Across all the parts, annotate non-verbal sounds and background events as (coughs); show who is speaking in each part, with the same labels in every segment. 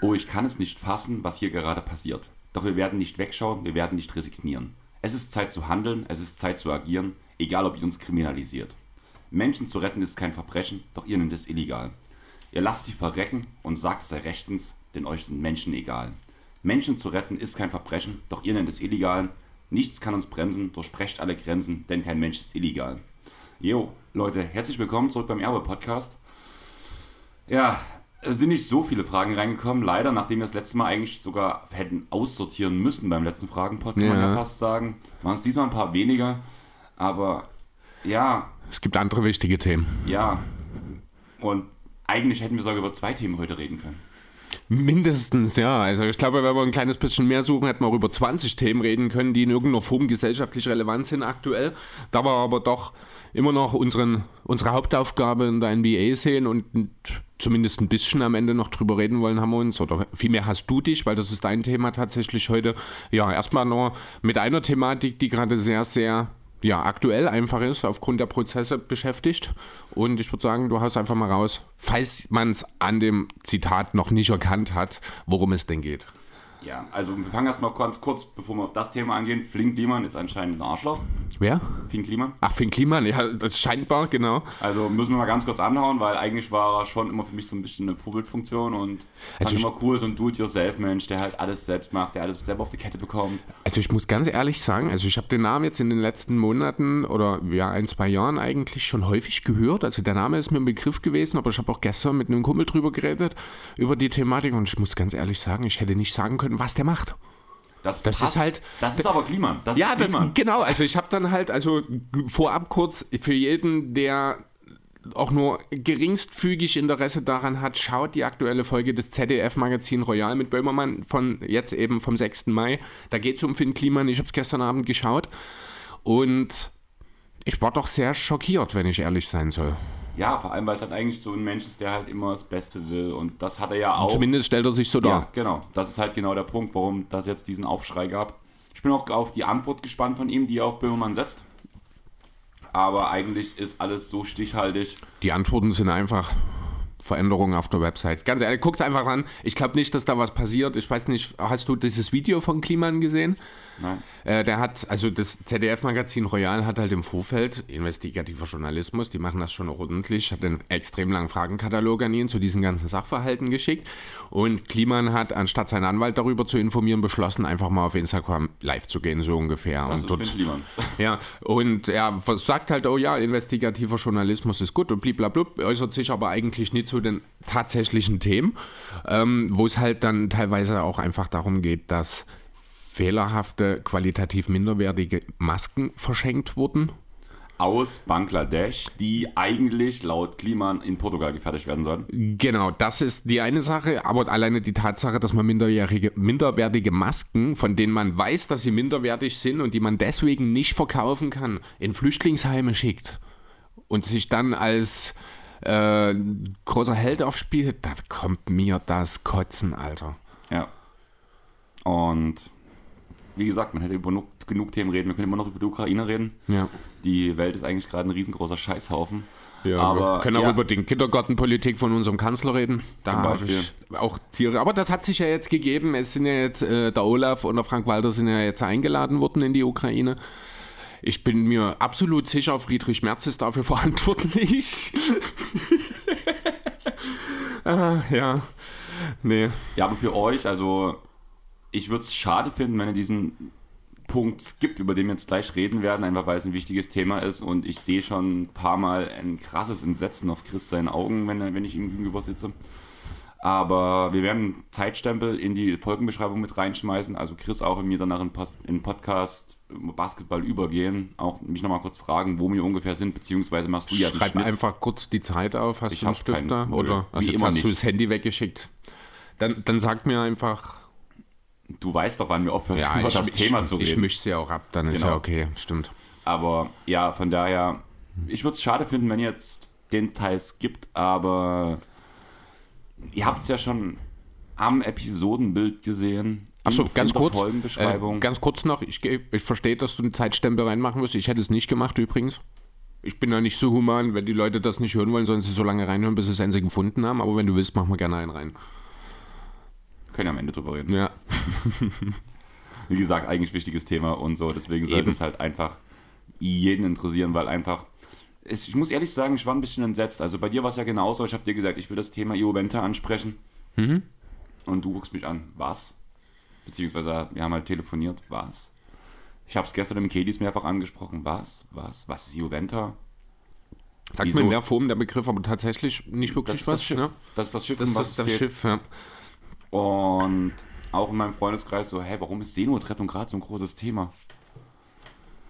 Speaker 1: Oh, ich kann es nicht fassen, was hier gerade passiert. Doch wir werden nicht wegschauen, wir werden nicht resignieren. Es ist Zeit zu handeln, es ist Zeit zu agieren, egal ob ihr uns kriminalisiert. Menschen zu retten ist kein Verbrechen, doch ihr nennt es illegal. Ihr lasst sie verrecken und sagt es rechtens, denn euch sind Menschen egal. Menschen zu retten ist kein Verbrechen, doch ihr nennt es illegal. Nichts kann uns bremsen, durchbrecht alle Grenzen, denn kein Mensch ist illegal. Jo, Leute, herzlich willkommen zurück beim Erbe Podcast. Ja, es sind nicht so viele Fragen reingekommen, leider, nachdem wir das letzte Mal eigentlich sogar hätten aussortieren müssen beim letzten Fragenpod, kann ja. man ja fast sagen. Waren es diesmal ein paar weniger, aber ja.
Speaker 2: Es gibt andere wichtige Themen.
Speaker 1: Ja. Und eigentlich hätten wir sogar über zwei Themen heute reden können.
Speaker 2: Mindestens, ja. Also ich glaube, wenn wir ein kleines bisschen mehr suchen, hätten wir auch über 20 Themen reden können, die in irgendeiner Form gesellschaftlich relevant sind aktuell. Da wir aber doch immer noch unseren, unsere Hauptaufgabe in der NBA sehen und zumindest ein bisschen am Ende noch drüber reden wollen, haben wir uns, oder vielmehr hast du dich, weil das ist dein Thema tatsächlich heute. Ja, erstmal nur mit einer Thematik, die gerade sehr, sehr ja, aktuell einfach ist, aufgrund der Prozesse beschäftigt. Und ich würde sagen, du hast einfach mal raus, falls man es an dem Zitat noch nicht erkannt hat, worum es denn geht.
Speaker 1: Ja, also wir fangen erstmal ganz kurz, bevor wir auf das Thema angehen. Flink Kliman ist anscheinend ein Arschloch.
Speaker 2: Wer?
Speaker 1: Fink Kliman.
Speaker 2: Ach, Fink Kliman, ja, das scheinbar, genau.
Speaker 1: Also müssen wir mal ganz kurz anhauen, weil eigentlich war er schon immer für mich so ein bisschen eine Vorbildfunktion und also fand immer cool, so ein Do-it-yourself-Mensch, der halt alles selbst macht, der alles selber auf die Kette bekommt.
Speaker 2: Also ich muss ganz ehrlich sagen, also ich habe den Namen jetzt in den letzten Monaten oder ja, ein, zwei Jahren eigentlich schon häufig gehört. Also der Name ist mir ein Begriff gewesen, aber ich habe auch gestern mit einem Kumpel drüber geredet, über die Thematik und ich muss ganz ehrlich sagen, ich hätte nicht sagen können, was der macht.
Speaker 1: Das, das ist halt. Das ist aber Klima.
Speaker 2: Das ja, ist Klima. Das, genau. Also ich habe dann halt, also vorab kurz für jeden, der auch nur geringstfügig Interesse daran hat, schaut die aktuelle Folge des ZDF-Magazin Royal mit Böhmermann von jetzt eben vom 6. Mai. Da geht es um Finn Kliman. Ich habe es gestern Abend geschaut und ich war doch sehr schockiert, wenn ich ehrlich sein soll.
Speaker 1: Ja, vor allem, weil es halt eigentlich so ein Mensch ist, der halt immer das Beste will. Und das hat er ja auch. Und
Speaker 2: zumindest stellt er sich so dar. Ja,
Speaker 1: genau. Das ist halt genau der Punkt, warum das jetzt diesen Aufschrei gab. Ich bin auch auf die Antwort gespannt von ihm, die er auf Böhmermann setzt. Aber eigentlich ist alles so stichhaltig.
Speaker 2: Die Antworten sind einfach Veränderungen auf der Website. Ganz ehrlich, guckt einfach ran. Ich glaube nicht, dass da was passiert. Ich weiß nicht, hast du dieses Video von Kliman gesehen?
Speaker 1: Nein.
Speaker 2: Äh, der hat, also das ZDF-Magazin Royal hat halt im Vorfeld, investigativer Journalismus, die machen das schon ordentlich, hat einen extrem langen Fragenkatalog an ihn zu diesen ganzen Sachverhalten geschickt. Und Kliman hat, anstatt seinen Anwalt darüber zu informieren, beschlossen, einfach mal auf Instagram live zu gehen, so ungefähr.
Speaker 1: Das
Speaker 2: und
Speaker 1: ist dort, (laughs)
Speaker 2: Ja, und er sagt halt, oh ja, investigativer Journalismus ist gut und blablabla, äußert sich aber eigentlich nicht zu den tatsächlichen Themen, ähm, wo es halt dann teilweise auch einfach darum geht, dass fehlerhafte, qualitativ minderwertige Masken verschenkt wurden?
Speaker 1: Aus Bangladesch, die eigentlich laut Kliman in Portugal gefertigt werden sollen.
Speaker 2: Genau, das ist die eine Sache, aber alleine die Tatsache, dass man minderjährige, minderwertige Masken, von denen man weiß, dass sie minderwertig sind und die man deswegen nicht verkaufen kann, in Flüchtlingsheime schickt und sich dann als äh, großer Held aufspielt, da kommt mir das Kotzen, Alter.
Speaker 1: Ja. Und wie gesagt, man hätte über genug, genug Themen reden. Wir können immer noch über die Ukraine reden.
Speaker 2: Ja.
Speaker 1: Die Welt ist eigentlich gerade ein riesengroßer Scheißhaufen.
Speaker 2: Ja, aber, wir können auch ja. über die Kindergartenpolitik von unserem Kanzler reden. Da habe ich auch Tiere. Aber das hat sich ja jetzt gegeben. Es sind ja jetzt, äh, der Olaf und der Frank Walter sind ja jetzt eingeladen worden in die Ukraine. Ich bin mir absolut sicher, Friedrich Merz ist dafür (laughs) verantwortlich. (laughs) ah, ja. Nee.
Speaker 1: Ja, aber für euch, also ich würde es schade finden, wenn er diesen Punkt gibt, über den wir jetzt gleich reden werden, einfach weil es ein wichtiges Thema ist und ich sehe schon ein paar Mal ein krasses Entsetzen auf Chris seinen Augen, wenn, wenn ich ihm gegenüber sitze. Aber wir werden Zeitstempel in die Folgenbeschreibung mit reinschmeißen. Also Chris auch in mir danach in, in Podcast Basketball übergehen. Auch mich nochmal kurz fragen, wo wir ungefähr sind, beziehungsweise machst du ja
Speaker 2: Schreib mir einfach kurz die Zeit auf. Hast
Speaker 1: ich
Speaker 2: du einen Stift da? Oder
Speaker 1: also jetzt hast nicht.
Speaker 2: du das Handy weggeschickt? Dann, dann sag mir einfach
Speaker 1: du weißt doch, wann wir aufhören,
Speaker 2: ja, (laughs) über
Speaker 1: das
Speaker 2: ich,
Speaker 1: Thema zu reden.
Speaker 2: Ich mische sie auch ab, dann genau. ist ja okay, stimmt.
Speaker 1: Aber ja, von daher, ich würde es schade finden, wenn ihr jetzt den Teil gibt, aber ihr habt es ja schon am Episodenbild gesehen.
Speaker 2: Achso, ganz kurz.
Speaker 1: Folgenbeschreibung.
Speaker 2: Äh, ganz kurz noch, ich, ich verstehe, dass du einen Zeitstempel reinmachen musst. Ich hätte es nicht gemacht übrigens. Ich bin ja nicht so human, wenn die Leute das nicht hören wollen, sollen sie so lange reinhören, bis sie es endlich gefunden haben. Aber wenn du willst, mach mal gerne einen rein.
Speaker 1: Können ja am Ende drüber reden.
Speaker 2: Ja. (laughs)
Speaker 1: Wie gesagt, eigentlich wichtiges Thema und so. Deswegen sollte
Speaker 2: Eben.
Speaker 1: es halt einfach jeden interessieren, weil einfach. Es, ich muss ehrlich sagen, ich war ein bisschen entsetzt. Also bei dir war es ja genauso. Ich habe dir gesagt, ich will das Thema Ioventa ansprechen.
Speaker 2: Mhm.
Speaker 1: Und du guckst mich an. Was? Beziehungsweise wir haben halt telefoniert. Was? Ich habe es gestern im Kedis mehrfach angesprochen. Was? Was? Was ist Ioventa?
Speaker 2: Sagt
Speaker 1: Wieso?
Speaker 2: mir in der Form der Begriff aber tatsächlich nicht
Speaker 1: Das
Speaker 2: wirklich
Speaker 1: ist
Speaker 2: was.
Speaker 1: das Schiff.
Speaker 2: Ne?
Speaker 1: Das ist das Schiff,
Speaker 2: Das ist das, das. Schiff, ja.
Speaker 1: Und auch in meinem Freundeskreis so, hey, warum ist Seenotrettung gerade so ein großes Thema?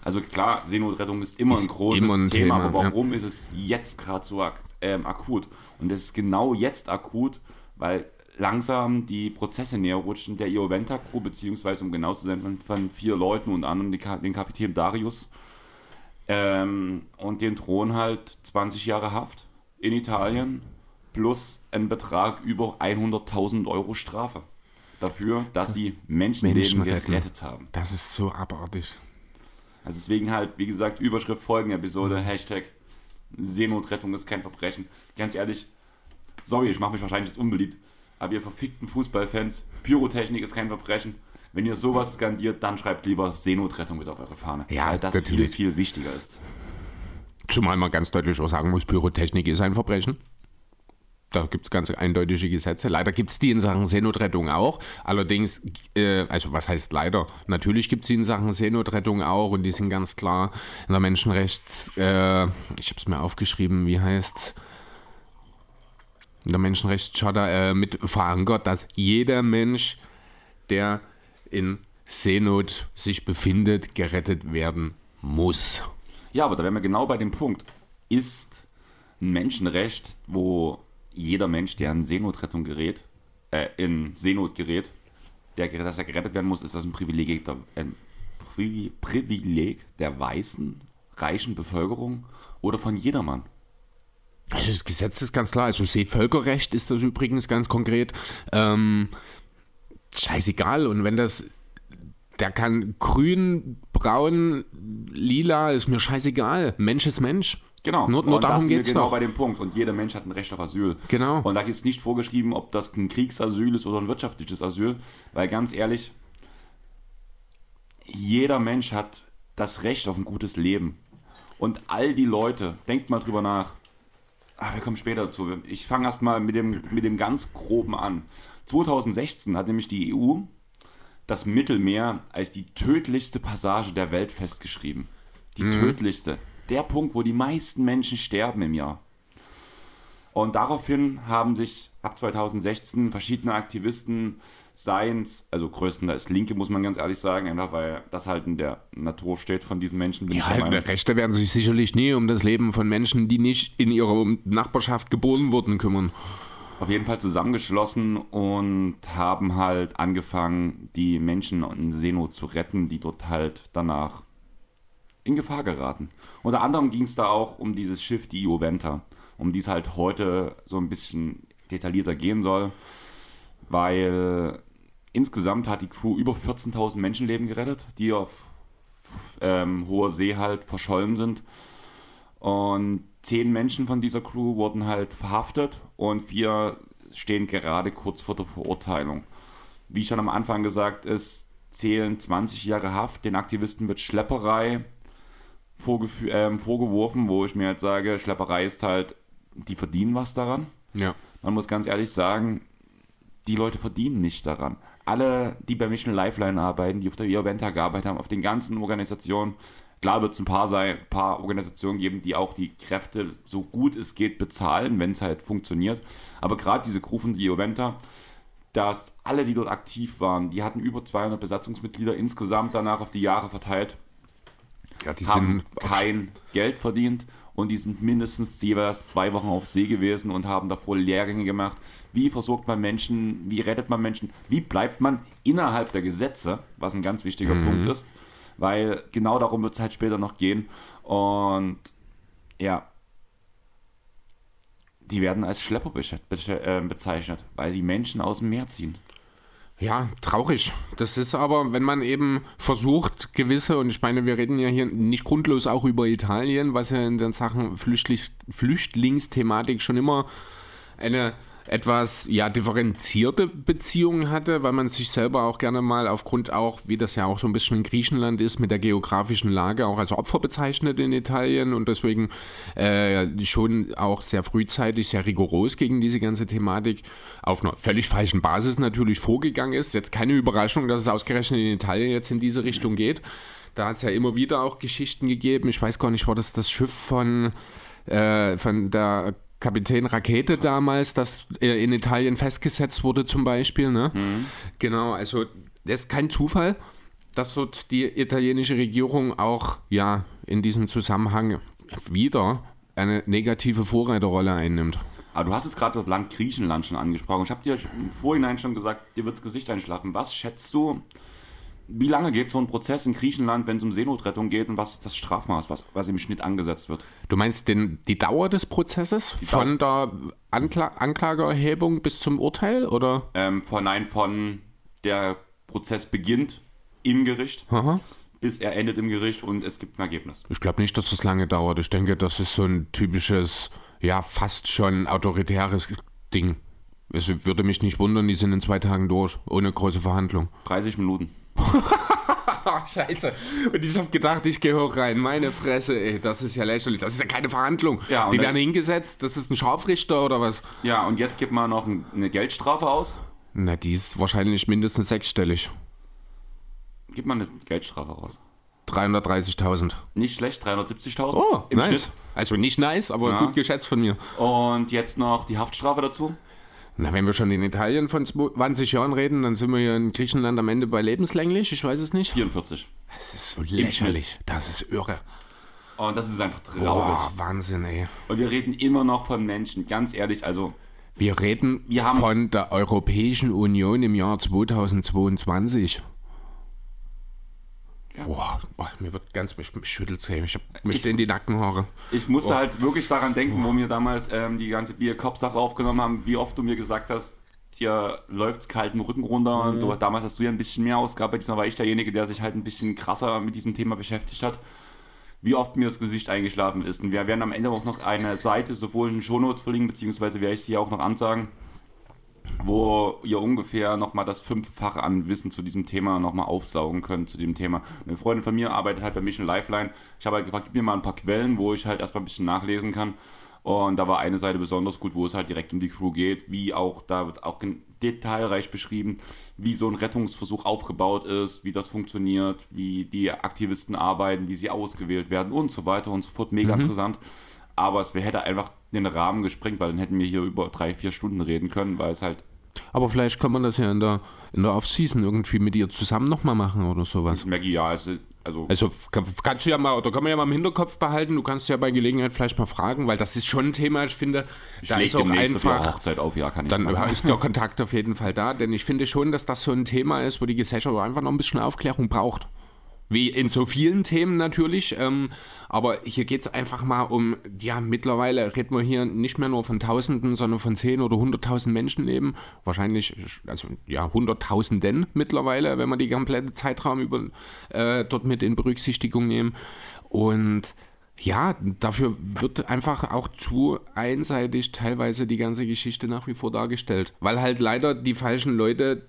Speaker 1: Also klar, Seenotrettung ist immer
Speaker 2: Ist
Speaker 1: ein großes
Speaker 2: immer ein
Speaker 1: Thema,
Speaker 2: Thema,
Speaker 1: aber warum ist es jetzt gerade so ak ähm, akut? Und es ist genau jetzt akut, weil langsam die Prozesse näher rutschen. Der Ioventa Crew, beziehungsweise um genau zu sein, von, von vier Leuten und anderem den Kapitän Darius ähm, und den Thron halt 20 Jahre Haft in Italien plus ein Betrag über 100.000 Euro Strafe dafür, dass sie Menschenleben
Speaker 2: Menschen
Speaker 1: gerettet haben.
Speaker 2: Das ist so abartig.
Speaker 1: Also deswegen halt, wie gesagt, Überschrift Folgenepisode, Hashtag Seenotrettung ist kein Verbrechen. Ganz ehrlich, sorry, ich mache mich wahrscheinlich jetzt unbeliebt, aber ihr verfickten Fußballfans, Pyrotechnik ist kein Verbrechen. Wenn ihr sowas skandiert, dann schreibt lieber Seenotrettung mit auf eure Fahne.
Speaker 2: Ja,
Speaker 1: weil das
Speaker 2: natürlich.
Speaker 1: viel, viel wichtiger ist.
Speaker 2: Zumal man ganz deutlich auch sagen muss, Pyrotechnik ist ein Verbrechen. Da gibt es ganz eindeutige Gesetze. Leider gibt es die in Sachen Seenotrettung auch. Allerdings, äh, also was heißt leider? Natürlich gibt es die in Sachen Seenotrettung auch und die sind ganz klar in der Menschenrechts... Äh, ich habe es mir aufgeschrieben, wie heißt's? In der Menschenrechtscharta äh, mit verankert, dass jeder Mensch, der in Seenot sich befindet, gerettet werden muss.
Speaker 1: Ja, aber da wären wir genau bei dem Punkt. Ist ein Menschenrecht, wo jeder Mensch, der in Seenotrettung gerät, äh, in Seenot gerät, der, dass er gerettet werden muss, ist das ein Privileg der, ein Pri Privileg der weißen, reichen Bevölkerung oder von jedermann?
Speaker 2: Also das Gesetz ist ganz klar. Also Seevölkerrecht ist das übrigens ganz konkret. Ähm, scheißegal. Und wenn das, der kann grün, braun, lila, ist mir scheißegal. Mensch ist Mensch.
Speaker 1: Genau.
Speaker 2: Nur, nur
Speaker 1: und da
Speaker 2: darum geht es
Speaker 1: genau
Speaker 2: doch.
Speaker 1: bei dem Punkt. Und jeder Mensch hat ein Recht auf Asyl.
Speaker 2: Genau.
Speaker 1: Und da ist nicht vorgeschrieben, ob das ein Kriegsasyl ist oder ein wirtschaftliches Asyl. Weil ganz ehrlich, jeder Mensch hat das Recht auf ein gutes Leben. Und all die Leute, denkt mal drüber nach. Ah, wir kommen später dazu. Ich fange erst mal mit dem, mit dem ganz Groben an. 2016 hat nämlich die EU das Mittelmeer als die tödlichste Passage der Welt festgeschrieben. Die tödlichste. Der Punkt, wo die meisten Menschen sterben im Jahr. Und daraufhin haben sich ab 2016 verschiedene Aktivisten, seins, also größtenteils Linke, muss man ganz ehrlich sagen, einfach weil das halt in der Natur steht von diesen Menschen.
Speaker 2: Ja,
Speaker 1: Meinung.
Speaker 2: Rechte werden sich sicherlich nie um das Leben von Menschen, die nicht in ihrer Nachbarschaft geboren wurden, kümmern.
Speaker 1: auf jeden Fall zusammengeschlossen und haben halt angefangen, die Menschen in Seenot zu retten, die dort halt danach in Gefahr geraten. Unter anderem ging es da auch um dieses Schiff, die Ioventa, um die es halt heute so ein bisschen detaillierter gehen soll, weil insgesamt hat die Crew über 14.000 Menschenleben gerettet, die auf ähm, hoher See halt verschollen sind. Und zehn Menschen von dieser Crew wurden halt verhaftet und vier stehen gerade kurz vor der Verurteilung. Wie schon am Anfang gesagt ist, zählen 20 Jahre Haft. Den Aktivisten wird Schlepperei ähm, vorgeworfen, wo ich mir jetzt sage, Schlepperei ist halt, die verdienen was daran.
Speaker 2: Ja.
Speaker 1: Man muss ganz ehrlich sagen, die Leute verdienen nicht daran. Alle, die bei Mission Lifeline arbeiten, die auf der Ioventa gearbeitet haben, auf den ganzen Organisationen, klar wird es ein paar, sein, ein paar Organisationen geben, die auch die Kräfte so gut es geht bezahlen, wenn es halt funktioniert. Aber gerade diese von die Ioventa, dass alle, die dort aktiv waren, die hatten über 200 Besatzungsmitglieder insgesamt danach auf die Jahre verteilt
Speaker 2: Ja, die
Speaker 1: haben
Speaker 2: sind
Speaker 1: kein Geld verdient und die sind mindestens jeweils zwei Wochen auf See gewesen und haben davor Lehrgänge gemacht. Wie versorgt man Menschen? Wie rettet man Menschen? Wie bleibt man innerhalb der Gesetze? Was ein ganz wichtiger Punkt ist, weil genau darum wird es halt später noch gehen. Und ja, die werden als Schlepper äh, bezeichnet, weil sie Menschen aus dem Meer ziehen.
Speaker 2: Ja, traurig. Das ist aber, wenn man eben versucht, gewisse, und ich meine, wir reden ja hier nicht grundlos auch über Italien, was ja in den Sachen Flüchtlings Flüchtlingsthematik schon immer eine etwas ja differenzierte Beziehung hatte, weil man sich selber auch gerne mal aufgrund auch, wie das ja auch so ein bisschen in Griechenland ist, mit der geografischen Lage auch als Opfer bezeichnet in Italien und deswegen äh, schon auch sehr frühzeitig, sehr rigoros gegen diese ganze Thematik auf einer völlig falschen Basis natürlich vorgegangen ist. Jetzt keine Überraschung, dass es ausgerechnet in Italien jetzt in diese Richtung geht. Da hat es ja immer wieder auch Geschichten gegeben. Ich weiß gar nicht, war das das Schiff von, äh, von der Kapitän Rakete damals, das in Italien festgesetzt wurde zum Beispiel. Ne? Genau, also das ist kein Zufall, dass dort die italienische Regierung auch ja in diesem Zusammenhang wieder eine negative Vorreiterrolle einnimmt.
Speaker 1: Aber du hast jetzt gerade das Land Griechenland schon angesprochen. Ich habe dir im Vorhinein schon gesagt, dir wird das Gesicht einschlafen. Was schätzt du, wie lange geht so ein Prozess in Griechenland, wenn es um Seenotrettung geht und was ist das Strafmaß, was, was im Schnitt angesetzt wird?
Speaker 2: Du meinst den, die Dauer des Prozesses
Speaker 1: Dauer.
Speaker 2: von der Ankla Anklageerhebung bis zum Urteil oder?
Speaker 1: Ähm, von, nein, von der Prozess beginnt im Gericht,
Speaker 2: Aha.
Speaker 1: bis er endet im Gericht und es gibt ein Ergebnis.
Speaker 2: Ich glaube nicht, dass das lange dauert. Ich denke, das ist so ein typisches, ja, fast schon autoritäres Ding. Es würde mich nicht wundern, die sind in zwei Tagen durch, ohne große Verhandlung.
Speaker 1: 30 Minuten. (laughs)
Speaker 2: Scheiße. Und ich habe gedacht, ich gehe hoch rein. Meine Fresse, ey, das ist ja lächerlich. Das ist ja keine Verhandlung.
Speaker 1: Ja,
Speaker 2: die werden hingesetzt, das ist ein Scharfrichter oder was?
Speaker 1: Ja, und jetzt gibt man noch ein- eine Geldstrafe aus.
Speaker 2: Na, die ist wahrscheinlich mindestens sechsstellig.
Speaker 1: Gibt man eine Geldstrafe aus.
Speaker 2: 330.000.
Speaker 1: Nicht schlecht, 370.000
Speaker 2: Oh,
Speaker 1: im
Speaker 2: nice.
Speaker 1: Schnitt.
Speaker 2: Also nicht nice, aber
Speaker 1: Ja.
Speaker 2: gut geschätzt von mir.
Speaker 1: Und jetzt noch die Haftstrafe dazu.
Speaker 2: Na, wenn wir schon in Italien von 20 Jahren reden, dann sind wir hier in Griechenland am Ende bei lebenslänglich. Ich weiß es nicht.
Speaker 1: 44.
Speaker 2: Das ist so lächerlich. Das ist irre.
Speaker 1: Und das ist einfach traurig.
Speaker 2: Boah, Wahnsinn, ey.
Speaker 1: Und wir reden immer noch von Menschen, ganz ehrlich, also
Speaker 2: Wir reden
Speaker 1: Wir haben-
Speaker 2: von der Europäischen Union im Jahr 2022. Boah, boah, mir wird ganz, mich, mich schüttelt's, ey. Ich hab mich in die Nackenhaare.
Speaker 1: ich musste halt wirklich daran denken, wo wir damals ähm, die ganze Bier-Kopf-Sache aufgenommen haben, wie oft du mir gesagt hast, dir läuft's kalten Rücken runter und du, damals hast du ja ein bisschen mehr Ausgabe, diesmal war ich derjenige, der sich halt ein bisschen krasser mit diesem Thema beschäftigt hat. Wie oft mir das Gesicht eingeschlafen ist. Und wir werden am Ende auch noch eine Seite, sowohl in den Shownotes verlinken, beziehungsweise werde ich sie auch noch ansagen, wo ihr ungefähr nochmal das Fünffache an Wissen zu diesem Thema nochmal aufsaugen könnt, zu dem Thema. Eine Freundin von mir arbeitet halt bei Mission Lifeline. Ich habe halt gefragt, gib mir mal ein paar Quellen, wo ich halt erstmal ein bisschen nachlesen kann. Und da war eine Seite besonders gut, wo es halt direkt um die Crew geht, wie auch, da wird auch detailreich beschrieben, wie so ein Rettungsversuch aufgebaut ist, wie das funktioniert, wie die Aktivisten arbeiten, wie sie ausgewählt werden und so weiter und so fort. Mega interessant. Aber es hätte einfach den Rahmen gesprengt, weil dann hätten wir hier über drei, vier Stunden reden können, weil es halt
Speaker 2: Aber vielleicht kann man das ja in der, in der Off-Season irgendwie mit ihr zusammen nochmal machen oder sowas.
Speaker 1: Maggie, ja, es ist, also
Speaker 2: Also kann, kannst du ja mal, oder kann man ja mal im Hinterkopf behalten, du kannst ja bei Gelegenheit vielleicht mal fragen, weil das ist schon ein Thema, ich finde, da
Speaker 1: schlägt
Speaker 2: ist auch einfach,
Speaker 1: Hochzeit auf, ja, kann ich
Speaker 2: dann
Speaker 1: machen.
Speaker 2: ist der Kontakt auf jeden Fall da, denn ich finde schon, dass das so ein Thema ist, wo die Gesellschaft einfach noch ein bisschen Aufklärung braucht. Wie in so vielen Themen natürlich, ähm, aber hier geht es einfach mal um, ja, mittlerweile reden wir hier nicht mehr nur von Tausenden, sondern von Zehn oder Hunderttausend Menschenleben. Wahrscheinlich, also ja, Hunderttausenden mittlerweile, wenn wir die komplette Zeitraum über, äh, dort mit in Berücksichtigung nehmen. Und ja, dafür wird einfach auch zu einseitig teilweise die ganze Geschichte nach wie vor dargestellt. Weil halt leider die falschen Leute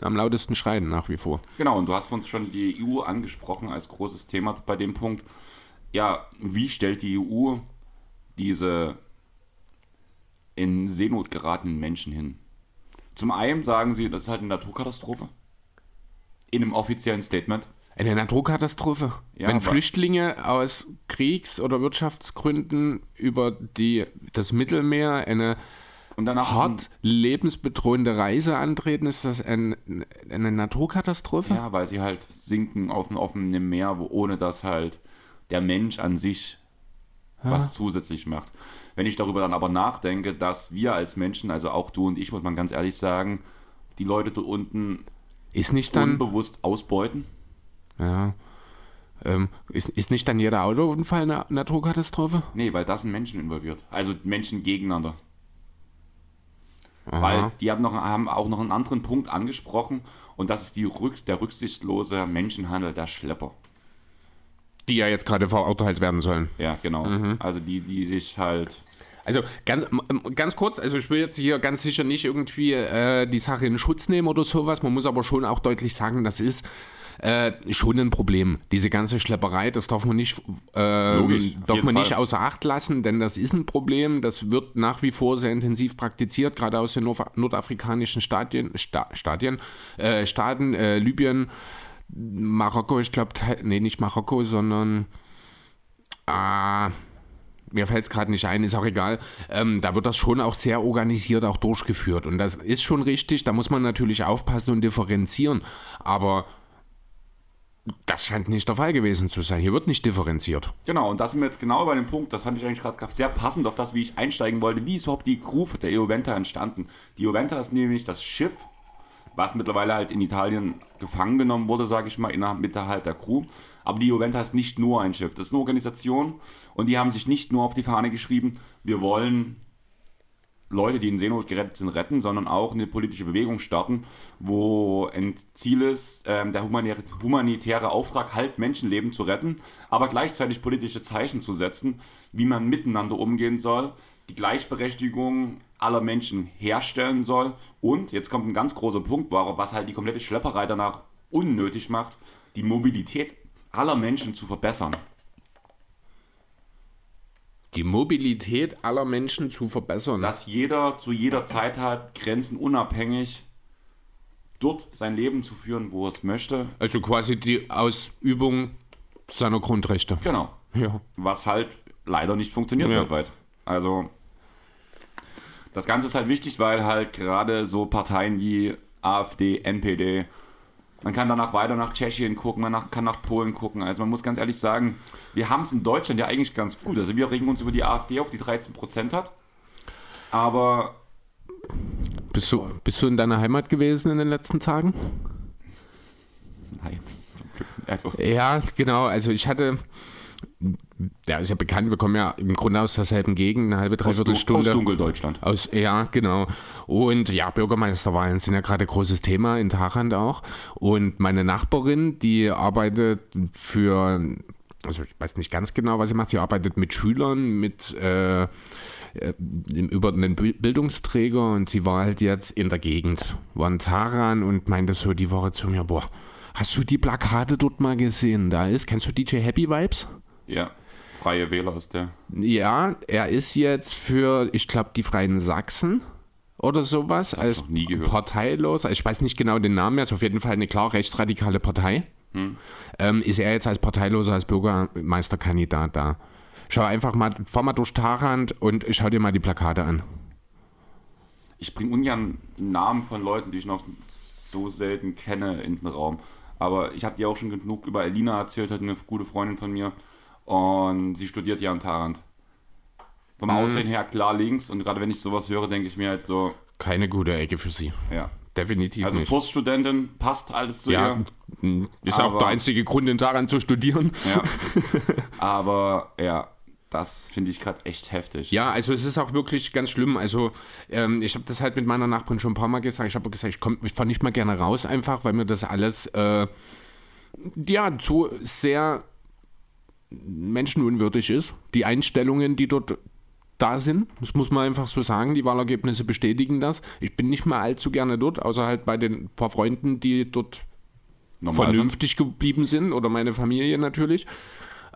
Speaker 2: am lautesten schreien nach wie vor.
Speaker 1: Genau, und du hast uns schon die EU angesprochen als großes Thema bei dem Punkt. Ja, wie stellt die EU diese in Seenot geratenen Menschen hin? Zum einen sagen sie, das ist halt eine Naturkatastrophe. In einem offiziellen Statement.
Speaker 2: Eine Naturkatastrophe.
Speaker 1: Ja,
Speaker 2: Wenn Flüchtlinge aus Kriegs- oder Wirtschaftsgründen über die, das Mittelmeer eine
Speaker 1: Und danach
Speaker 2: hart lebensbedrohende Reise antreten, ist das ein, eine Naturkatastrophe?
Speaker 1: Ja, weil sie halt sinken auf dem offenen Meer, wo, ohne dass halt der Mensch an sich was zusätzlich macht. Wenn ich darüber dann aber nachdenke, dass wir als Menschen, also auch du und ich, muss man ganz ehrlich sagen, die Leute dort unten
Speaker 2: Ist nicht dann.
Speaker 1: unbewusst ausbeuten.
Speaker 2: Ja. Ähm, ist, ist nicht dann jeder Autounfall eine Naturkatastrophe?
Speaker 1: Nee, weil da sind Menschen involviert. Also Menschen gegeneinander. Aha. Weil die haben, noch, haben auch noch einen anderen Punkt angesprochen und das ist die Rück, der rücksichtslose Menschenhandel der Schlepper.
Speaker 2: Die ja jetzt gerade verurteilt werden sollen.
Speaker 1: Ja, genau. Mhm. Also die, die sich halt.
Speaker 2: Also ganz, ganz kurz, also ich will jetzt hier ganz sicher nicht irgendwie äh, die Sache in Schutz nehmen oder sowas. Man muss aber schon auch deutlich sagen, das ist äh, schon ein Problem. Diese ganze Schlepperei, das darf man nicht, äh, Logisch, darf man nicht außer Acht lassen, denn das ist ein Problem. Das wird nach wie vor sehr intensiv praktiziert, gerade aus den nordafrikanischen Stadien, Sta Stadien, äh, Staaten, äh, Libyen, Marokko, ich glaube, nee, nicht Marokko, sondern ah, mir fällt es gerade nicht ein, ist auch egal. Ähm, da wird das schon auch sehr organisiert auch durchgeführt. Und das ist schon richtig, da muss man natürlich aufpassen und differenzieren. Aber das scheint nicht der Fall gewesen zu sein. Hier wird nicht differenziert.
Speaker 1: Genau, und da sind wir jetzt genau bei dem Punkt, das fand ich eigentlich gerade sehr passend auf das, wie ich einsteigen wollte. Wie ist überhaupt die Crew der Eoventa entstanden? Die Eoventa ist nämlich das Schiff, was mittlerweile halt in Italien gefangen genommen wurde, sage ich mal, innerhalb halt der Crew. Aber die Juventa ist nicht nur ein Schiff, das ist eine Organisation und die haben sich nicht nur auf die Fahne geschrieben, wir wollen Leute, die in Seenot gerettet sind, retten, sondern auch eine politische Bewegung starten, wo ein Ziel ist, ähm, der humanitäre Auftrag, halt Menschenleben zu retten, aber gleichzeitig politische Zeichen zu setzen, wie man miteinander umgehen soll, die Gleichberechtigung aller Menschen herstellen soll. Und, jetzt kommt ein ganz großer Punkt, was halt die komplette Schlepperei danach unnötig macht, die Mobilität aller Menschen zu verbessern
Speaker 2: die Mobilität aller Menschen zu verbessern.
Speaker 1: Dass jeder zu jeder Zeit hat, grenzenunabhängig dort sein Leben zu führen, wo er es möchte.
Speaker 2: Also quasi die Ausübung seiner Grundrechte.
Speaker 1: Genau. Ja. Was halt leider nicht funktioniert ja. weltweit. Also das Ganze ist halt wichtig, weil halt gerade so Parteien wie AfD, NPD, man kann danach weiter nach Tschechien gucken, man kann nach Polen gucken. Also man muss ganz ehrlich sagen, wir haben es in Deutschland ja eigentlich ganz gut. Also wir regen uns über die AfD auf, die 13% hat. Aber.
Speaker 2: Bist du, bist du in deiner Heimat gewesen in den letzten Tagen?
Speaker 1: Nein.
Speaker 2: Also. Ja, genau. Also ich hatte ja, ist ja bekannt, wir kommen ja im Grunde aus derselben Gegend, eine halbe, dreiviertel Stunde.
Speaker 1: Aus Dunkeldeutschland.
Speaker 2: Aus, ja, genau. Und ja, Bürgermeisterwahlen sind ja gerade ein großes Thema in Tachand auch. Und meine Nachbarin, die arbeitet für, also ich weiß nicht ganz genau, was sie macht, sie arbeitet mit Schülern, mit äh, äh über einen Bildungsträger und sie war halt jetzt in der Gegend, war in Taran und meinte so die Woche zu mir, boah, hast du die Plakate dort mal gesehen? Da ist, kennst du DJ Happy Vibes?
Speaker 1: Ja. Freie Wähler ist der.
Speaker 2: Ja, er ist jetzt für, ich glaube, die Freien Sachsen oder sowas als parteilos. Ich weiß nicht genau den Namen, er ist auf jeden Fall eine klar rechtsradikale Partei. Hm. Ähm, ist er jetzt als Parteiloser, als Bürgermeisterkandidat da? Schau einfach mal, fahr mal durch Tarant und schau dir mal die Plakate an.
Speaker 1: Ich bringe ungern Namen von Leuten, die ich noch so selten kenne, in den Raum. Aber ich habe dir auch schon genug über Elina erzählt, hat eine gute Freundin von mir. Und sie studiert ja in Tarant. Vom mhm. Aussehen her klar links und gerade wenn ich sowas höre, denke ich mir halt so.
Speaker 2: Keine gute Ecke für sie.
Speaker 1: Ja.
Speaker 2: Definitiv
Speaker 1: also nicht. Poststudentin passt alles zu
Speaker 2: ja, ihr. Ist aber, auch der einzige Grund, in Tarant zu studieren.
Speaker 1: Ja. (laughs) aber ja, das finde ich gerade echt heftig.
Speaker 2: Ja, also es ist auch wirklich ganz schlimm. Also ähm, ich habe das halt mit meiner Nachbarin schon ein paar Mal gesagt. Ich habe gesagt, ich, komm, ich fahre nicht mal gerne raus einfach, weil mir das alles äh, ja zu sehr menschenunwürdig ist. Die Einstellungen, die dort da sind, das muss man einfach so sagen, die Wahlergebnisse bestätigen das. Ich bin nicht mehr allzu gerne dort, außer halt bei den paar Freunden, die dort Normal vernünftig sind. geblieben sind oder meine Familie natürlich.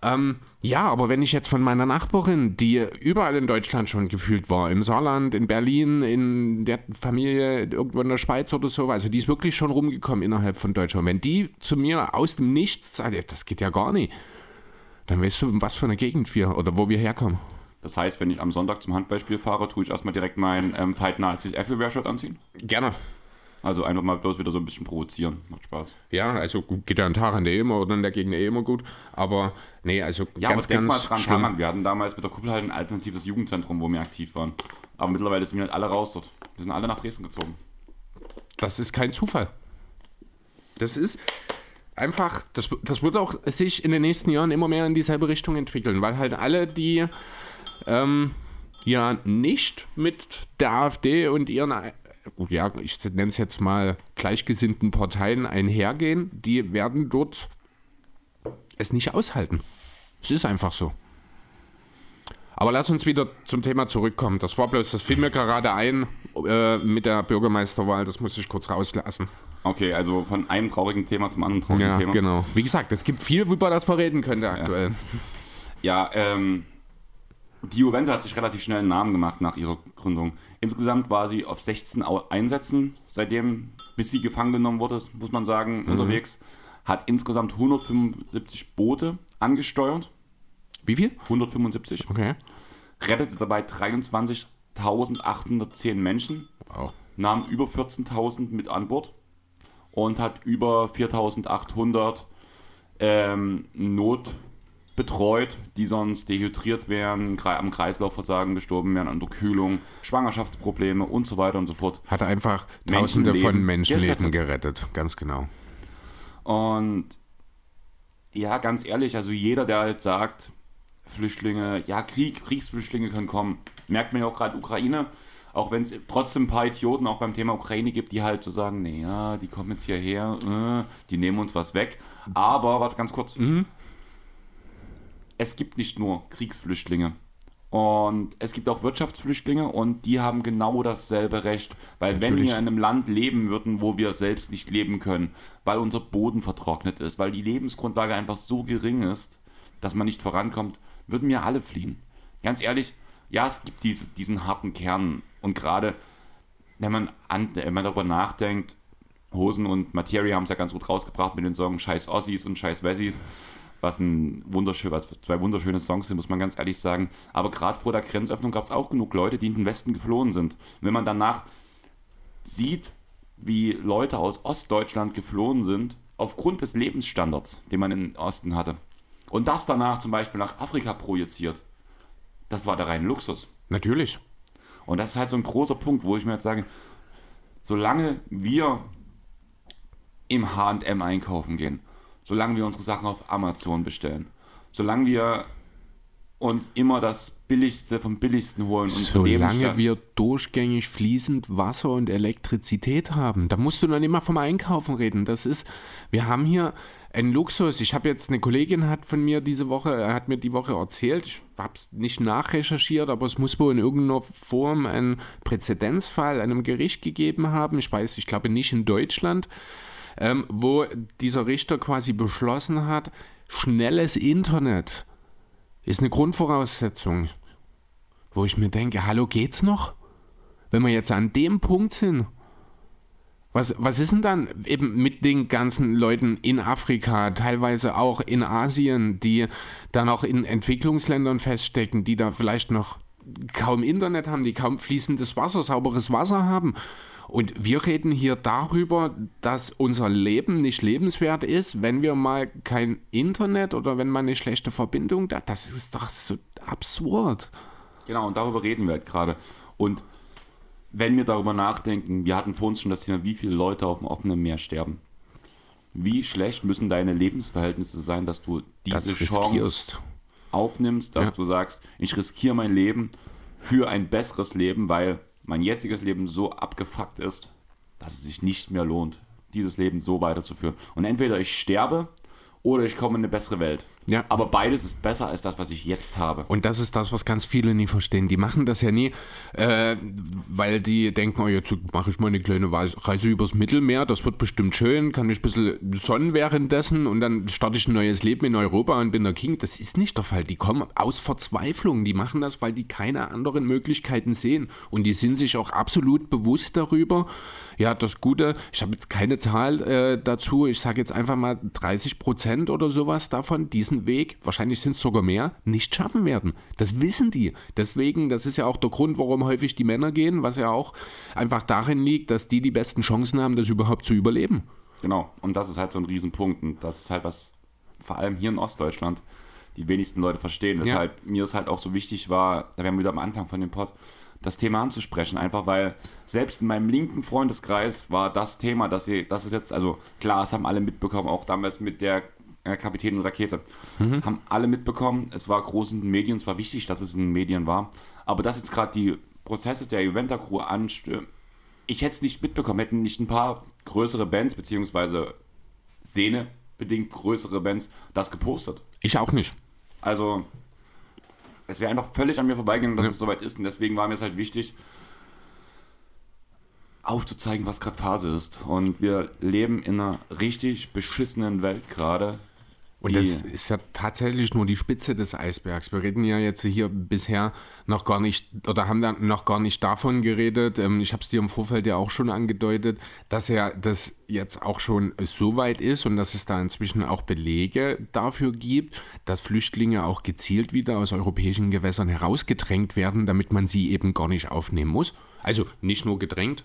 Speaker 2: Ähm, ja, aber wenn ich jetzt von meiner Nachbarin, die überall in Deutschland schon gefühlt war, im Saarland, in Berlin, in der Familie irgendwo in der Schweiz oder so, also die ist wirklich schon rumgekommen innerhalb von Deutschland. Wenn die zu mir aus dem Nichts sagt, das geht ja gar nicht dann weißt du, was für eine Gegend wir oder wo wir herkommen.
Speaker 1: Das heißt, wenn ich am Sonntag zum Handballspiel fahre, tue ich erstmal direkt mein ähm, Fight Nazis Everywhere-Shirt anziehen?
Speaker 2: Gerne.
Speaker 1: Also einfach mal bloß wieder so ein bisschen provozieren. Macht Spaß.
Speaker 2: Ja, also geht ja an Taran eh immer oder in der Gegend eh immer gut. Aber nee, also
Speaker 1: ja, ganz, aber denk ganz mal dran, Taran, wir hatten damals mit der Kuppel halt ein alternatives Jugendzentrum, wo wir aktiv waren. Aber mittlerweile sind wir halt alle raus dort. Wir sind alle nach Dresden gezogen.
Speaker 2: Das ist kein Zufall. Das ist, einfach, das, das wird auch sich in den nächsten Jahren immer mehr in dieselbe Richtung entwickeln, weil halt alle, die ähm, ja nicht mit der AfD und ihren, ja, ich nenne es jetzt mal gleichgesinnten Parteien einhergehen, die werden dort es nicht aushalten. Es ist einfach so. Aber lass uns wieder zum Thema zurückkommen. Das war bloß, das fiel mir gerade ein äh, mit der Bürgermeisterwahl, das muss ich kurz rauslassen.
Speaker 1: Okay, also von einem traurigen Thema zum anderen traurigen
Speaker 2: Ja,
Speaker 1: Thema.
Speaker 2: genau. Wie gesagt, es gibt viel, über das wir reden können aktuell.
Speaker 1: Ja, ähm, die Juventus hat sich relativ schnell einen Namen gemacht nach ihrer Gründung. Insgesamt war sie auf 16 Au- Einsätzen, seitdem, bis sie gefangen genommen wurde, muss man sagen, unterwegs. Hat insgesamt 175 Boote angesteuert.
Speaker 2: Wie viel?
Speaker 1: 175.
Speaker 2: Okay.
Speaker 1: Rettete dabei 23.810 Menschen.
Speaker 2: Wow.
Speaker 1: nahm über 14.000 mit an Bord und hat über 4.800 ähm, Not betreut, die sonst dehydriert wären, am Kreislaufversagen gestorben wären, an Unterkühlung, Schwangerschaftsprobleme und so weiter und so fort.
Speaker 2: Hat einfach Tausende von
Speaker 1: Menschenleben
Speaker 2: Menschenleben
Speaker 1: gerettet.
Speaker 2: gerettet. Ganz genau.
Speaker 1: Und ja, ganz ehrlich, also jeder, der halt sagt, Flüchtlinge, ja, Krieg, Kriegsflüchtlinge können kommen, merkt man ja auch gerade Ukraine, auch wenn es trotzdem ein paar Idioten auch beim Thema Ukraine gibt, die halt so sagen, nee, ja, die kommen jetzt hierher, äh, die nehmen uns was weg. Aber, warte ganz kurz, es gibt nicht nur Kriegsflüchtlinge. Und es gibt auch Wirtschaftsflüchtlinge und die haben genau dasselbe Recht. Weil wenn
Speaker 2: Natürlich.
Speaker 1: wir in einem Land leben würden, wo wir selbst nicht leben können, weil unser Boden vertrocknet ist, weil die Lebensgrundlage einfach so gering ist, dass man nicht vorankommt, würden wir alle fliehen. Ganz ehrlich, ja, es gibt diese, diesen harten Kern. Und gerade wenn man, an, wenn man darüber nachdenkt, Hosen und Materia haben es ja ganz gut rausgebracht mit den Songs Scheiß Ossis und Scheiß Wessis, was, ein wunderschön, was zwei wunderschöne Songs sind, muss man ganz ehrlich sagen. Aber gerade vor der Grenzöffnung gab es auch genug Leute, die in den Westen geflohen sind. Und wenn man danach sieht, wie Leute aus Ostdeutschland geflohen sind, aufgrund des Lebensstandards, den man im Osten hatte, und das danach zum Beispiel nach Afrika projiziert, das war der reine Luxus.
Speaker 2: Natürlich.
Speaker 1: Und das ist halt so ein großer Punkt, wo ich mir jetzt sage, solange wir im HM einkaufen gehen, solange wir unsere Sachen auf Amazon bestellen, solange wir uns immer das Billigste vom Billigsten holen und
Speaker 2: Solange wir durchgängig fließend Wasser und Elektrizität haben, da musst du nicht mal vom Einkaufen reden. Das ist, wir haben hier einen Luxus. Ich habe jetzt eine Kollegin hat von mir diese Woche, äh, hat mir die Woche erzählt, ich habe es nicht nachrecherchiert, aber es muss wohl in irgendeiner Form einen Präzedenzfall einem Gericht gegeben haben. Ich weiß, ich glaube nicht in Deutschland, ähm, wo dieser Richter quasi beschlossen hat, schnelles Internet ist eine Grundvoraussetzung wo ich mir denke, hallo, geht's noch? Wenn wir jetzt an dem Punkt sind, was, was ist denn dann eben mit den ganzen Leuten in Afrika, teilweise auch in Asien, die dann auch in Entwicklungsländern feststecken, die da vielleicht noch kaum Internet haben, die kaum fließendes Wasser, sauberes Wasser haben. Und wir reden hier darüber, dass unser Leben nicht lebenswert ist, wenn wir mal kein Internet oder wenn mal eine schlechte Verbindung da. Das ist doch so absurd.
Speaker 1: Genau, und darüber reden wir halt gerade. Und wenn wir darüber nachdenken, wir hatten vor uns schon das Thema, wie viele Leute auf dem offenen Meer sterben. Wie schlecht müssen deine Lebensverhältnisse sein, dass du diese
Speaker 2: Das
Speaker 1: Chance
Speaker 2: riskierst.
Speaker 1: aufnimmst, dass
Speaker 2: Ja.
Speaker 1: du sagst, ich riskiere mein Leben für ein besseres Leben, weil mein jetziges Leben so abgefuckt ist, dass es sich nicht mehr lohnt, dieses Leben so weiterzuführen. Und entweder ich sterbe oder ich komme in eine bessere Welt.
Speaker 2: Ja.
Speaker 1: Aber beides ist besser als das, was ich jetzt habe.
Speaker 2: Und das ist das, was ganz viele nie verstehen. Die machen das ja nie, äh, weil die denken, oh, jetzt mache ich mal eine kleine Reise übers Mittelmeer, das wird bestimmt schön, kann ich ein bisschen sonnen währenddessen und dann starte ich ein neues Leben in Europa und bin der King. Das ist nicht der Fall. Die kommen aus Verzweiflung. Die machen das, weil die keine anderen Möglichkeiten sehen. Und die sind sich auch absolut bewusst darüber. Ja, das Gute, ich habe jetzt keine Zahl äh, dazu, ich sage jetzt einfach mal 30 Prozent oder sowas davon, diesen Weg, wahrscheinlich sind es sogar mehr, nicht schaffen werden. Das wissen die. Deswegen, das ist ja auch der Grund, warum häufig die Männer gehen, was ja auch einfach darin liegt, dass die die besten Chancen haben, das überhaupt zu überleben.
Speaker 1: Genau, und das ist halt so ein Riesenpunkt. Und das ist halt was, vor allem hier in Ostdeutschland, die wenigsten Leute verstehen. Weshalb mir es halt auch so wichtig war, da wären wir wieder am Anfang von dem Pod, das Thema anzusprechen. Einfach weil selbst in meinem linken Freundeskreis war das Thema, dass sie, das ist jetzt, also klar, es haben alle mitbekommen, auch damals mit der äh, Kapitän und Rakete, mhm. haben alle mitbekommen. Es war groß in den Medien, es war wichtig, dass es in den Medien war. Aber dass jetzt gerade die Prozesse der Juventa-Crew anstehen, ich hätte es nicht mitbekommen, hätten nicht ein paar größere Bands, beziehungsweise Szene bedingt größere Bands das gepostet.
Speaker 2: Ich auch nicht.
Speaker 1: Also, es wäre einfach völlig an mir vorbeigegangen, dass ja. es soweit ist. Und deswegen war mir es halt wichtig, aufzuzeigen, was gerade Phase ist. Und wir leben in einer richtig beschissenen Welt gerade.
Speaker 2: Und das ist ja tatsächlich nur die Spitze des Eisbergs. Wir reden ja jetzt hier bisher noch gar nicht oder haben dann noch gar nicht davon geredet. Ähm, ich habe es dir im Vorfeld ja auch schon angedeutet, dass ja das jetzt auch schon so weit ist und dass es da inzwischen auch Belege dafür gibt, dass Flüchtlinge auch gezielt wieder aus europäischen Gewässern herausgedrängt werden, damit man sie eben gar nicht aufnehmen muss. Also nicht nur gedrängt,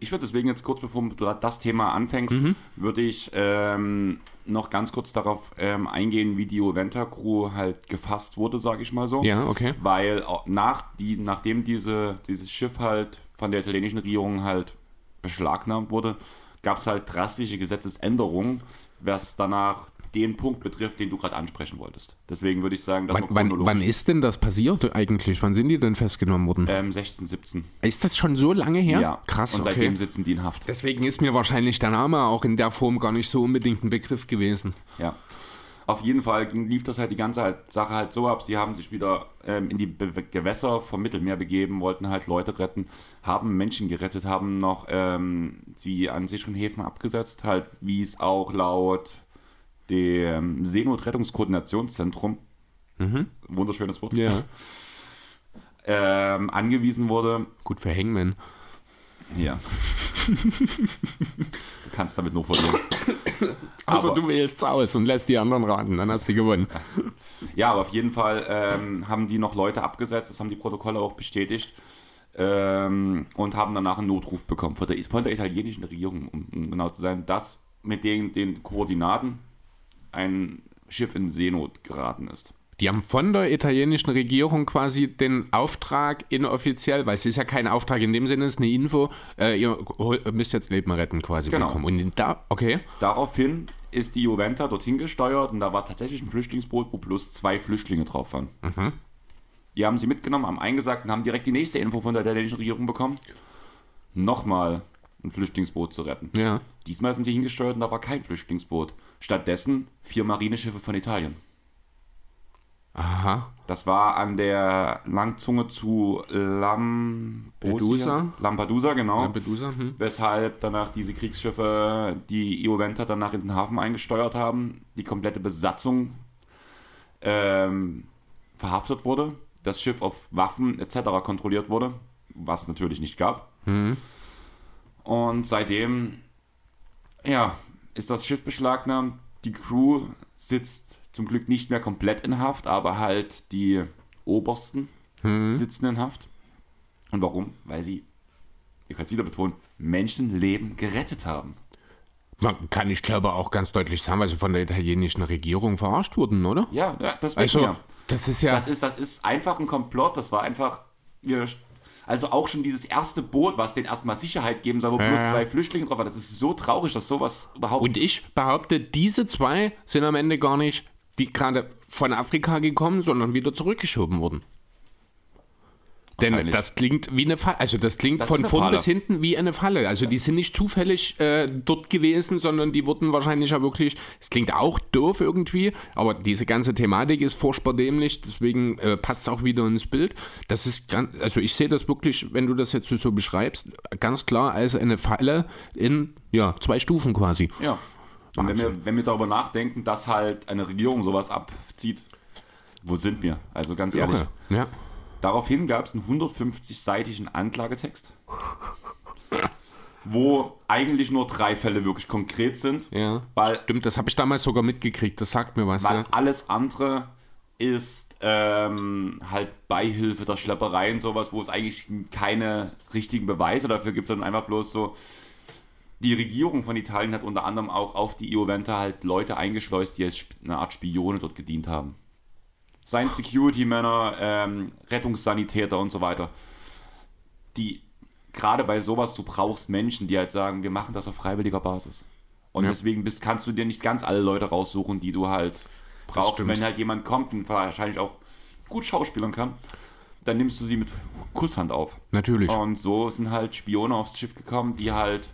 Speaker 1: ich würde deswegen jetzt kurz, bevor du das Thema anfängst, mhm. würde ich ähm, noch ganz kurz darauf ähm, eingehen, wie die Juventa Crew halt gefasst wurde, sage ich mal so.
Speaker 2: Ja, okay.
Speaker 1: Weil nach die, nachdem diese, dieses Schiff halt von der italienischen Regierung halt beschlagnahmt wurde, gab es halt drastische Gesetzesänderungen, was danach den Punkt betrifft, den du gerade ansprechen wolltest. Deswegen würde ich sagen,
Speaker 2: dass wann, wann, wann ist denn das passiert eigentlich? Wann sind die denn festgenommen worden?
Speaker 1: Ähm, 16, 17.
Speaker 2: Ist das schon so lange her?
Speaker 1: Ja, krass. Und seitdem okay. sitzen die in Haft.
Speaker 2: Deswegen ist mir wahrscheinlich der Name auch in der Form gar nicht so unbedingt ein Begriff gewesen.
Speaker 1: Ja. Auf jeden Fall lief das halt die ganze halt, Sache halt so ab. Sie haben sich wieder ähm, in die Be Gewässer vom Mittelmeer begeben, wollten halt Leute retten, haben Menschen gerettet, haben noch ähm, sie an sicheren Häfen abgesetzt, halt wie es auch laut dem Seenotrettungskoordinationszentrum, mhm. wunderschönes Wort,
Speaker 2: ja. (laughs)
Speaker 1: ähm, angewiesen wurde.
Speaker 2: Gut für Hangman.
Speaker 1: Ja. du kannst damit nur verlieren. (coughs)
Speaker 2: Also du wählst aus und lässt die anderen raten, dann hast du gewonnen.
Speaker 1: Ja, aber auf jeden Fall ähm, haben die noch Leute abgesetzt, das haben die Protokolle auch bestätigt. Ähm, und haben danach einen Notruf bekommen von der, von der italienischen Regierung, um, um genau zu sein, dass mit den, den Koordinaten, ein Schiff in Seenot geraten ist.
Speaker 2: Die haben von der italienischen Regierung quasi den Auftrag inoffiziell, weil es ist ja kein Auftrag in dem Sinne, es ist eine Info, äh, ihr müsst jetzt Leben retten quasi
Speaker 1: genau.
Speaker 2: bekommen. Und da, okay.
Speaker 1: Daraufhin ist die Juventa dorthin gesteuert und da war tatsächlich ein Flüchtlingsboot, wo bloß zwei Flüchtlinge drauf waren. Mhm. Die haben sie mitgenommen, haben eingesagt und haben direkt die nächste Info von der italienischen Regierung bekommen. Nochmal ein Flüchtlingsboot zu retten.
Speaker 2: Ja.
Speaker 1: Diesmal sind sie hingesteuert und da war kein Flüchtlingsboot. Stattdessen vier Marineschiffe von Italien.
Speaker 2: Aha.
Speaker 1: Das war an der Langzunge zu Lampedusa. Lampedusa, genau.
Speaker 2: Lampedusa, hm.
Speaker 1: Weshalb danach diese Kriegsschiffe die Ioventa danach in den Hafen eingesteuert haben, die komplette Besatzung ähm, verhaftet wurde, das Schiff auf Waffen etc. kontrolliert wurde, was es natürlich nicht gab. Mhm. Und seitdem, ja, ist das Schiff beschlagnahmt. Die Crew sitzt zum Glück nicht mehr komplett in Haft, aber halt die Obersten mhm. sitzen in Haft. Und warum? Weil sie, ich kann es wieder betonen, Menschenleben gerettet haben.
Speaker 2: Man kann, ich glaube, auch ganz deutlich sagen, weil sie von der italienischen Regierung verarscht wurden, oder?
Speaker 1: Ja, ja das
Speaker 2: also, ja. Das ist ja.
Speaker 1: Das ist, das ist einfach ein Komplott. Das war einfach. Wir also auch schon dieses erste Boot, was den erstmal Sicherheit geben soll, wo ja. bloß zwei Flüchtlinge drauf waren. Das ist so traurig, dass sowas überhaupt.
Speaker 2: Und ich behaupte, diese zwei sind am Ende gar nicht die gerade von Afrika gekommen, sondern wieder zurückgeschoben wurden. Denn das klingt wie eine Falle. Also das klingt das von vorn bis hinten wie eine Falle. Also die sind nicht zufällig äh, dort gewesen, sondern die wurden wahrscheinlich ja wirklich. Es klingt auch doof irgendwie, aber diese ganze Thematik ist furchtbar dämlich, deswegen äh, passt es auch wieder ins Bild. Das ist ganz, also ich sehe das wirklich, wenn du das jetzt so beschreibst, ganz klar als eine Falle in ja, zwei Stufen quasi.
Speaker 1: Ja. Und wenn wir, wenn wir darüber nachdenken, dass halt eine Regierung sowas abzieht, wo sind wir? Also ganz ehrlich.
Speaker 2: Ja. ja.
Speaker 1: Daraufhin gab es einen 150-seitigen Anklagetext, wo eigentlich nur drei Fälle wirklich konkret sind.
Speaker 2: Ja, weil, stimmt, das habe ich damals sogar mitgekriegt, das sagt mir was.
Speaker 1: Weil
Speaker 2: ja.
Speaker 1: alles andere ist ähm, halt Beihilfe der Schlepperei und sowas, wo es eigentlich keine richtigen Beweise dafür gibt, sondern einfach bloß so, die Regierung von Italien hat unter anderem auch auf die Ioventa halt Leute eingeschleust, die als eine Art Spione dort gedient haben seien Security-Männer, ähm, Rettungssanitäter und so weiter. die gerade bei sowas, du brauchst Menschen, die halt sagen, wir machen das auf freiwilliger Basis. Und
Speaker 2: Ja.
Speaker 1: deswegen bist, kannst du dir nicht ganz alle Leute raussuchen, die du halt brauchst. Wenn halt jemand kommt und wahrscheinlich auch gut schauspielern kann, dann nimmst du sie mit Kusshand auf.
Speaker 2: Natürlich.
Speaker 1: Und so sind halt Spione aufs Schiff gekommen, die halt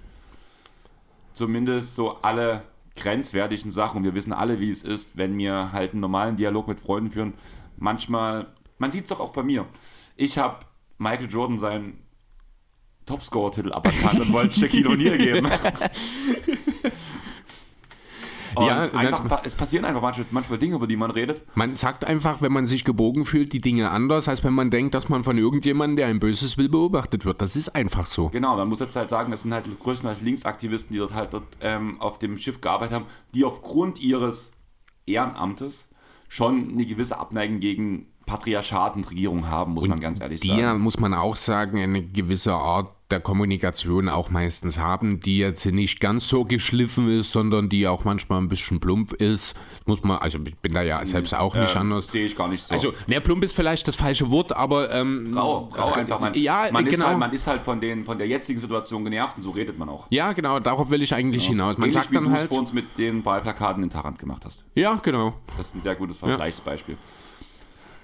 Speaker 1: zumindest so alle grenzwertigen Sachen, und wir wissen alle, wie es ist, wenn wir halt einen normalen Dialog mit Freunden führen, manchmal, man sieht es doch auch bei mir. Ich habe Michael Jordan seinen Topscorer-Titel aberkannt und wollte Shaquille O'Neal geben. (laughs) Und
Speaker 2: Ja,
Speaker 1: einfach, pa- es passieren einfach manchmal, manchmal Dinge, über die man redet.
Speaker 2: Man sagt einfach, wenn man sich gebogen fühlt, die Dinge anders, als wenn man denkt, dass man von irgendjemandem, der ein Böses will, beobachtet wird. Das ist einfach so.
Speaker 1: Genau, man muss jetzt halt sagen, das sind halt größtenteils Linksaktivisten, die dort halt dort, ähm, auf dem Schiff gearbeitet haben, die aufgrund ihres Ehrenamtes schon eine gewisse Abneigung gegen Patriarchat und Regierung haben, muss man ganz ehrlich
Speaker 2: Die
Speaker 1: sagen.
Speaker 2: ja, muss man auch sagen, eine gewisse Art der Kommunikation auch meistens haben, die jetzt nicht ganz so geschliffen ist, sondern die auch manchmal ein bisschen plump ist. Muss man, also ich bin da ja selbst auch nicht
Speaker 1: Ähm,
Speaker 2: anders.
Speaker 1: Sehe ich gar nicht so.
Speaker 2: Also, ne, plump ist vielleicht das falsche Wort, aber ähm,
Speaker 1: Grau, grau einfach. Man,
Speaker 2: ja,
Speaker 1: man, ist
Speaker 2: genau.
Speaker 1: halt, man ist halt von, den, von der jetzigen Situation genervt und so redet man auch.
Speaker 2: ja, genau, darauf will ich eigentlich hinaus. Man
Speaker 1: Ähnlich
Speaker 2: sagt
Speaker 1: wie
Speaker 2: dann halt,
Speaker 1: vor uns mit den Wahlplakaten in Tarant gemacht hast.
Speaker 2: ja, genau.
Speaker 1: Das ist ein sehr gutes Vergleichsbeispiel.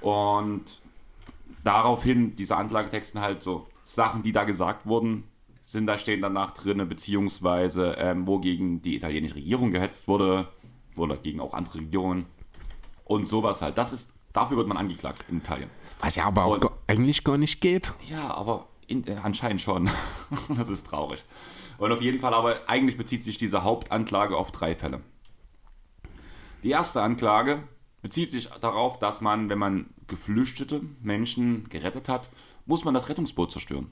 Speaker 1: Und daraufhin, diese Anklagetexten halt so Sachen, die da gesagt wurden, sind da stehen danach drin, beziehungsweise ähm, wo gegen die italienische Regierung gehetzt wurde, oder gegen auch andere Regierungen und sowas halt. Das ist, dafür wird man angeklagt in Italien.
Speaker 2: Was ja aber auch
Speaker 1: Und-
Speaker 2: gar, eigentlich gar nicht geht.
Speaker 1: Ja, aber in, äh, anscheinend schon. (laughs) das ist traurig. Und auf jeden Fall, aber eigentlich bezieht sich diese Hauptanklage auf drei Fälle. Die erste Anklage bezieht sich darauf, dass man, wenn man geflüchtete Menschen gerettet hat, muss man das Rettungsboot zerstören.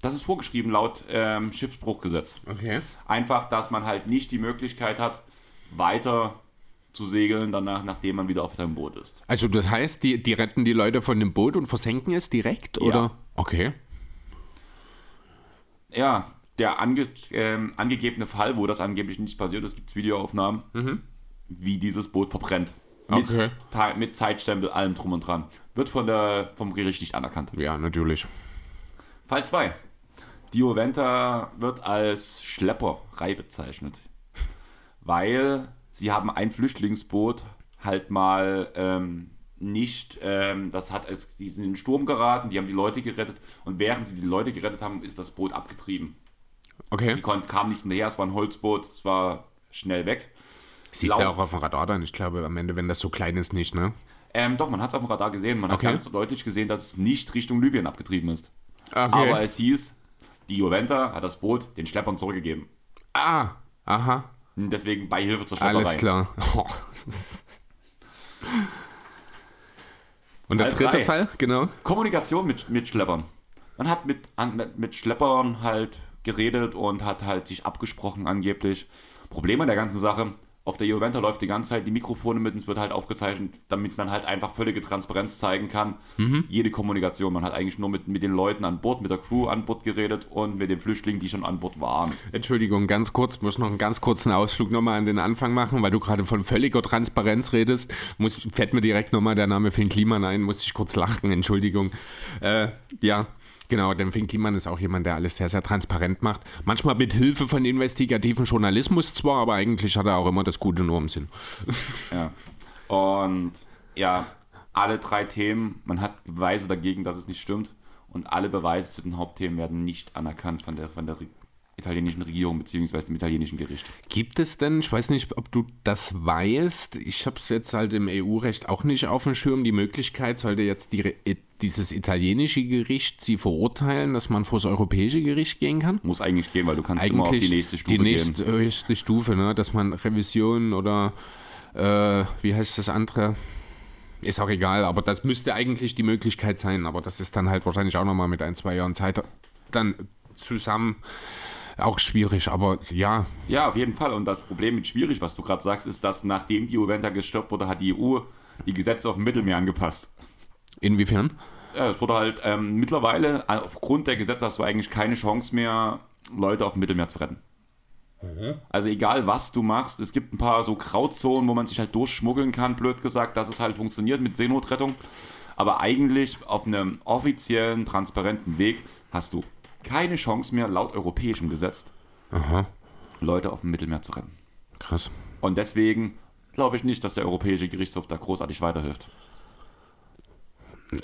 Speaker 1: Das ist vorgeschrieben laut ähm, Schiffsbruchgesetz.
Speaker 2: Okay.
Speaker 1: Einfach, dass man halt nicht die Möglichkeit hat, weiter zu segeln, danach, nachdem man wieder auf seinem Boot ist.
Speaker 2: Also das heißt, die, die retten die Leute von dem Boot und versenken es direkt, oder? Okay.
Speaker 1: Ja, der ange ähm, angegebene Fall, wo das angeblich nicht passiert ist, gibt es Videoaufnahmen, wie dieses Boot verbrennt. Mit,
Speaker 2: Okay.
Speaker 1: Mit Zeitstempel, allem drum und dran. Wird von der, vom Gericht nicht anerkannt.
Speaker 2: Ja, natürlich.
Speaker 1: Fall 2. Die Juventa wird als Schlepperei bezeichnet. Weil sie haben ein Flüchtlingsboot halt mal ähm, nicht, ähm, das hat es, die sind in den Sturm geraten, die haben die Leute gerettet und während sie die Leute gerettet haben, ist das Boot abgetrieben.
Speaker 2: Okay.
Speaker 1: Die konnten, kamen nicht hinterher, es war ein Holzboot, es war schnell weg.
Speaker 2: Siehst du
Speaker 1: Laut-
Speaker 2: auch auf dem Radar dann. Ich glaube, am Ende, wenn das so klein ist, nicht, ne?
Speaker 1: Ähm, doch, man hat es auf dem Radar gesehen, man
Speaker 2: Okay.
Speaker 1: hat ganz deutlich gesehen, dass es nicht Richtung Libyen abgetrieben ist.
Speaker 2: Okay.
Speaker 1: Aber es hieß, die Juventa hat das Boot den Schleppern zurückgegeben.
Speaker 2: ah, aha.
Speaker 1: Und Deswegen Beihilfe zur Schlepperei.
Speaker 2: Alles klar. Oh. (laughs) Und der dritte
Speaker 1: drei.
Speaker 2: Fall, genau.
Speaker 1: Kommunikation mit, mit Schleppern. Man hat mit, mit, mit Schleppern halt geredet und hat halt sich abgesprochen angeblich. Problem an der ganzen Sache, auf der Juventa läuft die ganze Zeit die Mikrofone mit und es wird halt aufgezeichnet, damit man halt einfach völlige Transparenz zeigen kann. Jede Kommunikation. Man hat eigentlich nur mit, mit den Leuten an Bord, mit der Crew an Bord geredet und mit den Flüchtlingen, die schon an Bord waren.
Speaker 2: Entschuldigung, ganz kurz, muss noch einen ganz kurzen Ausflug nochmal an den Anfang machen, weil du gerade von völliger Transparenz redest. Muss, fällt mir direkt nochmal der Name Finn Kliman ein, muss ich kurz lachen, Entschuldigung. Äh, ja, genau, denn Kliman ist auch jemand, der alles sehr, sehr transparent macht. Manchmal mit Hilfe von investigativen Journalismus zwar, aber eigentlich hat er auch immer das Gute nur im Sinn. (laughs)
Speaker 1: Ja. Und ja, alle drei Themen, man hat Beweise dagegen, dass es nicht stimmt. Und alle Beweise zu den Hauptthemen werden nicht anerkannt von der, von der italienischen Regierung bzw. dem italienischen Gericht.
Speaker 2: Gibt es denn, ich weiß nicht, ob du das weißt, ich habe es jetzt halt im EU-Recht auch nicht auf dem Schirm, die Möglichkeit, sollte jetzt die, dieses italienische Gericht sie verurteilen, dass man vor das europäische Gericht gehen kann?
Speaker 1: Muss eigentlich gehen, weil du kannst immer auf
Speaker 2: Eigentlich
Speaker 1: die nächste Stufe
Speaker 2: die
Speaker 1: gehen.
Speaker 2: nächste höchste Stufe, ne? dass man Revision oder äh, wie heißt das andere? Ist auch egal, aber das müsste eigentlich die Möglichkeit sein, aber das ist dann halt wahrscheinlich auch nochmal mit ein, zwei Jahren Zeit dann zusammen auch schwierig, aber ja,
Speaker 1: Ja, auf jeden Fall. Und das Problem mit schwierig, was du gerade sagst, ist, dass nachdem die Juventa gestoppt wurde, hat die EU die Gesetze auf dem Mittelmeer angepasst.
Speaker 2: Inwiefern?
Speaker 1: Ja, es wurde halt ähm, mittlerweile, äh, aufgrund der Gesetze hast du eigentlich keine Chance mehr, Leute auf dem Mittelmeer zu retten. Also egal was du machst, es gibt ein paar so Grauzonen, wo man sich halt durchschmuggeln kann, blöd gesagt, dass es halt funktioniert mit Seenotrettung. Aber eigentlich auf einem offiziellen, transparenten Weg hast du keine Chance mehr, laut europäischem Gesetz,
Speaker 2: Aha,
Speaker 1: Leute auf dem Mittelmeer zu retten.
Speaker 2: krass.
Speaker 1: Und deswegen glaube ich nicht, dass der Europäische Gerichtshof da großartig weiterhilft.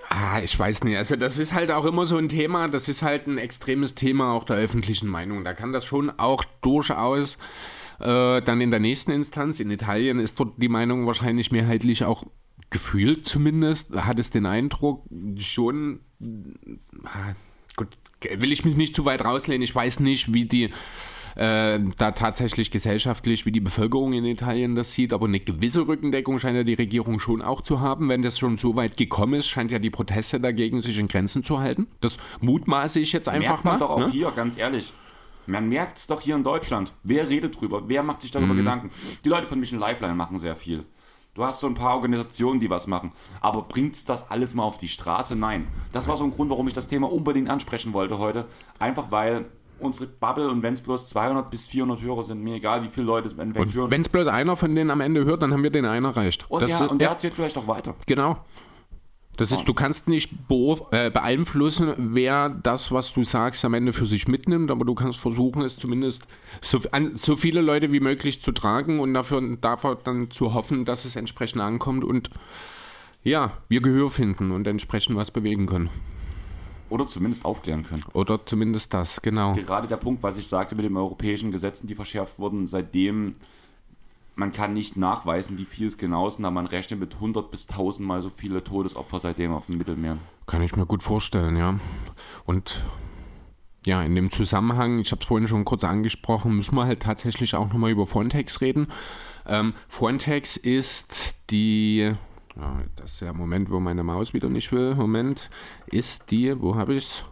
Speaker 2: Ah, ich weiß nicht. Also das ist halt auch immer so ein Thema, das ist halt ein extremes Thema auch der öffentlichen Meinung. Da kann das schon auch durchaus äh, dann in der nächsten Instanz, in Italien ist dort die Meinung wahrscheinlich mehrheitlich auch gefühlt zumindest, hat es den Eindruck schon, ah, gut, will ich mich nicht zu weit rauslehnen, ich weiß nicht, wie die äh, da tatsächlich gesellschaftlich, wie die Bevölkerung in Italien das sieht, aber eine gewisse Rückendeckung scheint ja die Regierung schon auch zu haben. Wenn das schon so weit gekommen ist, scheint ja die Proteste dagegen sich in Grenzen zu halten. Das mutmaße ich jetzt einfach
Speaker 1: merkt man
Speaker 2: mal.
Speaker 1: doch auch
Speaker 2: ne?
Speaker 1: hier, ganz ehrlich. Man merkt es doch hier in Deutschland. Wer redet drüber? Wer macht sich darüber
Speaker 2: Mhm.
Speaker 1: Gedanken? Die Leute von Mission Lifeline machen sehr viel. Du hast so ein paar Organisationen, die was machen. Aber bringt's das alles mal auf die Straße? Nein. Das war so ein Grund, warum ich das Thema unbedingt ansprechen wollte heute. Einfach weil unsere Bubble und wenn es bloß 200 bis 400 Hörer sind, mir egal, wie viele Leute es im Endeffekt hören.
Speaker 2: wenn es bloß einer von denen am Ende hört, dann haben wir den einen erreicht.
Speaker 1: Und,
Speaker 2: das,
Speaker 1: der, und der erzählt vielleicht auch weiter.
Speaker 2: genau. Das ist, du kannst nicht äh, beeinflussen, wer das, was du sagst, am Ende für sich mitnimmt, aber du kannst versuchen, es zumindest so, an so viele Leute wie möglich zu tragen und dafür, dafür dann zu hoffen, dass es entsprechend ankommt und ja, wir Gehör finden und entsprechend was bewegen können.
Speaker 1: Oder zumindest aufklären können.
Speaker 2: Oder zumindest das, genau.
Speaker 1: gerade der Punkt, was ich sagte mit den europäischen Gesetzen, die verschärft wurden, seitdem man kann nicht nachweisen, wie viel es genau sind, aber man rechnet mit 100 bis 1000 mal so viele Todesopfer seitdem auf dem Mittelmeer.
Speaker 2: Kann ich mir gut vorstellen, ja. Und ja, in dem Zusammenhang, ich habe es vorhin schon kurz angesprochen, müssen wir halt tatsächlich auch nochmal über Frontex reden. Ähm, Frontex ist die, ja, das ist der Moment, wo meine Maus wieder nicht will, Moment, ist die, wo habe ich es?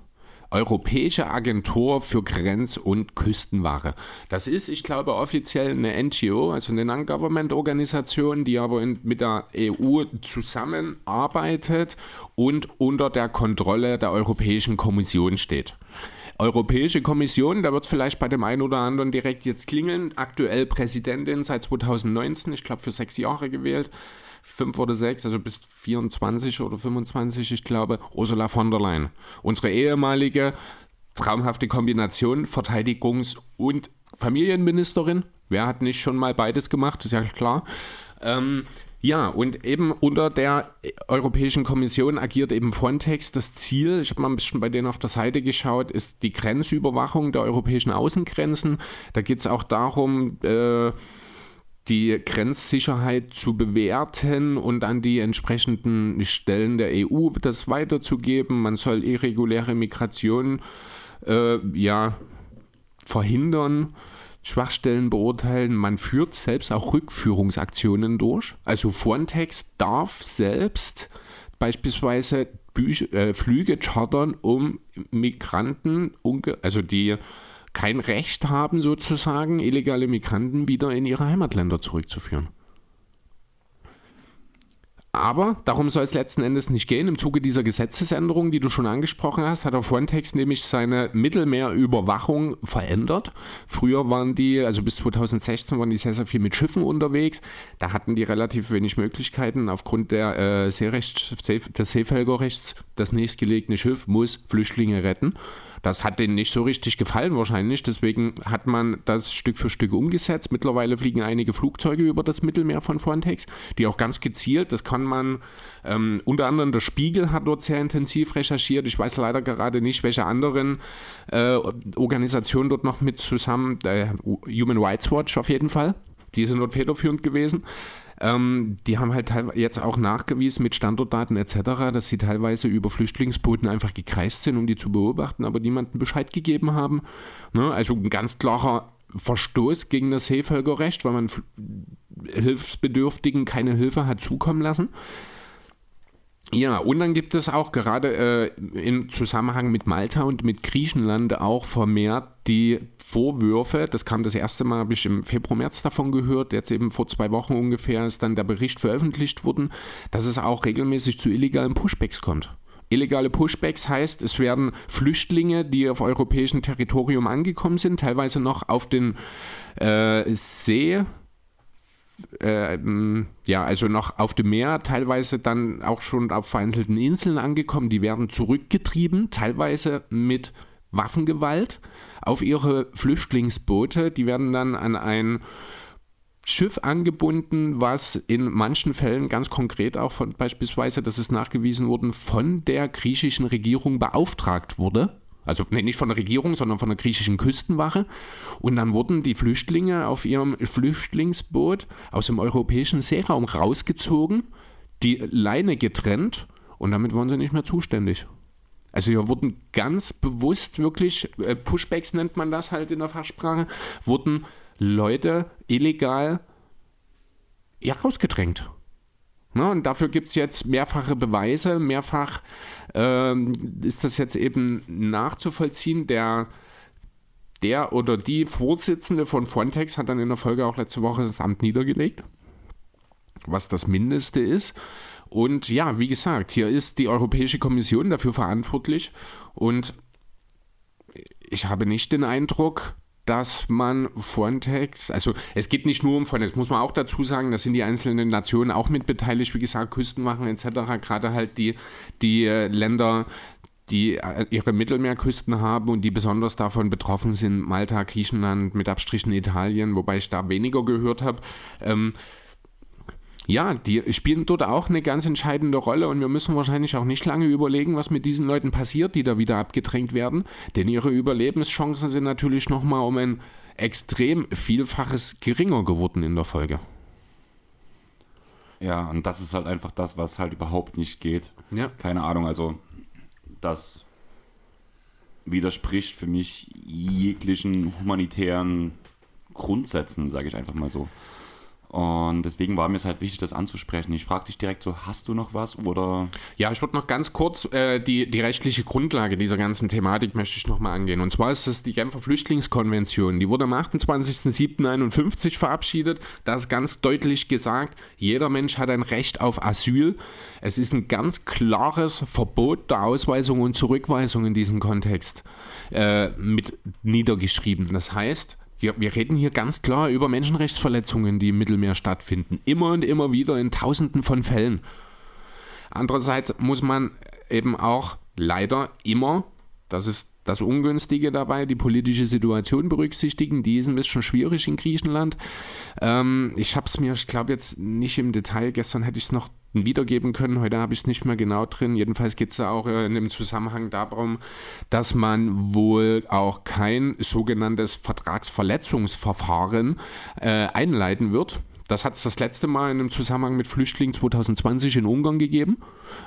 Speaker 2: Europäische Agentur für Grenz- und Küstenwache. Das ist, ich glaube, offiziell eine NGO, also eine Non-Government-Organisation, die aber in, mit der EU zusammenarbeitet und unter der Kontrolle der Europäischen Kommission steht. Europäische Kommission, da wird vielleicht bei dem einen oder anderen direkt jetzt klingeln. Aktuell Präsidentin seit 2019, ich glaube für sechs Jahre gewählt. Fünf oder sechs, also bis 24 oder 25, ich glaube, Ursula von der Leyen. Unsere ehemalige traumhafte Kombination Verteidigungs- und Familienministerin. Wer hat nicht schon mal beides gemacht, ist ja klar. Ähm, ja, und eben unter der Europäischen Kommission agiert eben Frontex. Das Ziel, ich habe mal ein bisschen bei denen auf der Seite geschaut, ist die Grenzüberwachung der europäischen Außengrenzen. Da geht es auch darum, äh, die Grenzsicherheit zu bewerten und an die entsprechenden Stellen der EU das weiterzugeben. Man soll irreguläre Migration äh, ja, verhindern. Schwachstellen beurteilen. Man führt selbst auch Rückführungsaktionen durch. Also Frontex darf selbst beispielsweise Büch äh, Flüge chartern, um Migranten, also die kein Recht haben, sozusagen, illegale Migranten wieder in ihre Heimatländer zurückzuführen. Aber darum soll es letzten Endes nicht gehen. Im Zuge dieser Gesetzesänderung, die du schon angesprochen hast, hat der Frontex nämlich seine Mittelmeerüberwachung verändert. Früher waren die, also bis 2016 waren die sehr, sehr viel mit Schiffen unterwegs. Da hatten die relativ wenig Möglichkeiten aufgrund der, äh, Seerechts, des Seevölkerrechts. Das nächstgelegene Schiff muss Flüchtlinge retten. Das hat denen nicht so richtig gefallen wahrscheinlich. Deswegen hat man das Stück für Stück umgesetzt. Mittlerweile fliegen einige Flugzeuge über das Mittelmeer von Frontex, die auch ganz gezielt, das kann man, ähm, unter anderem der Spiegel hat dort sehr intensiv recherchiert. Ich weiß leider gerade nicht, welche anderen äh, Organisationen dort noch mit zusammen, äh, Human Rights Watch auf jeden Fall. Die sind dort federführend gewesen. Ähm, die haben halt jetzt auch nachgewiesen mit Standortdaten etc., dass sie teilweise über Flüchtlingsbooten einfach gekreist sind, um die zu beobachten, aber niemanden Bescheid gegeben haben. Ne? Also ein ganz klarer Verstoß gegen das Seevölkerrecht, weil man Hilfsbedürftigen keine Hilfe hat zukommen lassen. Ja, und dann gibt es auch gerade äh, im Zusammenhang mit Malta und mit Griechenland auch vermehrt die Vorwürfe. Das kam das erste Mal, habe ich im Februar, März davon gehört. Jetzt eben vor zwei Wochen ungefähr ist dann der Bericht veröffentlicht worden, dass es auch regelmäßig zu illegalen Pushbacks kommt. Illegale Pushbacks heißt, es werden Flüchtlinge, die auf europäischem Territorium angekommen sind, teilweise noch auf den äh, See äh, ja, also noch auf dem Meer, teilweise dann auch schon auf vereinzelten Inseln angekommen, die werden zurückgetrieben, teilweise mit Waffengewalt auf ihre Flüchtlingsboote. Die werden dann an ein Schiff angebunden, was in manchen Fällen ganz konkret auch von beispielsweise, das ist nachgewiesen worden, von der griechischen Regierung beauftragt wurde. Also nee, nicht von der Regierung, sondern von der griechischen Küstenwache. Und dann wurden die Flüchtlinge auf ihrem Flüchtlingsboot aus dem europäischen Seeraum rausgezogen, die Leine getrennt und damit waren sie nicht mehr zuständig. Also hier wurden ganz bewusst wirklich, äh, Pushbacks nennt man das halt in der Fachsprache, wurden Leute illegal ja, rausgedrängt. Na, und dafür gibt es jetzt mehrfache Beweise, mehrfach ähm, ist das jetzt eben nachzuvollziehen. Der, der oder die Vorsitzende von Frontex hat dann in der Folge auch letzte Woche das Amt niedergelegt, was das Mindeste ist. Und ja, wie gesagt, hier ist die Europäische Kommission dafür verantwortlich und ich habe nicht den Eindruck, dass man Frontex, also es geht nicht nur um Frontex, muss man auch dazu sagen, da sind die einzelnen Nationen auch mit beteiligt, wie gesagt, Küstenwachen etc., gerade halt die, die äh, Länder, die äh, ihre Mittelmeerküsten haben und die besonders davon betroffen sind, Malta, Griechenland, mit Abstrichen Italien, wobei ich da weniger gehört habe. Ähm, ja, die spielen dort auch eine ganz entscheidende Rolle und wir müssen wahrscheinlich auch nicht lange überlegen, was mit diesen Leuten passiert, die da wieder abgedrängt werden, denn ihre Überlebenschancen sind natürlich nochmal um ein extrem Vielfaches geringer geworden in der Folge.
Speaker 1: Ja, und das ist halt einfach das, was halt überhaupt nicht geht. Ja. Keine Ahnung, also das widerspricht für mich jeglichen humanitären Grundsätzen, sage ich einfach mal so. Und deswegen war mir es halt wichtig, das anzusprechen. Ich frage dich direkt so, hast du noch was oder?
Speaker 2: Ja, ich würde noch ganz kurz äh, die, die rechtliche Grundlage dieser ganzen Thematik möchte ich nochmal angehen. Und zwar ist das die Genfer Flüchtlingskonvention. Die wurde am 28.07.51 verabschiedet. Da ist ganz deutlich gesagt, jeder Mensch hat ein Recht auf Asyl. Es ist ein ganz klares Verbot der Ausweisung und Zurückweisung in diesem Kontext äh, mit niedergeschrieben. Das heißt, wir, wir reden hier ganz klar über Menschenrechtsverletzungen, die im Mittelmeer stattfinden. Immer und immer wieder in Tausenden von Fällen. Andererseits muss man eben auch leider immer, das ist das Ungünstige dabei, die politische Situation berücksichtigen. Die ist ein bisschen schwierig in Griechenland. Ähm, ich habe es mir, ich glaube jetzt nicht im Detail, gestern hätte ich es noch wiedergeben können, heute habe ich es nicht mehr genau drin. Jedenfalls geht es ja auch äh, in dem Zusammenhang darum, dass man wohl auch kein sogenanntes Vertragsverletzungsverfahren äh, einleiten wird. Das hat es das letzte Mal in einem Zusammenhang mit Flüchtlingen 2020 in Ungarn gegeben,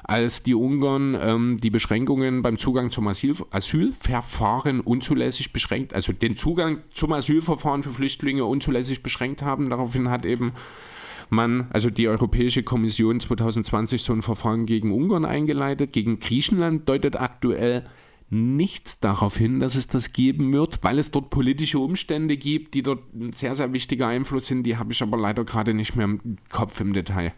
Speaker 2: als die Ungarn ähm, die Beschränkungen beim Zugang zum Asyl, Asylverfahren unzulässig beschränkt, also den Zugang zum Asylverfahren für Flüchtlinge unzulässig beschränkt haben. Daraufhin hat eben man, also die Europäische Kommission 2020 so ein Verfahren gegen Ungarn eingeleitet. Gegen Griechenland deutet aktuell nichts darauf hin, dass es das geben wird, weil es dort politische Umstände gibt, die dort ein sehr, sehr wichtiger Einfluss sind. Die habe ich aber leider gerade nicht mehr im Kopf im Detail.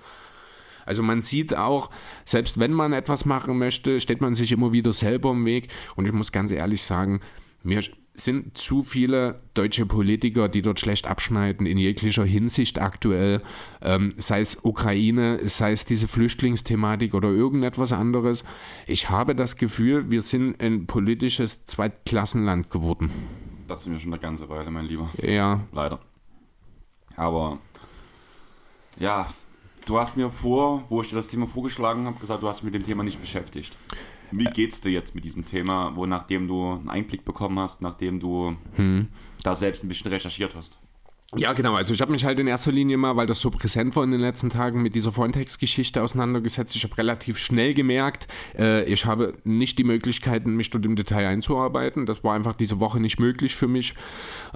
Speaker 2: Also man sieht auch, selbst wenn man etwas machen möchte, steht man sich immer wieder selber im Weg. Und ich muss ganz ehrlich sagen, mir sind zu viele deutsche Politiker, die dort schlecht abschneiden in jeglicher Hinsicht aktuell, ähm, sei es Ukraine, sei es diese Flüchtlingsthematik oder irgendetwas anderes. Ich habe das Gefühl, wir sind ein politisches Zweitklassenland geworden.
Speaker 1: Das sind wir schon eine ganze Weile, mein Lieber.
Speaker 2: Ja.
Speaker 1: Leider. Aber ja, du hast mir vor, wo ich dir das Thema vorgeschlagen habe, gesagt, du hast mich mit dem Thema nicht beschäftigt. Wie geht's dir jetzt mit diesem Thema, wo nachdem du einen Einblick bekommen hast, nachdem du hm. da selbst ein bisschen recherchiert hast?
Speaker 2: Ja, genau. Also ich habe mich halt in erster Linie mal, weil das so präsent war in den letzten Tagen, mit dieser Frontex-Geschichte auseinandergesetzt. Ich habe relativ schnell gemerkt, äh, ich habe nicht die Möglichkeiten, mich dort im Detail einzuarbeiten. Das war einfach diese Woche nicht möglich für mich.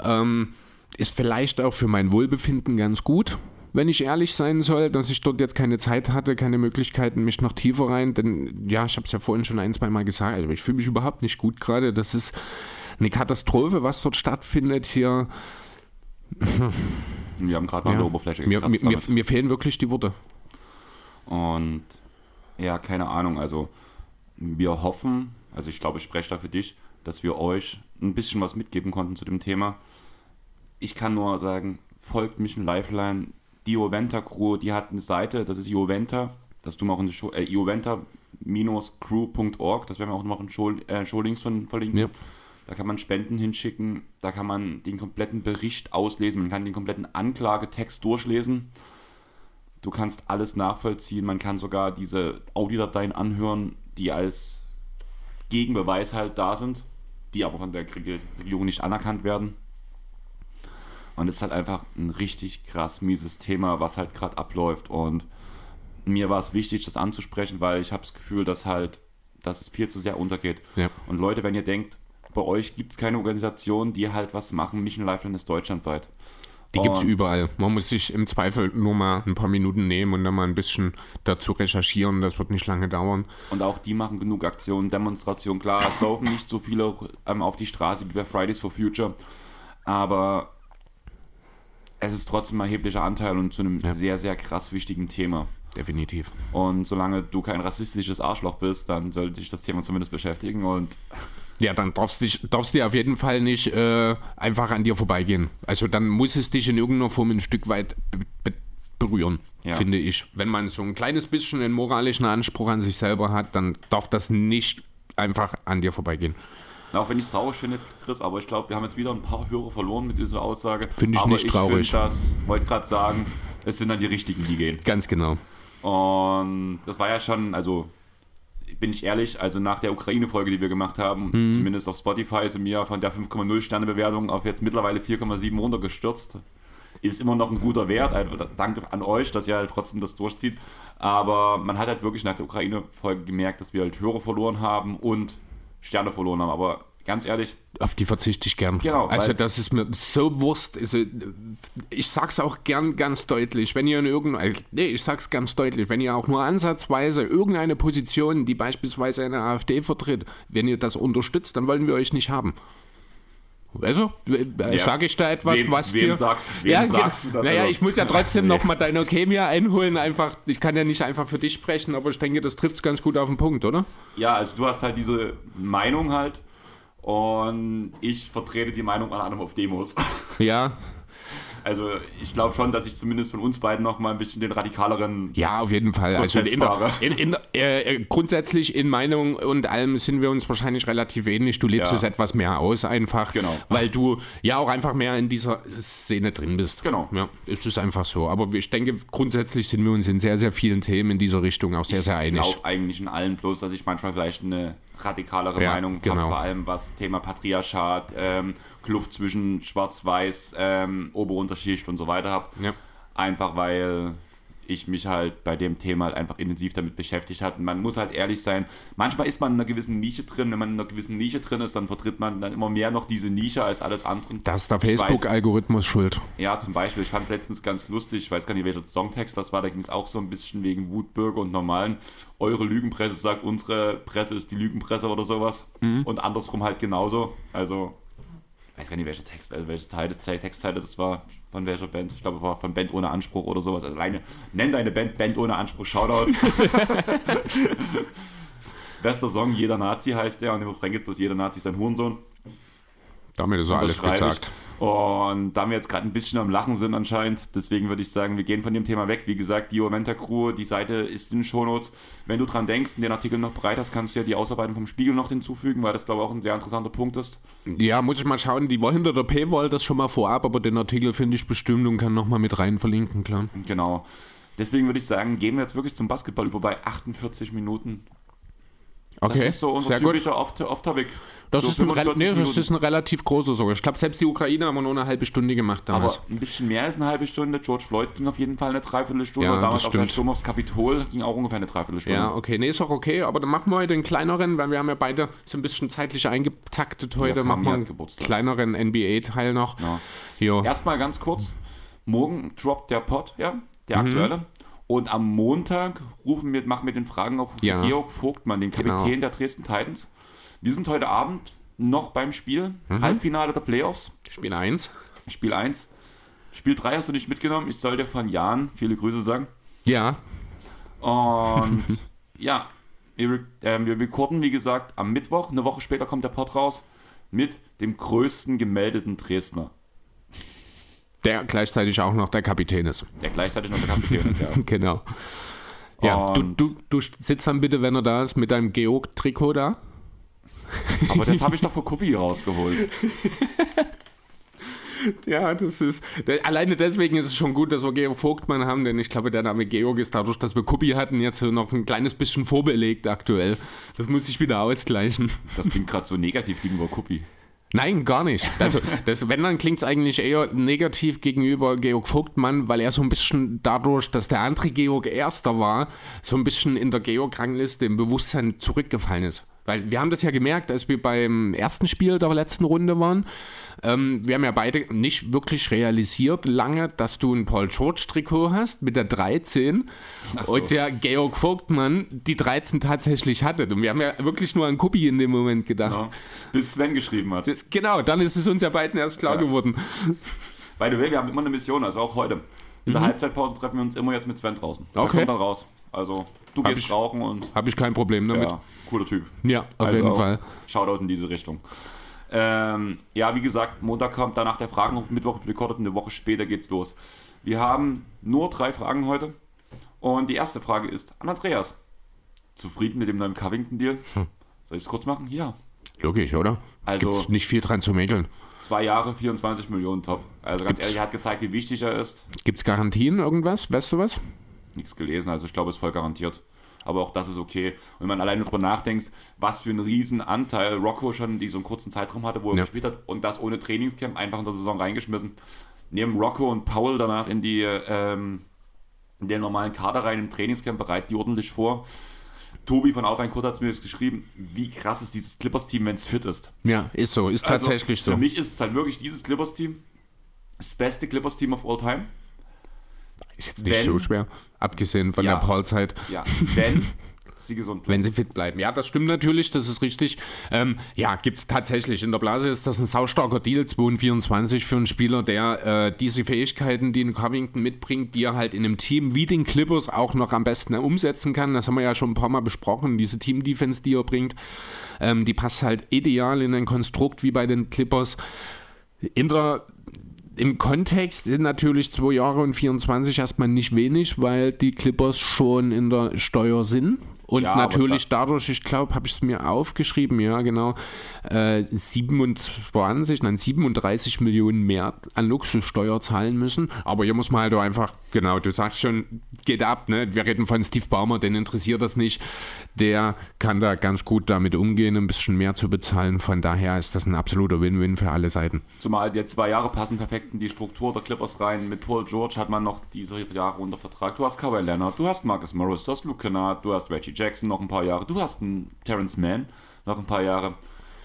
Speaker 2: Ähm, ist vielleicht auch für mein Wohlbefinden ganz gut, wenn ich ehrlich sein soll, dass ich dort jetzt keine Zeit hatte, keine Möglichkeiten, mich noch tiefer rein, denn ja, ich habe es ja vorhin schon ein, zwei Mal gesagt, also ich fühle mich überhaupt nicht gut gerade. Das ist eine Katastrophe, was dort stattfindet hier. (laughs)
Speaker 1: Wir haben gerade mal ja. an der Oberfläche
Speaker 2: mir, mir, mir, mir fehlen wirklich die Worte.
Speaker 1: Und ja, keine Ahnung, also wir hoffen, also ich glaube, ich spreche da für dich, dass wir euch ein bisschen was mitgeben konnten zu dem Thema. Ich kann nur sagen, folgt Mission Lifeline, die Joventa Crew, die hat eine Seite, das ist Joventa, das tun wir auch in der Show, äh, Joventa-crew.org, das werden wir auch noch in Show, äh, Showlinks von verlinken. Ja. Da kann man Spenden hinschicken, da kann man den kompletten Bericht auslesen, man kann den kompletten Anklagetext durchlesen. Du kannst alles nachvollziehen, man kann sogar diese Audiodateien anhören, die als Gegenbeweis halt da sind, die aber von der Regierung nicht anerkannt werden. Und es ist halt einfach ein richtig krass mieses Thema, was halt gerade abläuft. Und mir war es wichtig, das anzusprechen, weil ich habe das Gefühl, dass halt, dass es viel zu sehr untergeht.
Speaker 2: Ja.
Speaker 1: Und Leute, wenn ihr denkt, bei euch gibt es keine Organisation, die halt was machen, Mission Lifeline ist deutschlandweit.
Speaker 2: Die gibt es überall. Man muss sich im Zweifel nur mal ein paar Minuten nehmen und dann mal ein bisschen dazu recherchieren. Das wird nicht lange dauern.
Speaker 1: Und auch die machen genug Aktionen, Demonstrationen. Klar, es laufen nicht so viele ähm, auf die Straße wie bei Fridays for Future, aber es ist trotzdem ein erheblicher Anteil und zu einem
Speaker 2: Ja.
Speaker 1: sehr, sehr krass wichtigen Thema.
Speaker 2: Definitiv.
Speaker 1: Und solange du kein rassistisches Arschloch bist, dann sollte dich das Thema zumindest beschäftigen. Und
Speaker 2: Ja, dann darfst du dich, darfst dir auf jeden Fall nicht äh, einfach an dir vorbeigehen. Also dann muss es dich in irgendeiner Form ein Stück weit be be berühren,
Speaker 1: Ja.
Speaker 2: finde ich. Wenn man so ein kleines bisschen einen moralischen Anspruch an sich selber hat, dann darf das nicht einfach an dir vorbeigehen.
Speaker 1: Auch wenn ich es traurig finde, Chris, aber ich glaube, wir haben jetzt wieder ein paar Hörer verloren mit dieser Aussage.
Speaker 2: Finde ich
Speaker 1: aber
Speaker 2: nicht traurig.
Speaker 1: Ich das, wollte gerade sagen, es sind dann die richtigen, die gehen.
Speaker 2: Ganz genau.
Speaker 1: Und das war ja schon, also bin ich ehrlich, also nach der Ukraine-Folge, die wir gemacht haben,
Speaker 2: Mhm.
Speaker 1: zumindest auf Spotify, sind wir von der 5,0 Sterne-Bewertung auf jetzt mittlerweile 4,7 runtergestürzt. Ist immer noch ein guter Wert. Also danke an euch, dass ihr halt trotzdem das durchzieht. Aber man hat halt wirklich nach der Ukraine-Folge gemerkt, dass wir halt Hörer verloren haben und Sterne verloren haben. Aber ganz ehrlich,
Speaker 2: Auf die verzichte ich gern.
Speaker 1: Genau,
Speaker 2: Also das ist mir so Wurst. Also, ich sag's auch gern ganz deutlich, wenn ihr in irgendeiner, nee, ich sag's ganz deutlich, wenn ihr auch nur ansatzweise irgendeine Position, die beispielsweise eine AfD vertritt, wenn ihr das unterstützt, dann wollen wir euch nicht haben. Also,
Speaker 1: Ja.
Speaker 2: sage ich da etwas,
Speaker 1: Wem-
Speaker 2: was
Speaker 1: wem
Speaker 2: dir...
Speaker 1: sagst- wem
Speaker 2: ja,
Speaker 1: sagst du das,
Speaker 2: Naja,
Speaker 1: also?
Speaker 2: ich muss ja trotzdem
Speaker 1: Nee.
Speaker 2: noch mal deine mir einholen. Einfach, ich kann ja nicht einfach für dich sprechen, aber ich denke, das trifft's ganz gut auf den Punkt, oder?
Speaker 1: ja, also du hast halt diese Meinung halt und ich vertrete die Meinung an anderem auf Demos.
Speaker 2: Ja,
Speaker 1: Also ich glaube schon, dass ich zumindest von uns beiden noch mal ein bisschen den radikaleren.
Speaker 2: Ja, auf jeden Fall. Also in, in, äh, äh, grundsätzlich in Meinung und allem sind wir uns wahrscheinlich relativ ähnlich. Du lebst
Speaker 1: Ja.
Speaker 2: es etwas mehr aus einfach,
Speaker 1: Genau.
Speaker 2: weil du ja auch einfach mehr in dieser Szene drin bist.
Speaker 1: Genau.
Speaker 2: Ja, es ist einfach so. Aber ich denke, grundsätzlich sind wir uns in sehr, sehr vielen Themen in dieser Richtung auch sehr, sehr
Speaker 1: ich
Speaker 2: einig.
Speaker 1: glaube eigentlich in allen, bloß dass ich manchmal vielleicht eine radikalere
Speaker 2: Ja,
Speaker 1: Meinung
Speaker 2: genau.
Speaker 1: habe, vor allem was Thema Patriarchat, ähm, Kluft zwischen Schwarz-Weiß, ähm, Oberunterschicht und so weiter habe.
Speaker 2: Ja.
Speaker 1: Einfach weil ich mich halt bei dem Thema halt einfach intensiv damit beschäftigt habe. Und man muss halt ehrlich sein, manchmal ist man in einer gewissen Nische drin. Wenn man in einer gewissen Nische drin ist, dann vertritt man dann immer mehr noch diese Nische als alles andere.
Speaker 2: Das ist der Facebook-Algorithmus schuld.
Speaker 1: Ja, zum Beispiel, ich fand es letztens ganz lustig, ich weiß gar nicht, welcher Songtext das war, da ging es auch so ein bisschen wegen Wutbürger und Normalen. Eure Lügenpresse sagt, unsere Presse ist die Lügenpresse oder sowas. Und andersrum halt genauso. Also, ich weiß gar nicht, welcher Text, also welcher Teil des Textzeile das war, von welcher Band. Ich glaube, es war von Band ohne Anspruch oder sowas. Also, alleine, nenn deine Band Band ohne Anspruch, Shoutout. (laughs) Bester Song, jeder Nazi heißt der und im Refrain gibt bloß jeder Nazi ist ein Hurensohn.
Speaker 2: Damit ist alles
Speaker 1: ich.
Speaker 2: gesagt.
Speaker 1: Und da wir jetzt gerade ein bisschen am Lachen sind anscheinend, deswegen würde ich sagen, wir gehen von dem Thema weg. Wie gesagt, die Omenta Crew, die Seite ist in den Shownotes. Wenn du dran denkst und den Artikel noch bereit hast, kannst du ja die Ausarbeitung vom Spiegel noch hinzufügen, weil das, glaube ich, auch ein sehr interessanter Punkt ist.
Speaker 2: Ja, muss ich mal schauen. Die war hinter der Paywall das schon mal vorab, aber den Artikel finde ich bestimmt und kann nochmal mit rein verlinken, klar.
Speaker 1: Genau. Deswegen würde ich sagen, gehen wir jetzt wirklich zum Basketball über bei 48 Minuten.
Speaker 2: Okay,
Speaker 1: Das ist so unser
Speaker 2: sehr
Speaker 1: typischer Off- Off-Topic.
Speaker 2: Das,
Speaker 1: so
Speaker 2: ist ein, Re
Speaker 1: 45
Speaker 2: nee, das ist ein relativ großer sogar. Ich glaube, selbst die Ukraine haben wir nur eine halbe Stunde gemacht
Speaker 1: aber
Speaker 2: damals.
Speaker 1: ein bisschen mehr als eine halbe Stunde. George Floyd ging auf jeden Fall eine Dreiviertelstunde.
Speaker 2: Ja,
Speaker 1: damals auch der
Speaker 2: stimmt.
Speaker 1: Sturm aufs Kapitol ging auch ungefähr eine Dreiviertelstunde.
Speaker 2: ja, okay, nee, ist auch okay, aber dann machen wir heute den kleineren, weil wir haben ja beide so ein bisschen zeitlich eingetaktet heute.
Speaker 1: kam
Speaker 2: machen wir
Speaker 1: ja
Speaker 2: einen
Speaker 1: Geburtstag.
Speaker 2: kleineren NBA-Teil noch.
Speaker 1: Ja.
Speaker 2: Jo.
Speaker 1: Erstmal ganz kurz. Morgen droppt der Pod, ja, der
Speaker 2: Mhm.
Speaker 1: aktuelle. Und am Montag rufen wir, machen wir den Fragen auf
Speaker 2: Ja.
Speaker 1: Georg Vogtmann, den Kapitän
Speaker 2: Genau.
Speaker 1: der Dresden Titans. Wir sind heute Abend noch beim Spiel,
Speaker 2: Mhm.
Speaker 1: Halbfinale der Playoffs,
Speaker 2: Spiel 1.
Speaker 1: Spiel 1. Spiel 3 hast du nicht mitgenommen. Ich soll dir von Jan viele Grüße sagen.
Speaker 2: Ja,
Speaker 1: Und (laughs) ja, wir, wir recorden, wie gesagt, am Mittwoch. Eine Woche später kommt der Pod raus mit dem größten gemeldeten Dresdner,
Speaker 2: der gleichzeitig auch noch der Kapitän ist.
Speaker 1: der gleichzeitig noch der Kapitän ist. Ja. (laughs)
Speaker 2: Genau. Ja, du, du, du sitzt dann bitte, wenn er da ist, mit deinem Georg-Trikot da.
Speaker 1: Aber das habe ich doch für Kuppi rausgeholt. (laughs)
Speaker 2: Ja, das ist. Alleine deswegen ist es schon gut, dass wir Georg Vogtmann haben, denn ich glaube, der Name Georg ist dadurch, dass wir Kuppi hatten, jetzt noch ein kleines bisschen vorbelegt aktuell. Das muss sich wieder ausgleichen.
Speaker 1: Das klingt gerade so negativ gegenüber Kuppi.
Speaker 2: Nein, gar nicht. Also, das, wenn, dann klingt es eigentlich eher negativ gegenüber Georg Vogtmann, weil er so ein bisschen dadurch, dass der andere Georg Erster war, so ein bisschen in der Georg-Rangliste im Bewusstsein zurückgefallen ist. Weil wir haben das ja gemerkt, als wir beim ersten Spiel der letzten Runde waren. Ähm, wir haben ja beide nicht wirklich realisiert lange, dass du ein Paul George-Trikot hast mit der 13 so. und der Georg Vogtmann die 13 tatsächlich hatte. Und wir haben ja wirklich nur an Kuppi in dem Moment gedacht. Genau.
Speaker 1: Bis Sven geschrieben hat. Das,
Speaker 2: genau, dann ist es uns ja beiden erst klar ja. geworden.
Speaker 1: By the way, wir haben immer eine Mission, also auch heute. In der mhm. Halbzeitpause treffen wir uns immer jetzt mit Sven draußen.
Speaker 2: Okay.
Speaker 1: Der kommt dann raus. Also du
Speaker 2: hab
Speaker 1: gehst
Speaker 2: ich,
Speaker 1: rauchen und.
Speaker 2: Habe ich kein Problem damit. Ja,
Speaker 1: cooler Typ.
Speaker 2: Ja, auf also jeden Fall.
Speaker 1: Shoutout in diese Richtung. Ähm, ja, wie gesagt, Montag kommt danach der Fragenruf, Mittwoch recorded und eine Woche später geht's los. Wir haben nur drei Fragen heute. Und die erste Frage ist an Andreas. Zufrieden mit dem neuen Covington-Deal? Hm. Soll ich es kurz machen? Ja.
Speaker 2: Logisch, oder?
Speaker 1: Also
Speaker 2: Gibt's nicht viel dran zu mäkeln.
Speaker 1: Zwei Jahre, 24 Millionen top. Also ganz Gibt's, ehrlich, er hat gezeigt, wie wichtig er ist.
Speaker 2: Gibt es Garantien irgendwas? Weißt du was?
Speaker 1: Nichts gelesen, also ich glaube, es ist voll garantiert. Aber auch das ist okay. Und wenn man alleine darüber nachdenkt, was für einen riesen Anteil Rocco schon in diesem kurzen Zeitraum hatte, wo er ja. gespielt hat und das ohne Trainingscamp einfach in der Saison reingeschmissen. Nehmen Rocco und Paul danach in die ähm, in den normalen Kader rein im Trainingscamp, bereiten die ordentlich vor. Tobi von Auf ein Kurt hat mir das geschrieben, wie krass ist dieses Clippers-Team, wenn es fit ist.
Speaker 2: Ja, ist so, ist also, tatsächlich so.
Speaker 1: Für mich ist es halt wirklich dieses Clippers-Team das beste Clippers-Team of all time.
Speaker 2: Ist jetzt nicht wenn, so schwer, abgesehen von ja, der Paul-Zeit.
Speaker 1: Ja, wenn (laughs) sie gesund
Speaker 2: bleiben. Wenn sie fit bleiben. Ja, das stimmt natürlich, das ist richtig. Ähm, ja, gibt es tatsächlich. In der Blase ist das ein saustarker Deal, 224 für einen Spieler, der äh, diese Fähigkeiten, die ein Covington mitbringt, die er halt in einem Team wie den Clippers auch noch am besten umsetzen kann. Das haben wir ja schon ein paar Mal besprochen. Diese Team-Defense, die er bringt, ähm, die passt halt ideal in ein Konstrukt wie bei den Clippers. In der im Kontext sind natürlich zwei Jahre und 24 erstmal nicht wenig, weil die Clippers schon in der Steuer sind. Und ja, natürlich dadurch, ich glaube, habe ich es mir aufgeschrieben, ja, genau, äh, 27, nein, 37 Millionen mehr an Luxussteuer zahlen müssen. Aber hier muss man halt einfach, genau, du sagst schon, geht ab, ne? Wir reden von Steve Baumer, den interessiert das nicht. Der kann da ganz gut damit umgehen, ein bisschen mehr zu bezahlen. Von daher ist das ein absoluter Win-Win für alle Seiten.
Speaker 1: Zumal die zwei Jahre passen perfekt in die Struktur der Clippers rein. Mit Paul George hat man noch diese Jahre unter Vertrag. Du hast Kawhi Leonard, du hast Marcus Morris, du hast Luke Kennard, du hast Reggie Jackson noch ein paar Jahre. Du hast einen Terrence Mann noch ein paar Jahre.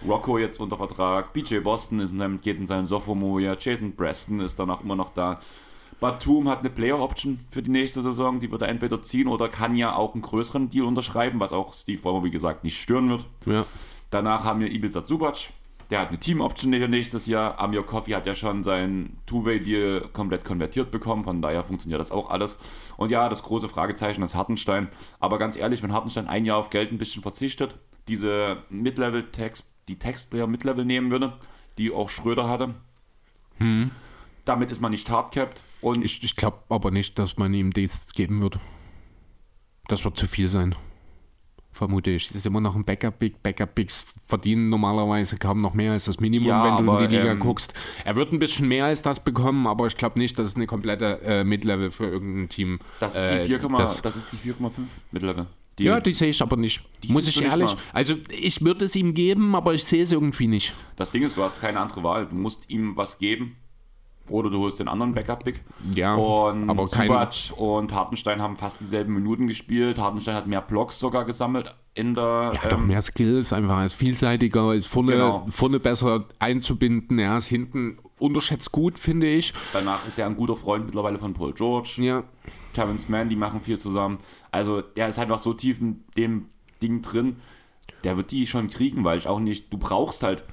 Speaker 1: Rocco jetzt unter Vertrag. BJ Boston ist in seinem, geht in seinen Sophomore-Jahr. Jason Preston ist danach immer noch da. Batum hat eine Player-Option für die nächste Saison. Die wird er entweder ziehen oder kann ja auch einen größeren Deal unterschreiben, was auch Steve Ballmer, wie gesagt, nicht stören wird.
Speaker 2: Ja.
Speaker 1: Danach haben wir Ibiza Zubac. Der hat eine Team-Option nächstes Jahr. Amir Coffee hat ja schon seinen Two-Way-Deal komplett konvertiert bekommen. Von daher funktioniert das auch alles. Und ja, das große Fragezeichen ist Hartenstein. Aber ganz ehrlich, wenn Hartenstein ein Jahr auf Geld ein bisschen verzichtet, diese Mid-Level-Text, die Textplayer Mid-Level nehmen würde, die auch Schröder hatte,
Speaker 2: hm.
Speaker 1: damit ist man nicht hardcapped.
Speaker 2: Und ich, ich glaube aber nicht, dass man ihm das geben wird. Das wird zu viel sein vermute ich. Das ist immer noch ein Backup-Big. Backup-Bigs verdienen normalerweise kaum noch mehr als das Minimum, ja, wenn du aber, in die Liga ähm, guckst. Er wird ein bisschen mehr als das bekommen, aber ich glaube nicht, dass es eine komplette äh, Mid-Level für irgendein Team
Speaker 1: Das ist die 4,5 äh, das, das Mid-Level.
Speaker 2: Die, ja, die sehe ich aber nicht. Muss ich ehrlich. Also ich würde es ihm geben, aber ich sehe es irgendwie nicht.
Speaker 1: Das Ding ist, du hast keine andere Wahl. Du musst ihm was geben oder du holst den anderen Backup-Pick.
Speaker 2: Ja,
Speaker 1: und aber Subac und Hartenstein haben fast dieselben Minuten gespielt. Hartenstein hat mehr Blocks sogar gesammelt in der.
Speaker 2: Ja, ähm, doch mehr Skills, einfach ist vielseitiger, ist vorne, genau. vorne besser einzubinden. Er ist hinten unterschätzt gut, finde ich.
Speaker 1: Danach ist er ein guter Freund mittlerweile von Paul George.
Speaker 2: Ja.
Speaker 1: Terrence Mann, die machen viel zusammen. Also der ist einfach so tief in dem Ding drin, der wird die schon kriegen, weil ich auch nicht, du brauchst halt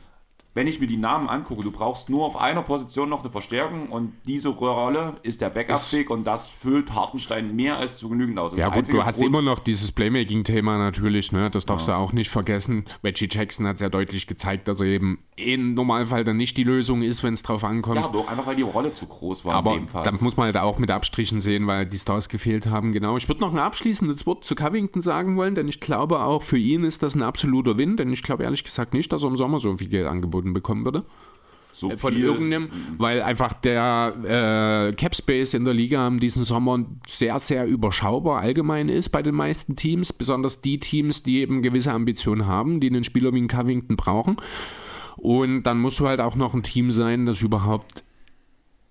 Speaker 1: wenn ich mir die Namen angucke, du brauchst nur auf einer Position noch eine Verstärkung und diese Rolle ist der Backup-Pick und das füllt Hartenstein mehr als zu genügend aus.
Speaker 2: Ja gut, du hast Grund, immer noch dieses Playmaking-Thema natürlich, ne? das darfst ja. du auch nicht vergessen. Reggie Jackson hat sehr deutlich gezeigt, dass er eben im Normalfall dann nicht die Lösung ist, wenn es drauf ankommt. Ja,
Speaker 1: aber auch einfach, weil die Rolle zu groß war
Speaker 2: aber in dem Fall. dann muss man halt auch mit Abstrichen sehen, weil die Stars gefehlt haben, genau. Ich würde noch ein abschließendes Wort zu Covington sagen wollen, denn ich glaube auch, für ihn ist das ein absoluter Win, denn ich glaube ehrlich gesagt nicht, dass er im Sommer so viel Geld angeboten angeboten bekommen würde. So äh, von viel. irgendeinem, weil einfach der äh, Cap Space in der Liga in diesem Sommer sehr, sehr überschaubar allgemein ist bei den meisten Teams, besonders die Teams, die eben gewisse Ambitionen haben, die einen Spieler wie einen Covington brauchen. Und dann musst du halt auch noch ein Team sein, das überhaupt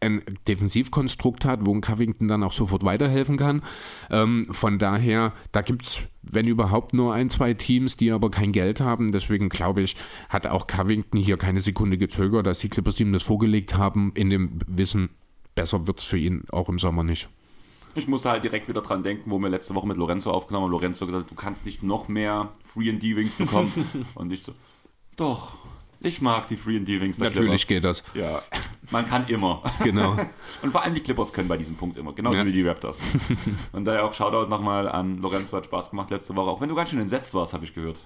Speaker 2: ein Defensivkonstrukt hat, wo ein Covington dann auch sofort weiterhelfen kann. Ähm, von daher, da gibt es, wenn überhaupt, nur ein, zwei Teams, die aber kein Geld haben. Deswegen glaube ich, hat auch Covington hier keine Sekunde gezögert, dass die Clippers ihm das vorgelegt haben, in dem Wissen, besser wird es für ihn auch im Sommer nicht.
Speaker 1: Ich musste halt direkt wieder dran denken, wo wir letzte Woche mit Lorenzo aufgenommen haben. Lorenzo gesagt, du kannst nicht noch mehr Free and D-Wings bekommen. (laughs) und ich so, doch, ich mag die Free and D-Wings.
Speaker 2: Natürlich Clippers. geht das.
Speaker 1: Ja, man kann immer.
Speaker 2: Genau. (laughs)
Speaker 1: Und vor allem die Clippers können bei diesem Punkt immer, genauso ja. wie die Raptors. (laughs) Und daher auch Shoutout nochmal an Lorenzo, hat Spaß gemacht letzte Woche, auch wenn du ganz schön entsetzt warst, habe ich gehört.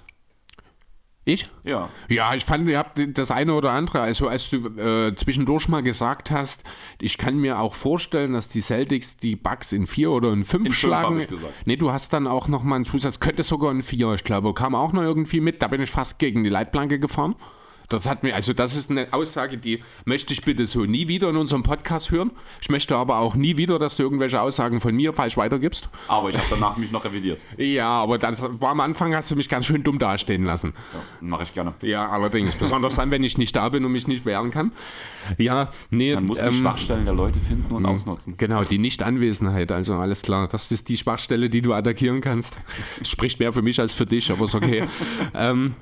Speaker 2: Ich?
Speaker 1: Ja.
Speaker 2: Ja, ich fand, ihr habt das eine oder andere, also als du äh, zwischendurch mal gesagt hast, ich kann mir auch vorstellen, dass die Celtics die Bugs in vier oder in fünf in schlagen. Fünf gesagt. Nee, du hast dann auch nochmal einen Zusatz, könnte sogar in vier, ich glaube, kam auch noch irgendwie mit, da bin ich fast gegen die Leitplanke gefahren. Das hat mir, also das ist eine Aussage, die möchte ich bitte so nie wieder in unserem Podcast hören. Ich möchte aber auch nie wieder, dass du irgendwelche Aussagen von mir falsch weitergibst.
Speaker 1: Aber ich habe danach mich noch revidiert.
Speaker 2: Ja, aber das war am Anfang, hast du mich ganz schön dumm dastehen lassen.
Speaker 1: Ja, Mache ich gerne.
Speaker 2: Ja, allerdings. Besonders dann, wenn ich nicht da bin und mich nicht wehren kann. Ja, nee.
Speaker 1: Man muss ähm, die Schwachstellen der Leute finden und ausnutzen.
Speaker 2: Genau, die Nichtanwesenheit, also alles klar. Das ist die Schwachstelle, die du attackieren kannst. Das spricht mehr für mich als für dich, aber ist okay. (laughs) ähm,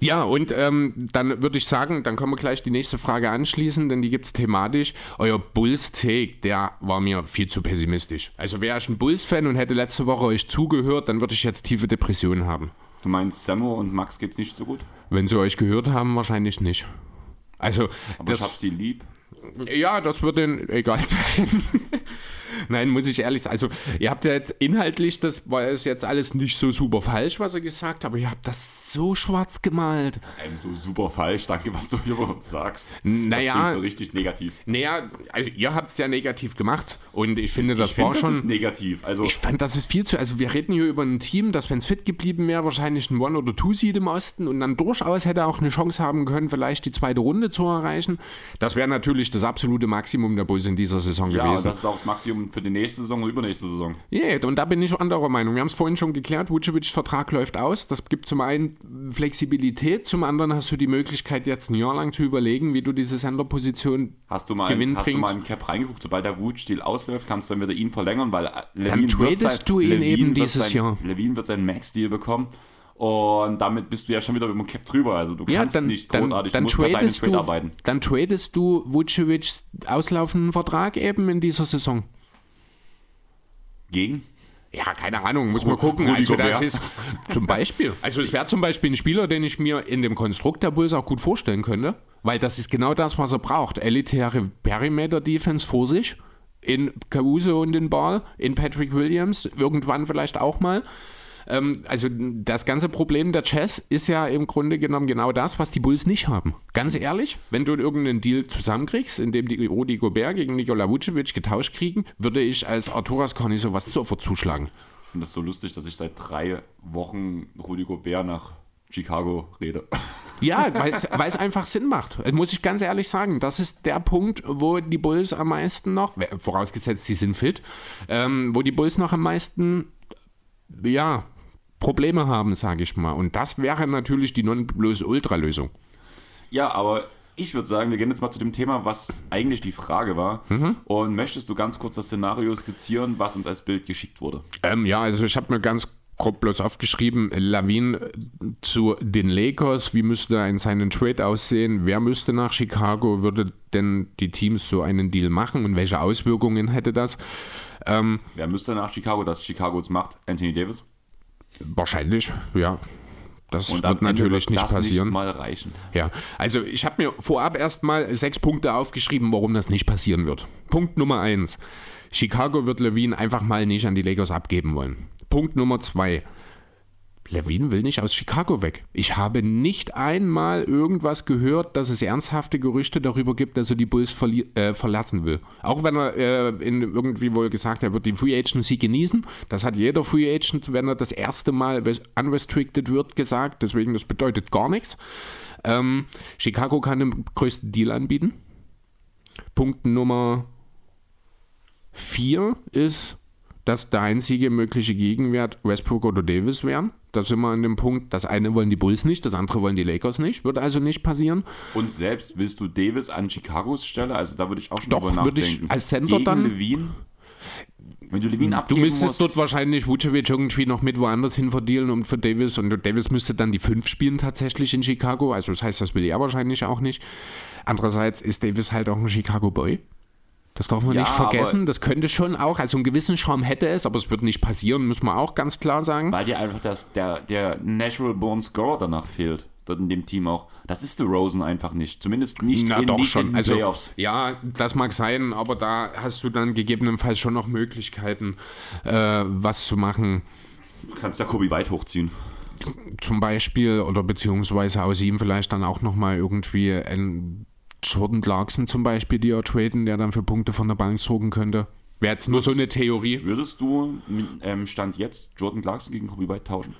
Speaker 2: ja, und ähm, dann würde ich sagen, dann können wir gleich die nächste Frage anschließen, denn die gibt es thematisch. Euer Bulls-Take, der war mir viel zu pessimistisch. Also wäre ich ein Bulls-Fan und hätte letzte Woche euch zugehört, dann würde ich jetzt tiefe Depressionen haben.
Speaker 1: Du meinst, Sammo und Max geht's nicht so gut?
Speaker 2: Wenn sie euch gehört haben, wahrscheinlich nicht. Also,
Speaker 1: Aber das, ich hab sie lieb.
Speaker 2: Ja, das wird denen egal (laughs) sein. Nein, muss ich ehrlich sagen. Also, ihr habt ja jetzt inhaltlich, das war jetzt alles nicht so super falsch, was ihr gesagt habt, aber ihr habt das so schwarz gemalt.
Speaker 1: Ähm, so super falsch, danke, was du hier über uns sagst.
Speaker 2: Naja.
Speaker 1: Das so richtig negativ.
Speaker 2: Naja, also ihr habt es ja negativ gemacht und ich finde, das
Speaker 1: ich
Speaker 2: war
Speaker 1: find,
Speaker 2: schon.
Speaker 1: Das ist negativ. Also
Speaker 2: ich fand, das ist viel zu. Also, wir reden hier über ein Team, das, wenn es fit geblieben wäre, wahrscheinlich ein One- oder Two-Seed im Osten und dann durchaus hätte auch eine Chance haben können, vielleicht die zweite Runde zu erreichen. Das wäre natürlich das absolute Maximum der Bulls in dieser Saison
Speaker 1: ja,
Speaker 2: gewesen.
Speaker 1: Ja, das ist auch das Maximum für die nächste Saison und übernächste Saison.
Speaker 2: Ja, yeah, und da bin ich anderer Meinung. Wir haben es vorhin schon geklärt, Vucevic's Vertrag läuft aus. Das gibt zum einen Flexibilität, zum anderen hast du die Möglichkeit, jetzt ein Jahr lang zu überlegen, wie du diese Senderposition
Speaker 1: hast du mal
Speaker 2: Gewinn
Speaker 1: Hast
Speaker 2: bringt.
Speaker 1: du mal einen Cap reingeguckt, sobald der Wutsch-Deal ausläuft, kannst du dann wieder ihn verlängern, weil
Speaker 2: Levine dann tradest sein, du ihn Levine eben dieses
Speaker 1: sein,
Speaker 2: Jahr.
Speaker 1: Levine wird seinen Max-Deal bekommen. Und damit bist du ja schon wieder mit dem Cap drüber. Also du kannst
Speaker 2: dann,
Speaker 1: nicht großartig,
Speaker 2: dann, dann
Speaker 1: du musst Trade
Speaker 2: du,
Speaker 1: arbeiten.
Speaker 2: Dann tradest du Vucevics auslaufenden Vertrag eben in dieser Saison.
Speaker 1: Gegen?
Speaker 2: Ja, keine Ahnung, muss man gucken. Also das ist (laughs) zum Beispiel. Also es wäre zum Beispiel ein Spieler, den ich mir in dem Konstrukt der Bulls auch gut vorstellen könnte, weil das ist genau das, was er braucht. Elitäre Perimeter-Defense vor sich, in Caruso und den Ball, in Patrick Williams, irgendwann vielleicht auch mal. Ähm, also das ganze Problem der Jazz ist ja im Grunde genommen genau das, was die Bulls nicht haben. Ganz ehrlich, wenn du irgendeinen Deal zusammenkriegst, in dem die Rudi Gobert gegen Nikola Vucevic getauscht kriegen, würde ich als Arturas Conny sowas sofort zuschlagen.
Speaker 1: Ich finde das so lustig, dass ich seit drei Wochen Rudi Gobert nach Chicago rede. (laughs)
Speaker 2: Ja, weil es einfach Sinn macht. Das muss ich ganz ehrlich sagen. Das ist der Punkt, wo die Bulls am meisten noch, vorausgesetzt sie sind fit, ähm, wo die Bulls noch am meisten, ja, Probleme haben, sage ich mal. Und das wäre natürlich die Non-Ultra-Lösung.
Speaker 1: Ja, aber ich würde sagen, wir gehen jetzt mal zu dem Thema, was eigentlich die Frage war.
Speaker 2: Mhm.
Speaker 1: Und möchtest du ganz kurz das Szenario skizzieren, was uns als Bild geschickt wurde?
Speaker 2: Ähm, ja, also ich habe mir ganz grob bloß aufgeschrieben, Lavin zu den Lakers, wie müsste ein seinen Trade aussehen, wer müsste nach Chicago, würde denn die Teams so einen Deal machen und welche Auswirkungen hätte das? Ähm,
Speaker 1: wer müsste nach Chicago, dass Chicago es macht? Anthony Davis?
Speaker 2: Wahrscheinlich, ja. Das
Speaker 1: Und
Speaker 2: wird natürlich
Speaker 1: wird
Speaker 2: nicht
Speaker 1: das
Speaker 2: passieren.
Speaker 1: Nicht mal reichen.
Speaker 2: Ja, also ich habe mir vorab erstmal sechs Punkte aufgeschrieben, warum das nicht passieren wird. Punkt Nummer eins: Chicago wird Levine einfach mal nicht an die Lakers abgeben wollen. Punkt Nummer zwei: Levine will nicht aus Chicago weg. Ich habe nicht einmal irgendwas gehört, dass es ernsthafte Gerüchte darüber gibt, dass er die Bulls äh, verlassen will. Auch wenn er äh, in irgendwie wohl gesagt, hat, er wird die Free Agency genießen. Das hat jeder Free Agent, wenn er das erste Mal unrestricted wird, gesagt. Deswegen, das bedeutet gar nichts. Ähm, Chicago kann den größten Deal anbieten. Punkt Nummer vier ist, dass der einzige mögliche Gegenwert Westbrook oder Davis wären. Da sind wir an dem Punkt, das eine wollen die Bulls nicht, das andere wollen die Lakers nicht. Wird also nicht passieren.
Speaker 1: Und selbst willst du Davis an Chicagos Stelle? Also da würde ich auch schon
Speaker 2: Doch,
Speaker 1: drüber
Speaker 2: würde ich
Speaker 1: nachdenken.
Speaker 2: als Center
Speaker 1: Gegen
Speaker 2: dann-
Speaker 1: Levine? Wenn du Levine
Speaker 2: Du
Speaker 1: abgeben
Speaker 2: müsstest
Speaker 1: musst,
Speaker 2: dort wahrscheinlich Vucevic irgendwie noch mit woanders hin verdealen und für Davis. Und Davis müsste dann die fünf spielen tatsächlich in Chicago. Also das heißt, das will er wahrscheinlich auch nicht. Andererseits ist Davis halt auch ein Chicago Boy. Das darf man
Speaker 1: Ja,
Speaker 2: nicht vergessen. Das könnte schon auch, also einen gewissen Charme hätte es, aber es wird nicht passieren, muss man auch ganz klar sagen.
Speaker 1: weil dir einfach das, der, der Natural Born Scorer danach fehlt. Dort in dem Team auch. Das ist der Rosen einfach nicht. Zumindest nicht,
Speaker 2: Na
Speaker 1: in,
Speaker 2: doch
Speaker 1: nicht
Speaker 2: schon.
Speaker 1: in den
Speaker 2: Also,
Speaker 1: Playoffs.
Speaker 2: ja, das mag sein, aber da hast du dann gegebenenfalls schon noch Möglichkeiten, äh, was zu machen.
Speaker 1: Du kannst ja Kobe White hochziehen.
Speaker 2: Zum Beispiel oder beziehungsweise aus ihm vielleicht dann auch nochmal irgendwie ein Jordan Clarkson zum Beispiel, die er traden, der dann für Punkte von der Bank sorgen könnte. Wäre jetzt nur so eine Theorie.
Speaker 1: Würdest du ähm, Stand jetzt Jordan Clarkson gegen Kobe White tauschen?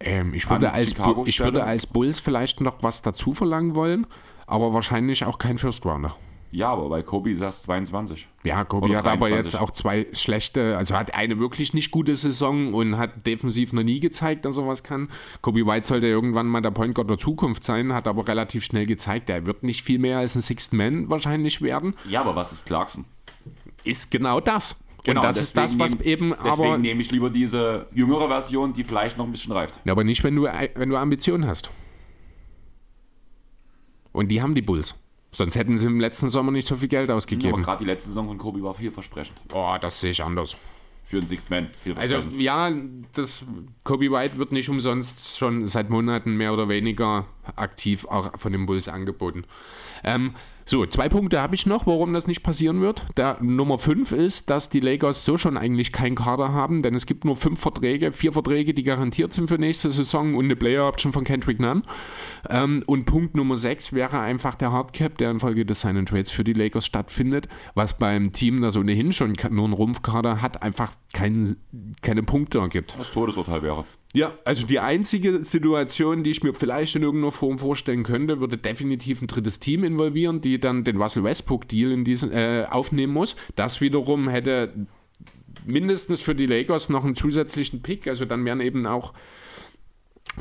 Speaker 2: Ähm, ich, würde
Speaker 1: An
Speaker 2: als Bu- ich würde als Bulls vielleicht noch was dazu verlangen wollen, aber wahrscheinlich auch kein First Rounder.
Speaker 1: Ja, aber bei Kobe ist das 22.
Speaker 2: Ja, Kobe
Speaker 1: Oder
Speaker 2: hat aber
Speaker 1: 23.
Speaker 2: jetzt auch zwei schlechte, also hat eine wirklich nicht gute Saison und hat defensiv noch nie gezeigt, dass er was kann. Kobe White sollte irgendwann mal der Point Guard der Zukunft sein, hat aber relativ schnell gezeigt, er wird nicht viel mehr als ein Sixth Man wahrscheinlich werden.
Speaker 1: Ja, aber was ist Clarkson?
Speaker 2: Ist genau das.
Speaker 1: Genau,
Speaker 2: und das ist das,
Speaker 1: deswegen
Speaker 2: was
Speaker 1: nehm-
Speaker 2: eben
Speaker 1: Deswegen
Speaker 2: aber.
Speaker 1: nehme ich lieber diese jüngere Version, die vielleicht noch ein bisschen reift.
Speaker 2: Ja, aber nicht, wenn du, wenn du Ambitionen hast. Und die haben die Bulls. Sonst hätten sie im letzten Sommer nicht so viel Geld
Speaker 1: Aber
Speaker 2: ausgegeben.
Speaker 1: gerade die letzte Saison von Kobe war vielversprechend.
Speaker 2: Oh, das sehe ich anders.
Speaker 1: Für einen Sixth Man.
Speaker 2: Also ja, das Kobe White wird nicht umsonst schon seit Monaten mehr oder weniger aktiv auch von den Bulls angeboten. Ähm, so, zwei Punkte habe ich noch, warum das nicht passieren wird. Der Nummer 5 ist, dass die Lakers so schon eigentlich keinen Kader haben, denn es gibt nur fünf Verträge, vier Verträge, die garantiert sind für nächste Saison und eine Player-Option von Kendrick Nunn. Ähm, und Punkt Nummer 6 wäre einfach der Hardcap, der infolge des Sign and Trades für die Lakers stattfindet, was beim Team, das ohnehin schon nur einen Rumpfkader hat, einfach kein, keine Punkte ergibt.
Speaker 1: das Todesurteil wäre.
Speaker 2: Ja, also die einzige Situation, die ich mir vielleicht in irgendeiner Form vorstellen könnte, würde definitiv ein drittes Team involvieren, die dann den Russell Westbrook-Deal äh, aufnehmen muss. Das wiederum hätte mindestens für die Lakers noch einen zusätzlichen Pick, also dann wären eben auch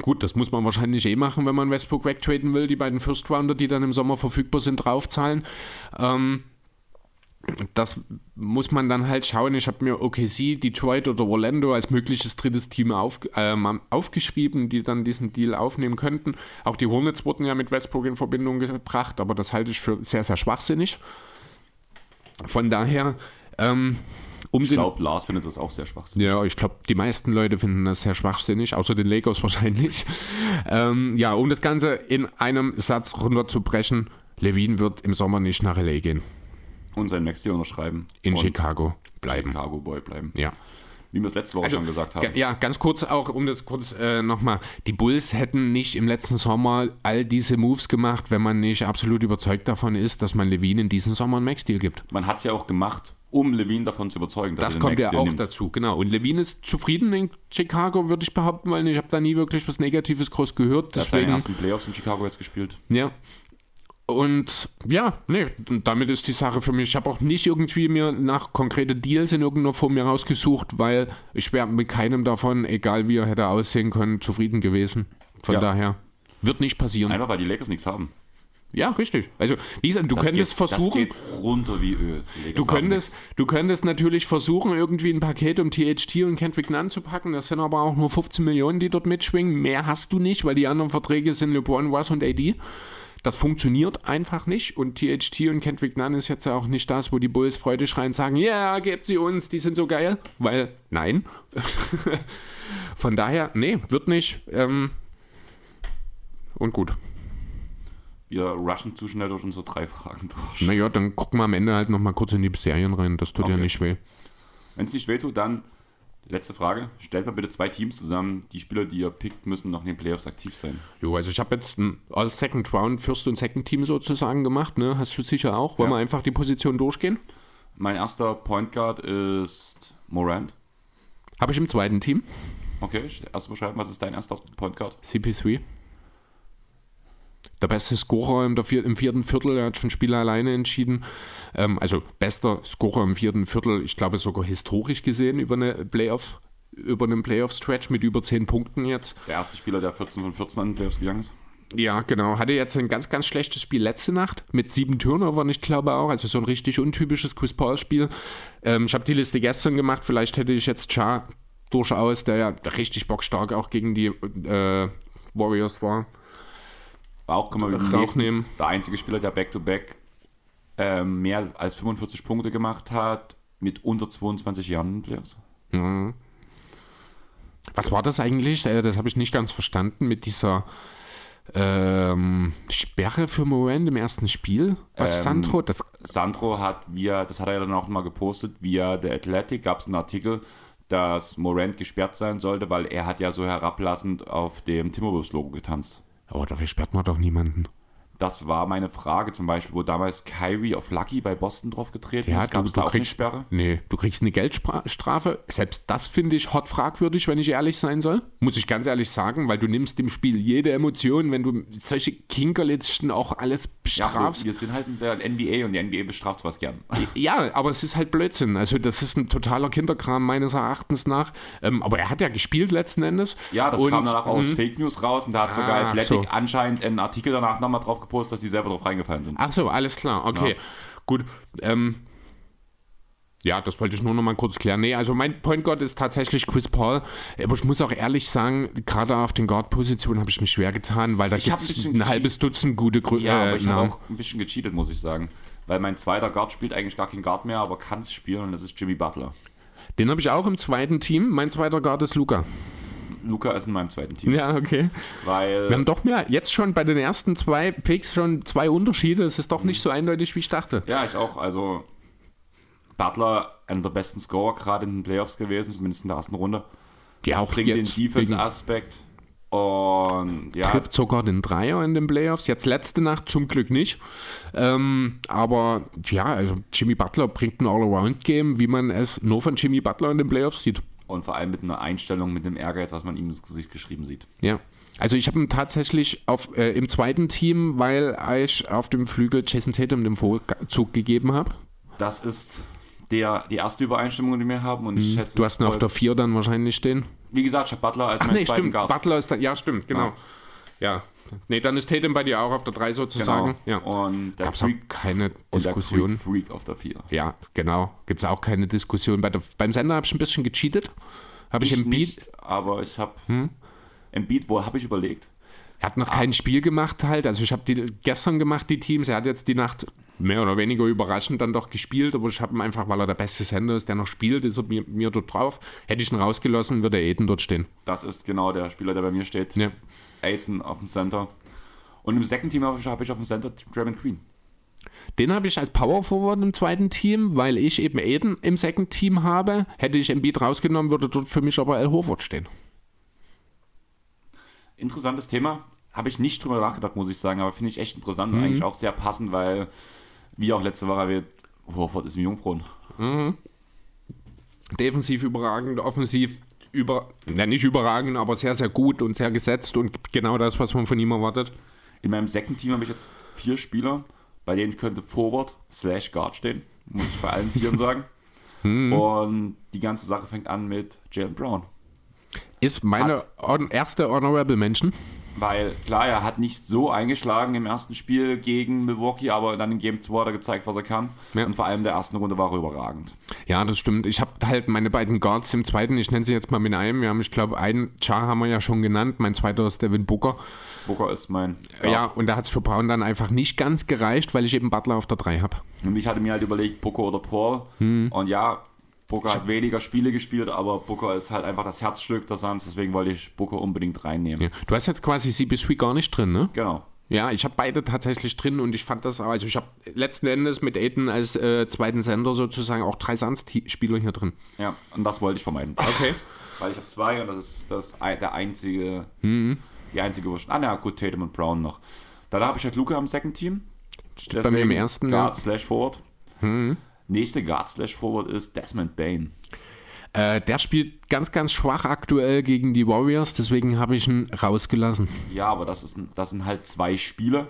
Speaker 2: Gut, das muss man wahrscheinlich eh machen, wenn man Westbrook wegtraden will, die beiden First Rounder, die dann im Sommer verfügbar sind, draufzahlen. Ähm, das muss man dann halt schauen. Ich habe mir OKC, Detroit oder Orlando als mögliches drittes Team auf, äh, aufgeschrieben, die dann diesen Deal aufnehmen könnten. Auch die Hornets wurden ja mit Westbrook in Verbindung gebracht, aber das halte ich für sehr, sehr schwachsinnig. Von daher, ähm, um
Speaker 1: Ich glaube, Lars findet das auch sehr schwachsinnig.
Speaker 2: ja, ich glaube, die meisten Leute finden das sehr schwachsinnig, außer den Lakers (laughs) wahrscheinlich. ähm, ja, um das Ganze in einem Satz runterzubrechen, Levine wird im Sommer nicht nach LA gehen.
Speaker 1: Und sein Max hier unterschreiben.
Speaker 2: In Chicago bleiben.
Speaker 1: Chicago Boy bleiben.
Speaker 2: Ja.
Speaker 1: Wie wir es letzte Woche schon gesagt haben.
Speaker 2: Ja, ganz kurz auch, um das kurz äh, nochmal. Die Bulls hätten nicht im letzten Sommer all diese Moves gemacht, wenn man nicht absolut überzeugt davon ist, dass man Levine in diesem Sommer einen Max-Deal gibt.
Speaker 1: Man hat es ja auch gemacht, um Levine davon zu überzeugen, dass
Speaker 2: Das
Speaker 1: er den
Speaker 2: kommt ja auch
Speaker 1: nimmt.
Speaker 2: dazu, genau. Und Levine ist zufrieden in Chicago, würde ich behaupten, weil ich habe da nie wirklich was Negatives groß gehört.
Speaker 1: Er hat seine ersten Playoffs in Chicago jetzt gespielt.
Speaker 2: ja. Und ja, nee, damit ist die Sache für mich. Ich habe auch nicht irgendwie mir nach konkrete Deals in irgendeiner Form mir rausgesucht, weil ich wäre mit keinem davon, egal wie er hätte aussehen können, zufrieden gewesen. Von
Speaker 1: Ja.
Speaker 2: daher wird nicht passieren.
Speaker 1: Einfach weil die Lakers nichts haben.
Speaker 2: Ja, richtig. Also, wie gesagt, du
Speaker 1: Das
Speaker 2: könntest
Speaker 1: geht,
Speaker 2: versuchen.
Speaker 1: Das geht runter wie Öl.
Speaker 2: Du könntest, du könntest natürlich versuchen, irgendwie ein Paket um THT und Kendrick Nunn zu packen. Das sind aber auch nur 15 Millionen, die dort mitschwingen. Mehr hast du nicht, weil die anderen Verträge sind LeBron, Russ und AD. Das funktioniert einfach nicht. Und THT und Kendrick Nunn ist jetzt auch nicht das, wo die Bulls Freude schreien und sagen, ja, gebt sie uns, die sind so geil. Weil, nein. (laughs) Von daher, nee, wird nicht. Ähm, und gut.
Speaker 1: Wir rushen zu schnell durch unsere drei Fragen durch.
Speaker 2: Naja, dann gucken wir am Ende halt nochmal kurz in die Serien rein. Das tut ja
Speaker 1: Okay.
Speaker 2: nicht weh.
Speaker 1: Wenn es nicht wehtut, dann letzte Frage. Stellt mal bitte zwei Teams zusammen. Die Spieler, die ihr pickt, müssen noch in den Playoffs aktiv sein.
Speaker 2: Jo, also ich habe jetzt ein als Second Round First und Second Team sozusagen gemacht, ne? Hast du sicher auch? Wollen
Speaker 1: Ja.
Speaker 2: wir einfach die Position durchgehen?
Speaker 1: Mein erster Point Guard ist Morant.
Speaker 2: Habe ich im zweiten Team.
Speaker 1: Okay, erst beschreiben, was ist dein erster Point Guard?
Speaker 2: CP3. Der beste Scorer im, vier, im vierten Viertel, er hat schon Spiele alleine entschieden. Ähm, also bester Scorer im vierten Viertel, ich glaube sogar historisch gesehen über eine Playoff, über einen Playoff-Stretch mit über 10 Punkten jetzt.
Speaker 1: Der erste Spieler, der 14 von 14 an den Playoffs gegangen ist.
Speaker 2: Ja, genau. Hatte jetzt ein ganz, ganz schlechtes Spiel letzte Nacht mit sieben Turnovern, ich glaube auch. Also so ein richtig untypisches Chris Paul-Spiel. Ähm, ich habe die Liste gestern gemacht. Vielleicht hätte ich jetzt Cha durchaus, der ja richtig bockstark auch gegen die äh, Warriors war.
Speaker 1: Auch mit dem
Speaker 2: Rauch
Speaker 1: nächsten,
Speaker 2: nehmen.
Speaker 1: der einzige Spieler, der Back-to-Back ähm, mehr als 45 Punkte gemacht hat, mit unter 22 Jahren den Playoffs.
Speaker 2: Was war das eigentlich? Äh, das habe ich nicht ganz verstanden mit dieser ähm, Sperre für Morant im ersten Spiel. Was
Speaker 1: Ähm,
Speaker 2: Sandro? Das,
Speaker 1: Sandro hat via, das hat er ja dann auch mal gepostet, via The Athletic gab es einen Artikel, dass Morant gesperrt sein sollte, weil er hat ja so herablassend auf dem Timberwolves-Logo getanzt.
Speaker 2: Aber dafür sperrt man doch niemanden.
Speaker 1: Das war meine Frage zum Beispiel, wo damals Kyrie auf Lucky bei Boston drauf getreten
Speaker 2: Ja,
Speaker 1: ist. Gab
Speaker 2: du,
Speaker 1: es da auch eine
Speaker 2: kriegst,
Speaker 1: Sperre?
Speaker 2: nee, du kriegst eine Geldstrafe. Selbst das finde ich hot fragwürdig, wenn ich ehrlich sein soll. Muss ich ganz ehrlich sagen, weil du nimmst im Spiel jede Emotion, wenn du solche Kinkerlitzchen auch alles
Speaker 1: Ja,
Speaker 2: bestrafst.
Speaker 1: wir sind halt in der NBA und die NBA bestraft sowas gern. (laughs)
Speaker 2: Ja, aber es ist halt Blödsinn. Also das ist ein totaler Kinderkram meines Erachtens nach. Ähm, aber er hat ja gespielt letzten Endes.
Speaker 1: Ja, das
Speaker 2: Und,
Speaker 1: kam danach aus
Speaker 2: mhm.
Speaker 1: Fake News raus und da hat sogar Athletic
Speaker 2: so.
Speaker 1: anscheinend einen Artikel danach nochmal drauf gepostet, dass die selber drauf reingefallen sind.
Speaker 2: Ach so, alles klar, okay.
Speaker 1: Ja.
Speaker 2: Gut. Ähm, ja, das wollte ich nur noch mal kurz klären. Nee, also mein Point Guard ist tatsächlich Chris Paul. Aber ich muss auch ehrlich sagen, gerade auf den Guard-Positionen habe ich mich schwer getan, weil da gibt
Speaker 1: ein
Speaker 2: es
Speaker 1: bisschen
Speaker 2: ein halbes Dutzend gute Gründe.
Speaker 1: Ja, aber ich habe
Speaker 2: Namen.
Speaker 1: auch ein bisschen gecheatet, muss ich sagen. Weil mein zweiter Guard spielt eigentlich gar keinen Guard mehr, aber kann es spielen und das ist Jimmy Butler.
Speaker 2: Den habe ich auch im zweiten Team. Mein zweiter Guard ist Luca.
Speaker 1: Luca ist in meinem zweiten Team.
Speaker 2: Ja, okay.
Speaker 1: Weil
Speaker 2: Wir haben doch mehr, jetzt schon bei den ersten zwei Picks schon zwei Unterschiede. Es ist doch nicht so eindeutig, wie ich dachte.
Speaker 1: Ja, ich auch. Also Butler, einer der besten Scorer gerade in den Playoffs gewesen, zumindest in der ersten Runde.
Speaker 2: Ja, auch
Speaker 1: Bringt den Defense-Aspekt. Und ja,
Speaker 2: trifft sogar den Dreier in den Playoffs. Jetzt letzte Nacht zum Glück nicht. Ähm, aber ja, also Jimmy Butler bringt ein All-Around-Game, wie man es nur von Jimmy Butler in den Playoffs sieht.
Speaker 1: Und vor allem mit einer Einstellung, mit dem Ehrgeiz, was man ihm ins Gesicht geschrieben sieht.
Speaker 2: Ja. Also ich habe ihn tatsächlich auf, äh, im zweiten Team, weil ich auf dem Flügel Jason Tatum den Vorzug gegeben habe.
Speaker 1: Das ist der, die erste Übereinstimmung, die wir haben. Und ich schätze,
Speaker 2: Mhm. Du hast ihn auf der
Speaker 1: soll-
Speaker 2: 4 dann wahrscheinlich stehen.
Speaker 1: Wie gesagt, ich habe Butler als
Speaker 2: Ach
Speaker 1: meinen
Speaker 2: nee,
Speaker 1: zweiten
Speaker 2: stimmt.
Speaker 1: Guard.
Speaker 2: Butler ist dann, ja stimmt, genau. Ja. Nee, dann ist Tatum bei dir auch auf der 3 sozusagen.
Speaker 1: Genau.
Speaker 2: Ja.
Speaker 1: Und der
Speaker 2: Gab es auch keine
Speaker 1: und
Speaker 2: Diskussion.
Speaker 1: Freak, Freak auf der 4.
Speaker 2: Ja, genau. Gibt es auch keine Diskussion. Bei der, beim Sender habe ich ein bisschen gecheatet. Habe ich,
Speaker 1: Ich
Speaker 2: im Beat.
Speaker 1: nicht, aber ich habe im Beat, wo habe ich überlegt?
Speaker 2: Er hat noch kein Spiel gemacht halt. Also ich habe die gestern gemacht, die Teams. Er hat jetzt die Nacht mehr oder weniger überraschend dann doch gespielt, aber ich habe ihn einfach, weil er der beste Sender ist, der noch spielt, ist er mir, mir dort drauf. Hätte ich ihn rausgelassen, würde Aiden dort stehen.
Speaker 1: Das ist genau der Spieler, der bei mir steht.
Speaker 2: Ja.
Speaker 1: Aiton auf dem Center. Und im Second Team habe ich, hab ich auf dem Center Draymond Green.
Speaker 2: Den habe ich als Power Forward im zweiten Team, weil ich eben Aiden im Second Team habe. Hätte ich Embiid rausgenommen, würde dort für mich aber Al Horford stehen.
Speaker 1: Interessantes Thema. Habe ich nicht drüber nachgedacht, muss ich sagen, aber finde ich echt interessant
Speaker 2: Mhm.
Speaker 1: und eigentlich auch sehr passend, weil, wie auch letzte Woche erwähnt, Horford ist im Jungbrunnen.
Speaker 2: Defensiv überragend, offensiv über, na nicht überragend, aber sehr, sehr gut und sehr gesetzt und genau das, was man von ihm erwartet.
Speaker 1: In meinem Second Team habe ich jetzt vier Spieler, bei denen könnte Forward slash Guard stehen. Muss ich bei allen vieren (laughs) sagen.
Speaker 2: Hm.
Speaker 1: Und die ganze Sache fängt an mit Jalen Brown.
Speaker 2: Ist meine hon erste Honorable Mention.
Speaker 1: Weil klar, er hat nicht so eingeschlagen im ersten Spiel gegen Milwaukee, aber dann in Game 2 hat er gezeigt, was er kann.
Speaker 2: Ja.
Speaker 1: Und vor allem in der ersten Runde war er überragend.
Speaker 2: Ja, das stimmt. Ich habe halt meine beiden Guards im zweiten, ich nenne sie jetzt mal mit einem. Wir haben, ich glaube, einen Char haben wir ja schon genannt. Mein zweiter ist Devin Booker.
Speaker 1: Booker ist mein Guard.
Speaker 2: Ja, und da hat es für Brown dann einfach nicht ganz gereicht, weil ich eben Butler auf der 3 habe.
Speaker 1: Und ich hatte mir halt überlegt, Booker oder Paul.
Speaker 2: Hm.
Speaker 1: Und ja, Booker hat weniger Spiele gespielt, aber Booker ist halt einfach das Herzstück der Suns, deswegen wollte ich Booker unbedingt reinnehmen.
Speaker 2: Ja. Du hast jetzt quasi CB3 gar nicht drin, ne?
Speaker 1: Genau.
Speaker 2: Ja, ich habe beide tatsächlich drin und ich fand das auch, also ich habe letzten Endes mit Aiden als äh, zweiten Sender sozusagen auch drei Suns-Spieler hier drin.
Speaker 1: Ja, und das wollte ich vermeiden.
Speaker 2: Okay. (laughs)
Speaker 1: Weil ich habe zwei und das ist das, der einzige,
Speaker 2: Mhm.
Speaker 1: die einzige Wurst. Ah, na gut, Tatum und Brown noch. Dann habe ich halt Luca im Second Team.
Speaker 2: Steht bei mir im ersten, ja. Mhm.
Speaker 1: Guard slash Forward. Nächste Guard slash Forward ist Desmond Bain.
Speaker 2: Äh, der spielt ganz, ganz schwach aktuell gegen die Warriors, deswegen habe ich ihn rausgelassen.
Speaker 1: Ja, aber das, ist, das sind halt zwei Spiele,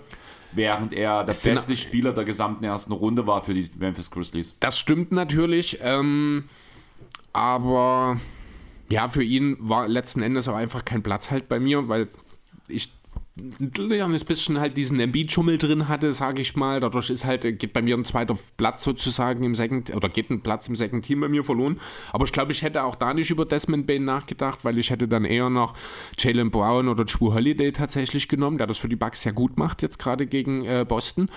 Speaker 1: während er der
Speaker 2: sind-
Speaker 1: beste Spieler der gesamten ersten Runde war für die Memphis Grizzlies.
Speaker 2: Das stimmt natürlich, ähm, aber ja, für ihn war letzten Endes auch einfach kein Platz halt bei mir, weil ich ja, ein bisschen halt diesen Embiid-Schummel drin hatte, sage ich mal. Dadurch ist halt, geht bei mir ein zweiter Platz sozusagen im Second, oder geht ein Platz im Second Team bei mir verloren. Aber ich glaube, ich hätte auch da nicht über Desmond Bain nachgedacht, weil ich hätte dann eher noch Jalen Brown oder Drew Holiday tatsächlich genommen, der das für die Bucks sehr gut macht, jetzt gerade gegen äh, Boston.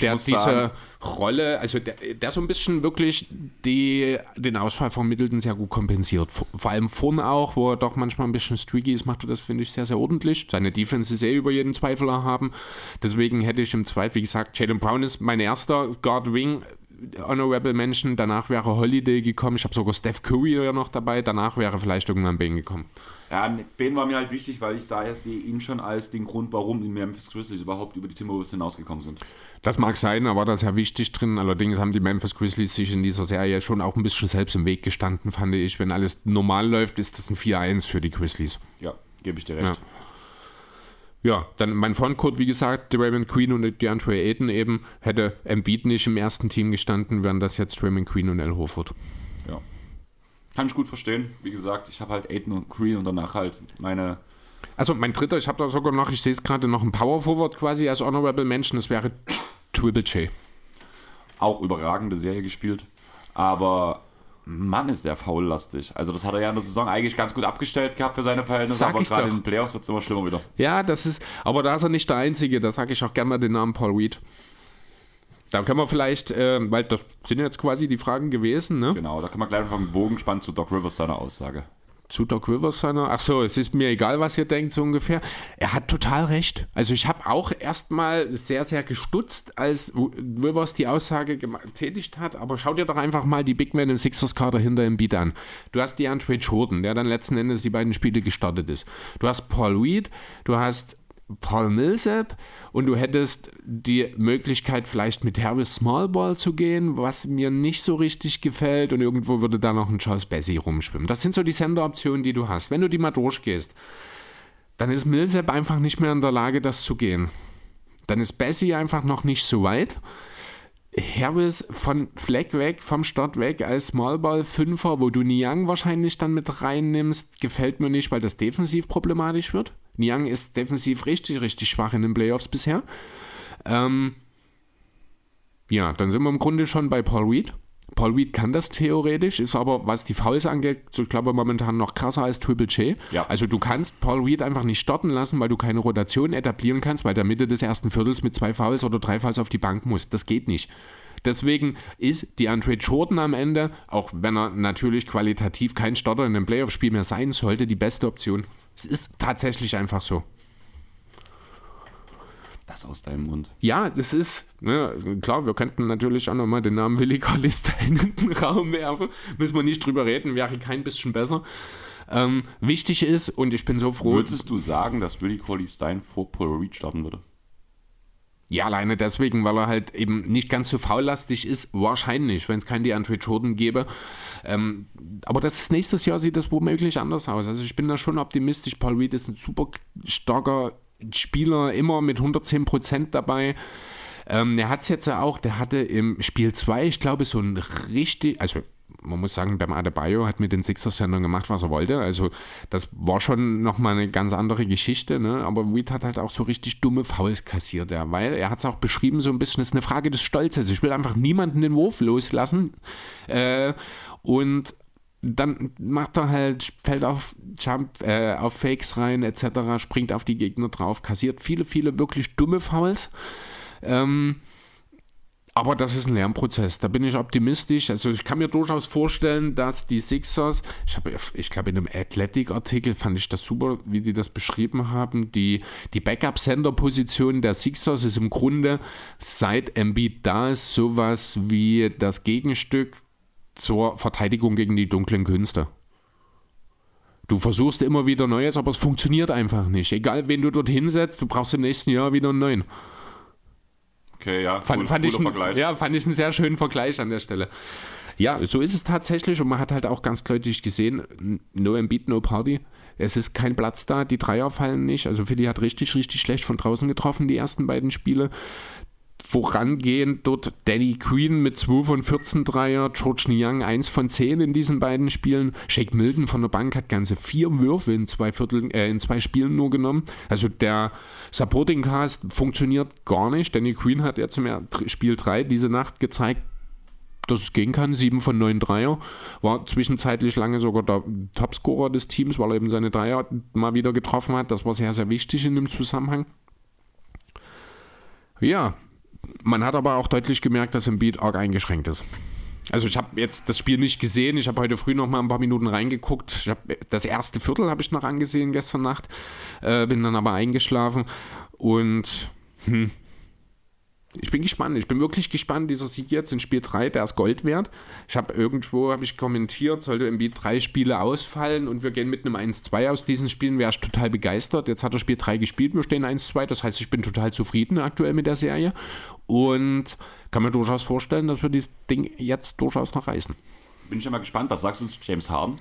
Speaker 2: der
Speaker 1: muss
Speaker 2: diese
Speaker 1: sagen-
Speaker 2: Rolle, also der, der so ein bisschen wirklich die, den Ausfall von Middleton sehr gut kompensiert. Vor, vor allem vorne auch, wo er doch manchmal ein bisschen streaky ist, macht er das, finde ich, sehr, sehr ordentlich. Seine Defense ist eh über jeden Zweifel haben. Deswegen hätte ich im Zweifel, wie gesagt, Jalen Brown ist mein erster Guard Wing. Honorable Mention, danach wäre Holiday gekommen. Ich habe sogar Steph Curry ja noch dabei. Danach wäre vielleicht irgendwann Bane gekommen.
Speaker 1: Ja, Ben war mir halt wichtig, weil ich sah, ich sehe ihn schon als den Grund, warum die Memphis Grizzlies überhaupt über die Timberwolves hinausgekommen sind.
Speaker 2: Das mag sein, aber da ist ja wichtig drin. Allerdings haben die Memphis Grizzlies sich in dieser Serie schon auch ein bisschen selbst im Weg gestanden, fand ich. Wenn alles normal läuft, ist das ein 4-1 für die Grizzlies.
Speaker 1: Ja, gebe ich dir recht.
Speaker 2: Ja, dann mein Frontcourt, wie gesagt, Draymond Queen und DeAndre Ayton eben. Hätte Embiid nicht im ersten Team gestanden, wären das jetzt Draymond Queen und Al Horford.
Speaker 1: Ja. Kann ich gut verstehen. Wie gesagt, ich habe halt Aiden und Green und danach halt meine.
Speaker 2: Also mein dritter, ich habe da sogar noch, ich sehe es gerade, noch ein Power Forward quasi als Honorable Mention. Das wäre Triple J.
Speaker 1: auch überragende Serie gespielt. Aber Mann, ist der faullastig. Also, das hat er ja in der Saison eigentlich ganz gut abgestellt gehabt für seine Verhältnisse,
Speaker 2: Sag
Speaker 1: aber gerade in den Playoffs wird es immer schlimmer wieder.
Speaker 2: Ja, das ist, aber da ist er nicht der Einzige. Da sage ich auch gerne mal den Namen Paul Reed. Da können wir vielleicht, äh, weil das sind jetzt quasi die Fragen gewesen, ne?
Speaker 1: Genau, da kann man gleich noch einen Bogen spannen zu Doc Rivers seiner Aussage.
Speaker 2: Zu Doc Rivers seiner. Ach so, es ist mir egal, was ihr denkt, so ungefähr. Er hat total recht. Also ich habe auch erstmal sehr, sehr gestutzt, als Rivers die Aussage getätigt hat. Aber schau dir doch einfach mal die Big Men im Sixers-Kader hinter im Beat an. Du hast die Andre Jordan, der dann letzten Endes die beiden Spiele gestartet ist. Du hast Paul Reed, du hast Paul Millsap und du hättest die Möglichkeit, vielleicht mit Harris Smallball zu gehen, was mir nicht so richtig gefällt und irgendwo würde da noch ein Charles Bessie rumschwimmen. Das sind so die Senderoptionen, die du hast. Wenn du die mal durchgehst, dann ist Millsap einfach nicht mehr in der Lage, das zu gehen. Dann ist Bessie einfach noch nicht so weit. Harris von Fleck weg, vom Start weg als Smallball-Fünfer, wo du Niang wahrscheinlich dann mit reinnimmst, gefällt mir nicht, weil das defensiv problematisch wird. Niang ist defensiv richtig, richtig schwach in den Playoffs bisher. Ähm, ja, dann sind wir im Grunde schon bei Paul Reed. Paul Reed kann das theoretisch, ist aber, was die Fouls angeht, so ich glaube momentan noch krasser als Triple J.
Speaker 1: Ja.
Speaker 2: Also du kannst Paul Reed einfach nicht starten lassen, weil du keine Rotation etablieren kannst, weil der Mitte des ersten Viertels mit zwei Fouls oder drei Fouls auf die Bank muss. Das geht nicht. Deswegen ist die Andre Jordan am Ende, auch wenn er natürlich qualitativ kein Starter in einem Playoff-Spiel mehr sein sollte, die beste Option. Es ist tatsächlich einfach so.
Speaker 1: Das aus deinem Mund.
Speaker 2: Ja, das ist, ne, klar, wir könnten natürlich auch nochmal den Namen Willi Carlista (laughs) in den Raum werfen. Müssen wir nicht drüber reden, wäre kein bisschen besser. Ähm, wichtig ist, und ich bin so froh.
Speaker 1: Würdest du sagen, dass Willie Colley Stein vor Paul Reed starten würde?
Speaker 2: Ja, alleine deswegen, weil er halt eben nicht ganz so faullastig ist, wahrscheinlich, wenn es keinen DeAndre Jordan gäbe. Ähm, aber das nächstes Jahr sieht das womöglich anders aus. Also ich bin da schon optimistisch. Paul Reed ist ein super starker Spieler, immer mit 110% dabei. Ähm, der hat es jetzt ja auch, der hatte im Spiel 2, ich glaube, so ein richtig, also man muss sagen, beim Adebayo hat mit den Sixers-Sendern gemacht, was er wollte. Also das war schon nochmal eine ganz andere Geschichte. Ne? Aber Reed hat halt auch so richtig dumme Fouls kassiert. Ja, weil er hat es auch beschrieben, so ein bisschen, ist eine Frage des Stolzes. Ich will einfach niemanden den Wurf loslassen. Äh, und dann macht er halt, fällt auf Jump, äh, auf Fakes rein, etc., springt auf die Gegner drauf, kassiert viele, viele wirklich dumme Fouls. Ähm, Aber das ist ein Lernprozess, da bin ich optimistisch. Also ich kann mir durchaus vorstellen, dass die Sixers, ich habe, ich glaube in einem Athletic-Artikel fand ich das super, wie die das beschrieben haben, die, die Backup-Center-Position der Sixers ist im Grunde, seit Embiid da ist, sowas wie das Gegenstück zur Verteidigung gegen die dunklen Künste. Du versuchst immer wieder Neues, aber es funktioniert einfach nicht. Egal, wen du dort hinsetzt, du brauchst im nächsten Jahr wieder einen neuen.
Speaker 1: Okay, ja,
Speaker 2: Fand,
Speaker 1: cool,
Speaker 2: fand, ich ein, ja, fand ich einen sehr schönen Vergleich an der Stelle. Ja, so ist es tatsächlich und man hat halt auch ganz deutlich gesehen, no Embiid, no Party. Es ist kein Platz da, die Dreier fallen nicht. Also Philly hat richtig, richtig schlecht von draußen getroffen, die ersten beiden Spiele. Vorangehend dort Danny Queen mit 2 von 14 Dreier, George Niang 1 von 10 in diesen beiden Spielen. Shake Milton von der Bank hat ganze vier Würfe in zwei, Viertel, äh, in zwei Spielen nur genommen. Also der Supporting Cast funktioniert gar nicht. Danny Queen hat ja zum Spiel 3 diese Nacht gezeigt, dass es gehen kann. 7 von 9 Dreier. War zwischenzeitlich lange sogar der Topscorer des Teams, weil er eben seine Dreier mal wieder getroffen hat. Das war sehr, sehr wichtig in dem Zusammenhang. Ja, man hat aber auch deutlich gemerkt, dass Embiid arg eingeschränkt ist. Also ich habe jetzt das Spiel nicht gesehen. Ich habe heute früh noch mal ein paar Minuten reingeguckt. Das erste Viertel habe ich noch angesehen gestern Nacht, äh, bin dann aber eingeschlafen und hm, ich bin gespannt. Ich bin wirklich gespannt. Dieser Sieg jetzt in Spiel 3, der ist Gold wert. Ich habe irgendwo, habe ich kommentiert, sollte Embiid drei Spiele ausfallen und wir gehen mit einem 1-2 aus diesen Spielen, wäre ich total begeistert. Jetzt hat er Spiel 3 gespielt, wir stehen 1-2. Das heißt, ich bin total zufrieden aktuell mit der Serie und kann mir durchaus vorstellen, dass wir dieses Ding jetzt durchaus noch reißen.
Speaker 1: Bin ich ja mal gespannt, was sagst du zu James Harden?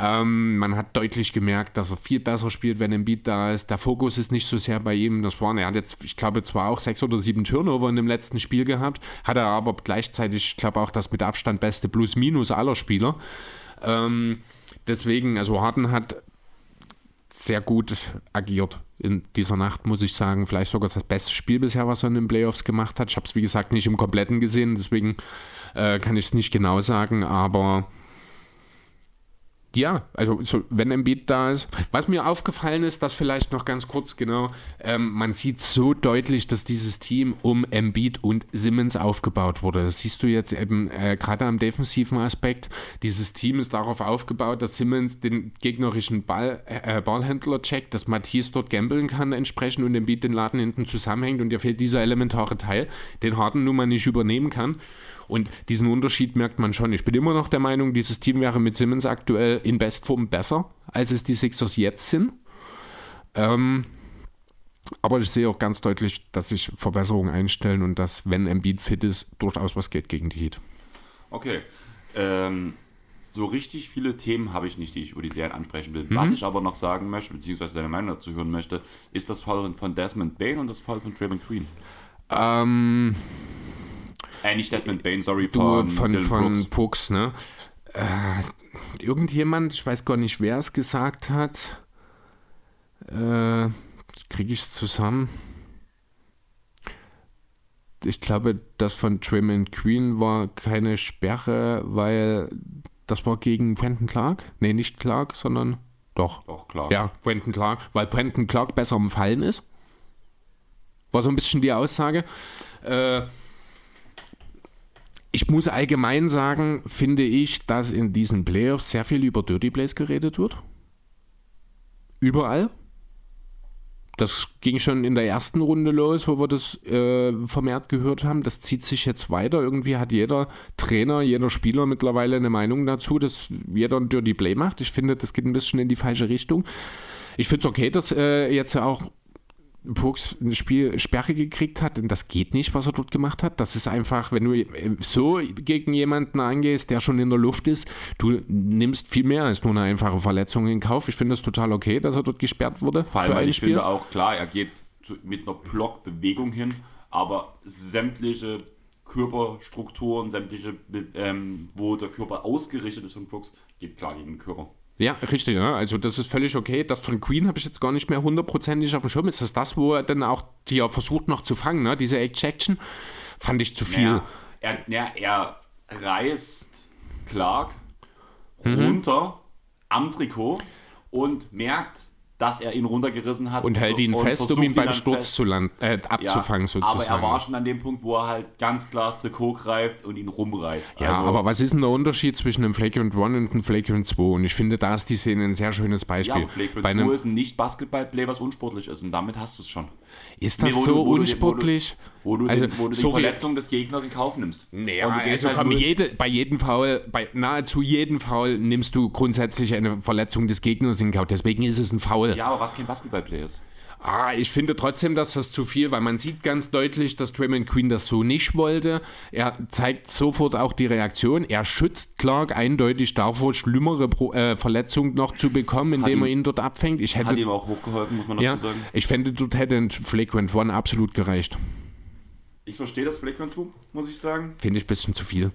Speaker 2: Ähm, man hat deutlich gemerkt, dass er viel besser spielt, wenn Embiid da ist. Der Fokus ist nicht so sehr bei ihm. Das waren, er hat jetzt, ich glaube, zwar auch sechs oder sieben Turnover in dem letzten Spiel gehabt, hat er aber gleichzeitig, ich glaube auch das mit Abstand beste Plus-Minus aller Spieler. Ähm, deswegen, also Harden hat sehr gut agiert in dieser Nacht, muss ich sagen. Vielleicht sogar das beste Spiel bisher, was er in den Playoffs gemacht hat. Ich habe es, wie gesagt, nicht im Kompletten gesehen, deswegen äh, kann ich es nicht genau sagen, aber ja, also so, wenn Embiid da ist. Was mir aufgefallen ist, das vielleicht noch ganz kurz genau, ähm, man sieht so deutlich, dass dieses Team um Embiid und Simmons aufgebaut wurde. Das siehst du jetzt eben äh, gerade am defensiven Aspekt. Dieses Team ist darauf aufgebaut, dass Simmons den gegnerischen Ball, äh, Ballhändler checkt, dass Matisse dort gambeln kann entsprechend und Embiid den Laden hinten zusammenhängt und dir fehlt dieser elementare Teil, den Harden nun mal nicht übernehmen kann. Und diesen Unterschied merkt man schon. Ich bin immer noch der Meinung, dieses Team wäre mit Simmons aktuell in Bestform besser, als es die Sixers jetzt sind. Ähm, aber ich sehe auch ganz deutlich, dass sich Verbesserungen einstellen und dass, wenn Embiid fit ist, durchaus was geht gegen die Heat.
Speaker 1: Okay. Ähm, so richtig viele Themen habe ich nicht, die ich über die Serien ansprechen will. Was ich aber noch sagen möchte, beziehungsweise deine Meinung dazu hören möchte, ist das Fall von Desmond Bain und das Fall von Draymond Green.
Speaker 2: Ähm,
Speaker 1: Äh, nicht Desmond Bain, sorry,
Speaker 2: du,
Speaker 1: von,
Speaker 2: von,
Speaker 1: Dylan
Speaker 2: von
Speaker 1: Brooks.
Speaker 2: Brooks, ne? Äh, irgendjemand, ich weiß gar nicht, wer es gesagt hat, äh, kriege ich es zusammen. Ich glaube, das von Draymond Green war keine Sperre, weil das war gegen Brandon Clark. Nee, nicht Clark, sondern doch.
Speaker 1: Doch, klar.
Speaker 2: Ja, Brandon Clark, weil Brandon Clark besser am Fallen ist. War so ein bisschen die Aussage. Äh, ich muss allgemein sagen, finde ich, dass in diesen Playoffs sehr viel über Dirty Plays geredet wird. Überall. Das ging schon in der ersten Runde los, wo wir das äh, vermehrt gehört haben. Das zieht sich jetzt weiter. Irgendwie hat jeder Trainer, jeder Spieler mittlerweile eine Meinung dazu, dass jeder ein Dirty Play macht. Ich finde, das geht ein bisschen in die falsche Richtung. Ich finde es okay, dass äh, jetzt auch Brooks ein Spiel Sperre gekriegt hat, denn das geht nicht, was er dort gemacht hat. Das ist einfach, wenn du äh, so gegen jemanden angehst, der schon in der Luft ist, du nimmst viel mehr als nur eine einfache Verletzung in Kauf. Ich finde es total okay, dass er dort gesperrt wurde
Speaker 1: Vor allem,
Speaker 2: für
Speaker 1: weil
Speaker 2: ein
Speaker 1: ich
Speaker 2: Spiel.
Speaker 1: finde auch, klar, er geht mit einer Blockbewegung hin, aber sämtliche Körperstrukturen, sämtliche, ähm, wo der Körper ausgerichtet ist von Brooks, geht klar gegen den Körper.
Speaker 2: Ja, richtig, ja. also das ist völlig okay. Das von Queen habe ich jetzt gar nicht mehr hundertprozentig auf dem Schirm. Ist das das, wo er dann auch die er versucht noch zu fangen, ne? diese Ejection? Fand ich zu viel.
Speaker 1: Ja, er, ja, er reißt Clark
Speaker 2: Mhm.
Speaker 1: runter am Trikot und merkt, dass er ihn runtergerissen hat.
Speaker 2: Und hält ihn fest, um ihn beim
Speaker 1: dann
Speaker 2: Sturz zu land, äh,
Speaker 1: Ja,
Speaker 2: abzufangen sozusagen.
Speaker 1: Aber er war schon an dem Punkt, wo er halt ganz klar das Trikot greift und ihn rumreißt.
Speaker 2: Ja,
Speaker 1: Also-
Speaker 2: aber was ist denn der Unterschied zwischen einem Flagrant 1 und einem Flagrant 2? Und ich finde, da ist die Szene ein sehr schönes
Speaker 1: Ja,
Speaker 2: Beispiel.
Speaker 1: aber Flagrant
Speaker 2: Bei
Speaker 1: 2
Speaker 2: einem,
Speaker 1: ist ein Nicht-Basketball-Play, was unsportlich ist. Und damit hast du es schon.
Speaker 2: Ist das
Speaker 1: Nee,
Speaker 2: so
Speaker 1: du- wo du
Speaker 2: unsportlich?
Speaker 1: Wo du,
Speaker 2: Also,
Speaker 1: den, wo du die. Verletzung des Gegners in Kauf nimmst. Gehst
Speaker 2: also
Speaker 1: halt
Speaker 2: komm, jede, bei jedem Foul, bei nahezu jedem Foul nimmst du grundsätzlich eine Verletzung des Gegners in Kauf. Deswegen ist es ein Foul.
Speaker 1: Ja, aber was kein Basketball-Play ist.
Speaker 2: Ah, ich finde trotzdem, dass das zu viel, weil man sieht ganz deutlich, dass Draymond Green das so nicht wollte. Er zeigt sofort auch die Reaktion. Er schützt Clark eindeutig davor, schlimmere Pro äh, Verletzungen noch zu bekommen, indem
Speaker 1: ihm-
Speaker 2: er ihn dort abfängt. Ich
Speaker 1: Hat
Speaker 2: hätte,
Speaker 1: ihm auch hochgeholfen, muss man dazu
Speaker 2: ja,
Speaker 1: sagen.
Speaker 2: ich fände, dort hätte ein Flagrant One absolut gereicht.
Speaker 1: Ich verstehe das Flagrant 2, muss ich sagen.
Speaker 2: Finde ich ein bisschen zu viel.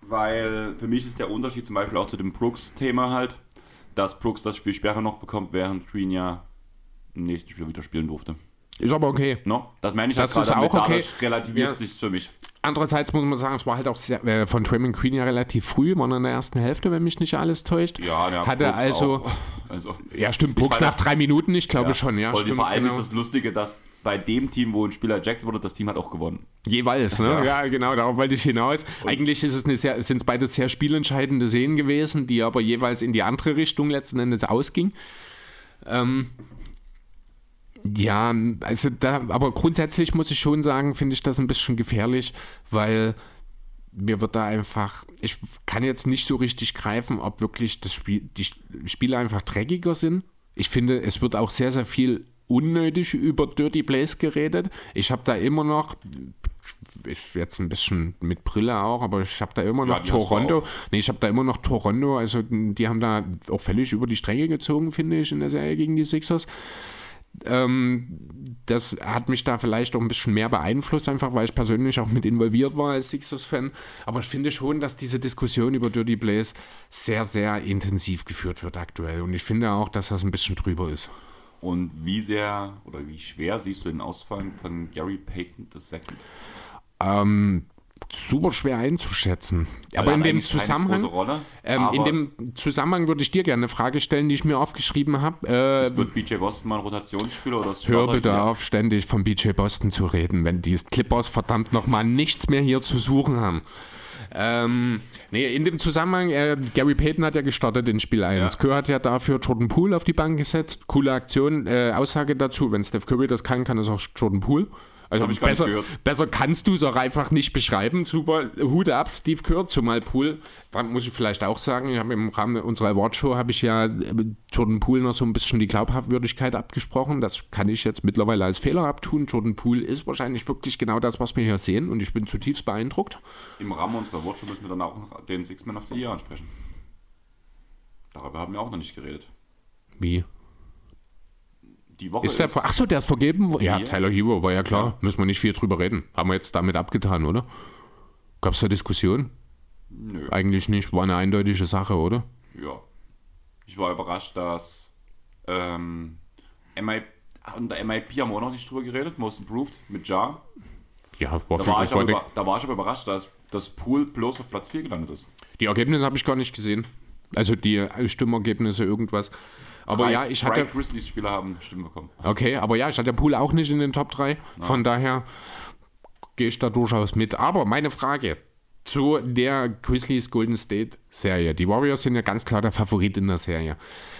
Speaker 1: Weil für mich ist der Unterschied zum Beispiel auch zu dem Brooks-Thema halt, dass Brooks das Spiel Sperre noch bekommt, während Green ja im nächsten Spiel wieder spielen durfte.
Speaker 2: Ist aber okay.
Speaker 1: No? Das meine ich
Speaker 2: Das
Speaker 1: halt
Speaker 2: ist
Speaker 1: gerade
Speaker 2: auch okay.
Speaker 1: dadurch relativiert
Speaker 2: Ja.
Speaker 1: sich für mich.
Speaker 2: Andererseits muss man sagen, es war halt auch sehr, äh, von Draymond Green ja relativ früh, war in der ersten Hälfte, wenn mich nicht alles täuscht.
Speaker 1: Ja, der
Speaker 2: Hatte also,
Speaker 1: auch. also
Speaker 2: ja stimmt, Brooks nach drei Minuten, ich glaube
Speaker 1: ja.
Speaker 2: schon, ja.
Speaker 1: Und
Speaker 2: stimmt,
Speaker 1: vor allem
Speaker 2: genau.
Speaker 1: ist das Lustige, dass bei dem Team, wo ein Spieler ejected wurde, das Team hat auch gewonnen.
Speaker 2: Jeweils, ne? Ja.
Speaker 1: Ja.
Speaker 2: genau, darauf wollte ich hinaus. Eigentlich ist es eine sehr, sind es beide sehr spielentscheidende Szenen gewesen, die aber jeweils in die andere Richtung letzten Endes ausging. Ähm, ja, also da, aber grundsätzlich muss ich schon sagen, finde ich das ein bisschen gefährlich, weil mir wird da einfach, ich kann jetzt nicht so richtig greifen, ob wirklich das Spiel, die Spiele einfach dreckiger sind. Ich finde, es wird auch sehr, sehr viel unnötig über Dirty Plays geredet. Ich habe da immer noch, ist jetzt ein bisschen mit Brille auch, aber ich habe da immer noch
Speaker 1: du
Speaker 2: Toronto. Nee, ich habe da immer noch Toronto, also die haben da auch völlig über die Stränge gezogen, finde ich, in der Serie gegen die Sixers. Ähm, das hat mich da vielleicht auch ein bisschen mehr beeinflusst, einfach weil ich persönlich auch mit involviert war als Sixers-Fan. Aber ich finde schon, dass diese Diskussion über Dirty Plays sehr, sehr intensiv geführt wird aktuell. Und ich finde auch, dass das ein bisschen drüber ist.
Speaker 1: Und wie sehr oder wie schwer siehst du den Ausfall von Gary Payton II?
Speaker 2: Ähm, super schwer einzuschätzen.
Speaker 1: Weil
Speaker 2: aber
Speaker 1: er
Speaker 2: in dem Zusammenhang. Ähm, in dem Zusammenhang würde ich dir gerne eine Frage stellen, die ich mir aufgeschrieben habe. Äh,
Speaker 1: wird BJ Boston mal ein Rotationsspieler oder
Speaker 2: bitte
Speaker 1: hier?
Speaker 2: auf, ständig von BJ Boston zu reden, wenn die Clippers verdammt nochmal nichts mehr hier zu suchen haben. Ähm, nee, in dem Zusammenhang, äh, Gary Payton hat ja gestartet in Spiel 1.
Speaker 1: Ja.
Speaker 2: Kerr hat ja dafür Jordan Poole auf die Bank gesetzt. Coole Aktion, äh, Aussage dazu. Wenn Steph Curry das kann, kann es auch Jordan Poole. Also
Speaker 1: hab ich
Speaker 2: besser,
Speaker 1: gehört.
Speaker 2: besser kannst du es auch einfach nicht beschreiben. Super, Hude ab, Steve Kerr, zumal Poole. Da muss ich vielleicht auch sagen, ich habe im Rahmen unserer Awardshow habe ich ja äh, Jordan Poole noch so ein bisschen die Glaubhafwürdigkeit abgesprochen. Das kann ich jetzt mittlerweile als Fehler abtun. Jordan Poole ist wahrscheinlich wirklich genau das, was wir hier sehen und ich bin zutiefst beeindruckt.
Speaker 1: Im Rahmen unserer Wortschau müssen wir dann auch noch den Six Man of the Year ansprechen. Darüber haben wir auch noch nicht geredet.
Speaker 2: Wie?
Speaker 1: Die Woche
Speaker 2: Ist der,
Speaker 1: ist,
Speaker 2: ach so, der ist vergeben? Ja,
Speaker 1: Ja.
Speaker 2: Tyler Hero, war ja klar. Müssen wir nicht viel drüber reden. Haben wir jetzt damit abgetan, oder? Gab es da Diskussion?
Speaker 1: Nö,
Speaker 2: Eigentlich nicht. War eine eindeutige Sache, oder?
Speaker 1: ja. Ich war überrascht, dass ähm, MI, unter MIP haben wir auch noch nicht drüber geredet, Most Improved mit Jar.
Speaker 2: Ja, war
Speaker 1: Da war, ich aber, über- da war ich aber überrascht, dass das Pool bloß auf Platz 4 gelandet ist.
Speaker 2: Die Ergebnisse habe ich gar nicht gesehen. Also die Stimmergebnisse, irgendwas. Aber
Speaker 1: Drei-
Speaker 2: ja, ich hatte.
Speaker 1: Grizzlies-Spieler haben Stimmen bekommen.
Speaker 2: Okay, aber ja, ich hatte Pool auch nicht in den Top 3. Von daher gehe ich da durchaus mit. Aber meine Frage zu der Grizzlies Golden State Serie. Die Warriors sind ja ganz klar der Favorit in der Serie.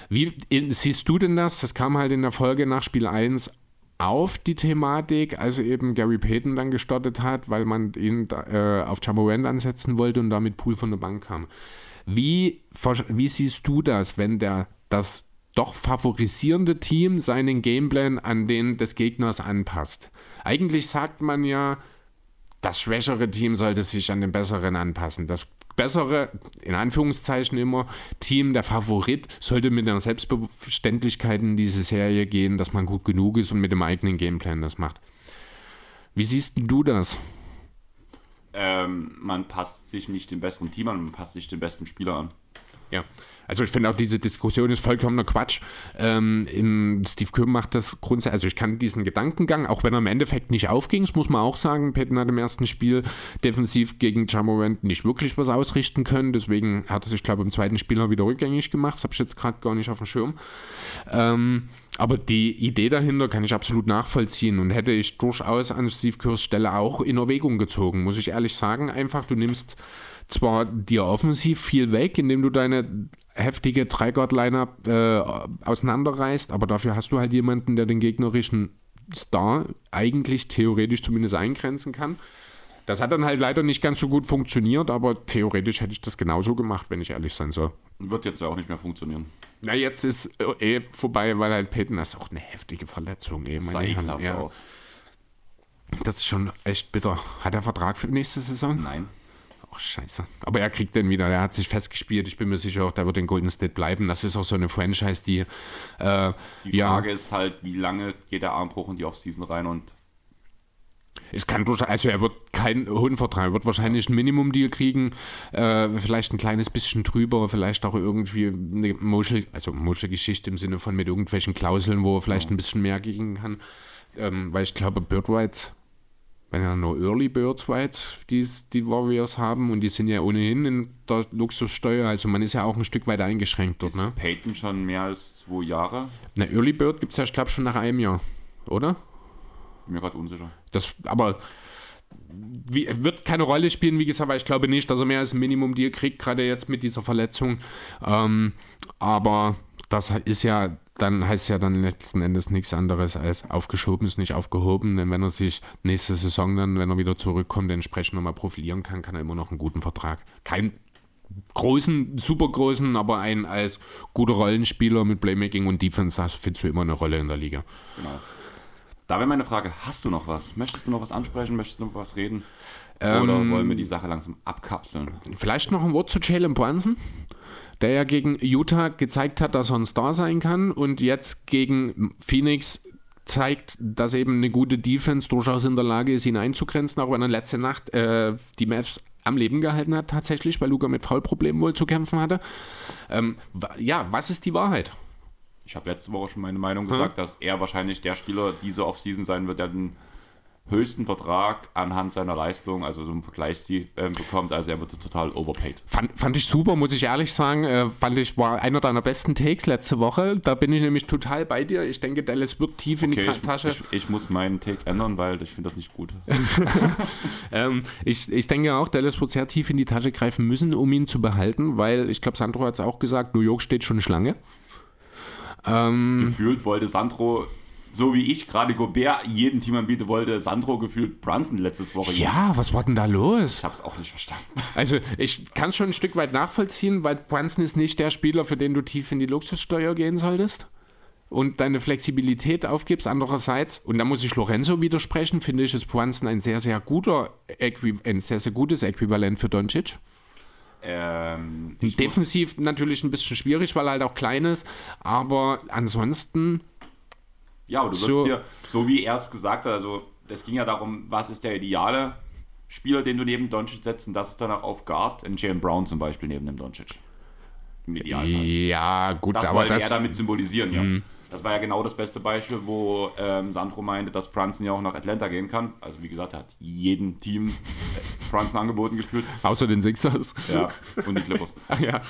Speaker 2: Wie in, siehst du denn das? Das kam halt in der Folge nach Spiel 1 auf die Thematik, als eben Gary Payton dann gestartet hat, weil man ihn äh, auf Jamorant ansetzen wollte und damit Pool von der Bank kam. Wie, wie siehst du das, wenn der das doch favorisierende Team seinen Gameplan an den des Gegners anpasst? Eigentlich sagt man ja, das schwächere Team sollte sich an den besseren anpassen. Das bessere, in Anführungszeichen immer, Team, der Favorit, sollte mit einer Selbstverständlichkeit in diese Serie gehen, dass man gut genug ist und mit dem eigenen Gameplan das macht. Wie siehst du das?
Speaker 1: Ähm, man passt sich nicht dem besseren Team an, man passt sich dem besten Spieler an.
Speaker 2: Ja. Also ich finde auch diese Diskussion ist vollkommener Quatsch. Ähm, Steve Kerr macht das grundsätzlich, also ich kann diesen Gedankengang, auch wenn er im Endeffekt nicht aufging, das muss man auch sagen, Peyton hat im ersten Spiel defensiv gegen Jamorant nicht wirklich was ausrichten können, deswegen hat er sich, glaube ich, im zweiten Spiel noch wieder rückgängig gemacht, das habe ich jetzt gerade gar nicht auf dem Schirm. Ähm, aber die Idee dahinter kann ich absolut nachvollziehen und hätte ich durchaus an Steve Kerrs Stelle auch in Erwägung gezogen, muss ich ehrlich sagen. Einfach, du nimmst zwar dir offensiv viel weg, indem du deine heftige Dreigard-Lineup äh, auseinanderreißt, aber dafür hast du halt jemanden, der den gegnerischen Star eigentlich theoretisch zumindest eingrenzen kann. Das hat dann halt leider nicht ganz so gut funktioniert, aber theoretisch hätte ich das genauso gemacht, wenn ich ehrlich sein soll.
Speaker 1: Wird jetzt ja auch nicht mehr funktionieren.
Speaker 2: Na, jetzt ist äh, eh vorbei, weil halt Peyton, das ist auch eine heftige Verletzung. Eh,
Speaker 1: sah ekelhaft ja. aus.
Speaker 2: Das ist schon echt bitter. Hat er Vertrag für nächste Saison?
Speaker 1: Nein.
Speaker 2: Oh, scheiße. Aber er kriegt den wieder. Er hat sich festgespielt. Ich bin mir sicher, auch der wird in Golden State bleiben. Das ist auch so eine Franchise, die. Äh,
Speaker 1: die Frage ja, ist halt, wie lange geht der Armbruch in die Offseason rein und.
Speaker 2: Es kann durchaus, also er wird keinen hohen Vertrag, er wird wahrscheinlich ein Minimum-Deal kriegen, äh, vielleicht ein kleines bisschen drüber, vielleicht auch irgendwie eine Muschel, also Muschelgeschichte im Sinne von mit irgendwelchen Klauseln, wo er vielleicht ja. ein bisschen mehr gegen kann. Ähm, weil ich glaube, Birdwhite wenn ja nur Early Birds jetzt, die die Warriors haben und die sind ja ohnehin in der Luxussteuer, also man ist ja auch ein Stück weit eingeschränkt dort. Ist ne?
Speaker 1: Peyton schon mehr als zwei Jahre?
Speaker 2: Na, Early Bird gibt es ja, ich glaube, schon nach einem Jahr, oder?
Speaker 1: Bin mir gerade unsicher.
Speaker 2: Das, aber wie, wird keine Rolle spielen, wie gesagt, weil ich glaube nicht, dass er mehr als ein Minimum-Deal kriegt, gerade jetzt mit dieser Verletzung. Ähm, aber das ist ja dann heißt ja dann letzten Endes nichts anderes als aufgeschoben ist nicht aufgehoben. Denn wenn er sich nächste Saison dann, wenn er wieder zurückkommt, entsprechend nochmal profilieren kann, kann er immer noch einen guten Vertrag. Kein großen, super großen, aber einen als guter Rollenspieler mit Playmaking und Defense, das findest du immer eine Rolle in der Liga. Genau.
Speaker 1: Da wäre meine Frage, hast du noch was? Möchtest du noch was ansprechen? Möchtest du noch was reden? Oder ähm, wollen wir die Sache langsam abkapseln?
Speaker 2: Vielleicht noch ein Wort zu Jalen Brunson der ja gegen Utah gezeigt hat, dass er ein Star sein kann und jetzt gegen Phoenix zeigt, dass eben eine gute Defense durchaus in der Lage ist, ihn einzugrenzen, auch wenn er letzte Nacht äh, die Mavs am Leben gehalten hat, tatsächlich, weil Luca mit Foulproblemen wohl zu kämpfen hatte. Ähm, ja, was ist die Wahrheit?
Speaker 1: Ich habe letzte Woche schon meine Meinung gesagt, hm? dass er wahrscheinlich der Spieler diese Offseason sein wird, der den höchsten Vertrag anhand seiner Leistung, also so einen Vergleichsziel äh, bekommt. Also er wird total overpaid.
Speaker 2: Fand, fand ich super, muss ich ehrlich sagen. Äh, fand ich, war einer deiner besten Takes letzte Woche. Da bin ich nämlich total bei dir. Ich denke, Dallas wird tief okay, in die ich, Tasche.
Speaker 1: Ich, ich, muss meinen Take ändern, weil ich finde das nicht gut. (laughs) (laughs)
Speaker 2: ähm, ich, ich denke auch, Dallas wird sehr tief in die Tasche greifen müssen, um ihn zu behalten, weil ich glaube, Sandro hat es auch gesagt, New York steht schon Schlange.
Speaker 1: Ähm, Gefühlt wollte Sandro so wie ich gerade Gobert jedem Team anbieten wollte, Sandro gefühlt Brunson letztes Woche.
Speaker 2: Ja, was war denn da los?
Speaker 1: Ich habe es auch nicht verstanden. (laughs)
Speaker 2: Also ich kann es schon ein Stück weit nachvollziehen, weil Brunson ist nicht der Spieler, für den du tief in die Luxussteuer gehen solltest und deine Flexibilität aufgibst. Andererseits, und da muss ich Lorenzo widersprechen, finde ich, ist Brunson ein sehr, sehr guter, ein sehr, sehr gutes Äquivalent für Doncic. Ähm, Defensiv natürlich ein bisschen schwierig, weil er halt auch klein ist, aber ansonsten
Speaker 1: ja, aber du würdest so. dir, so wie er es gesagt hat, also es ging ja darum, was ist der ideale Spieler, den du neben Doncic setzt, und das ist dann auch auf Guard, in Jalen Brown zum Beispiel neben dem Doncic.
Speaker 2: Im Idealfall. Ja, gut,
Speaker 1: das aber wollte das... er damit symbolisieren, ja. Mhm. Das war ja genau das beste Beispiel, wo ähm, Sandro meinte, dass Brunson ja auch nach Atlanta gehen kann. Also wie gesagt, er hat jedem Team äh, Brunson angeboten geführt. (laughs)
Speaker 2: Außer den Sixers.
Speaker 1: Ja, und die Clippers.
Speaker 2: Ach (laughs) ja.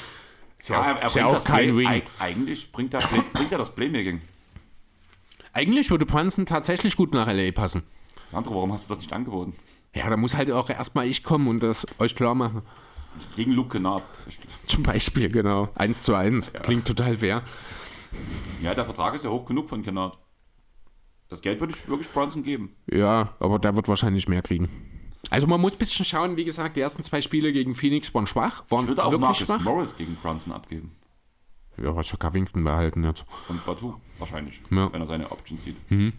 Speaker 1: Ist ja, er, er ist ja auch kein Play, Wing. Eigentlich bringt er, bringt er das Playmaking.
Speaker 2: Eigentlich würde Brunson tatsächlich gut nach LA passen.
Speaker 1: Sandro, warum hast du das nicht angeboten?
Speaker 2: Ja, da muss halt auch erstmal ich kommen und das euch klar machen.
Speaker 1: Gegen Luke Kennard.
Speaker 2: Zum Beispiel, genau. Eins zu eins. Ja. Klingt total fair.
Speaker 1: Ja, der Vertrag ist ja hoch genug von Kennard. Das Geld würde ich wirklich Bronson geben.
Speaker 2: Ja, aber der wird wahrscheinlich mehr kriegen. Also man muss ein bisschen schauen, wie gesagt, die ersten zwei Spiele gegen Phoenix waren schwach. Waren
Speaker 1: ich würde auch Marcus schwach. Morris gegen Bronson abgeben.
Speaker 2: Ja, ja Covington behalten jetzt.
Speaker 1: Und Batu wahrscheinlich, ja. wenn er seine Options sieht.
Speaker 2: Mhm.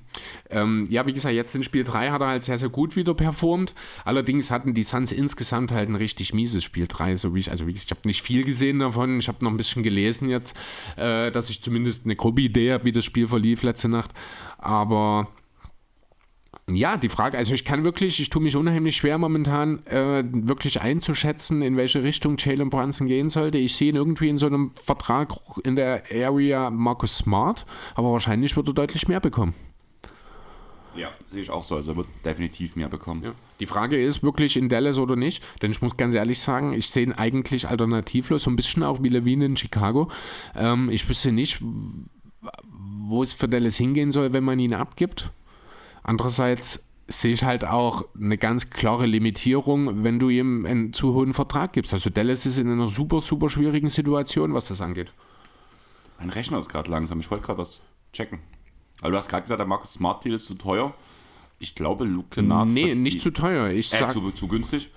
Speaker 2: Ähm, ja, wie gesagt, jetzt in Spiel 3 hat er halt sehr, sehr gut wieder performt. Allerdings hatten die Suns insgesamt halt ein richtig mieses Spiel 3. So wie ich, also wie gesagt, ich habe nicht viel gesehen davon. Ich habe noch ein bisschen gelesen jetzt, äh, dass ich zumindest eine grobe Idee habe, wie das Spiel verlief letzte Nacht. Aber Ja, die Frage, also ich kann wirklich, ich tue mich unheimlich schwer momentan, äh, wirklich einzuschätzen, in welche Richtung Jalen Brunson gehen sollte. Ich sehe ihn irgendwie in so einem Vertrag in der Area Marcus Smart, aber wahrscheinlich wird er deutlich mehr bekommen.
Speaker 1: Ja, sehe ich auch so. Also er wird definitiv mehr bekommen.
Speaker 2: Ja. Die Frage ist wirklich in Dallas oder nicht, denn ich muss ganz ehrlich sagen, ich sehe ihn eigentlich alternativlos, so ein bisschen auch wie Levine in Chicago. Ähm, ich wüsste nicht, wo es für Dallas hingehen soll, wenn man ihn abgibt. Andererseits sehe ich halt auch eine ganz klare Limitierung, wenn du ihm einen zu hohen Vertrag gibst. Also Dallas ist in einer super, super schwierigen Situation, was das angeht.
Speaker 1: Mein Rechner ist gerade langsam. Ich wollte gerade was checken. Also du hast gerade gesagt, der Markus Smart Deal ist zu teuer. Ich glaube, Luke Kennard...
Speaker 2: Nee, nicht zu teuer. Ich
Speaker 1: äh,
Speaker 2: sag,
Speaker 1: zu, zu günstig.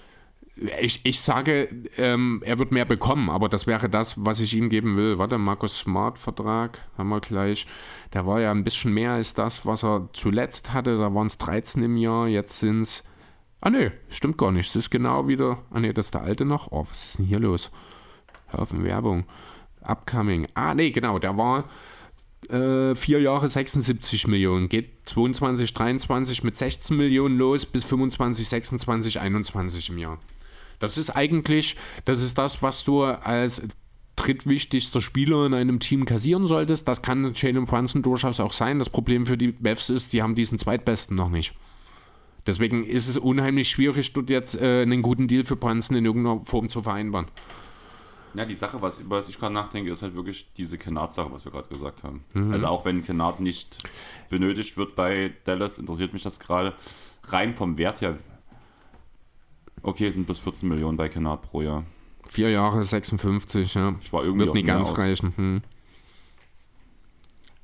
Speaker 2: Ich, ich sage, ähm, er wird mehr bekommen, aber das wäre das, was ich ihm geben will. Warte, Markus Smart Vertrag haben wir gleich. Der war ja ein bisschen mehr als das, was er zuletzt hatte. Da waren es 13 im Jahr, jetzt sind es. Ah, nee, stimmt gar nicht. Es ist genau wieder. Ah, nee, das ist der alte noch. Oh, was ist denn hier los? Auf Werbung. Upcoming. Ah, nee, genau. Der war äh, vier Jahre 76 Millionen. Geht 22, 23 mit 16 Millionen los bis 25, 26, 21 im Jahr. Das ist eigentlich, das ist das, was du als drittwichtigster Spieler in einem Team kassieren solltest. Das kann Jalen Brunson durchaus auch sein. Das Problem für die Mavs ist, sie haben diesen zweitbesten noch nicht. Deswegen ist es unheimlich schwierig, dort jetzt äh, einen guten Deal für Brunson in irgendeiner Form zu vereinbaren.
Speaker 1: Ja, die Sache, was, über was ich gerade nachdenke, ist halt wirklich diese Kennard-Sache, was wir gerade gesagt haben.
Speaker 2: Mhm.
Speaker 1: Also auch wenn Kennard nicht benötigt wird bei Dallas, interessiert mich das gerade. Rein vom Wert her, okay, sind bis 14 Millionen bei Kennard pro Jahr.
Speaker 2: Vier Jahre 56, ja.
Speaker 1: Ich war irgendwie
Speaker 2: Wird nicht ganz
Speaker 1: aus.
Speaker 2: reichen. Hm.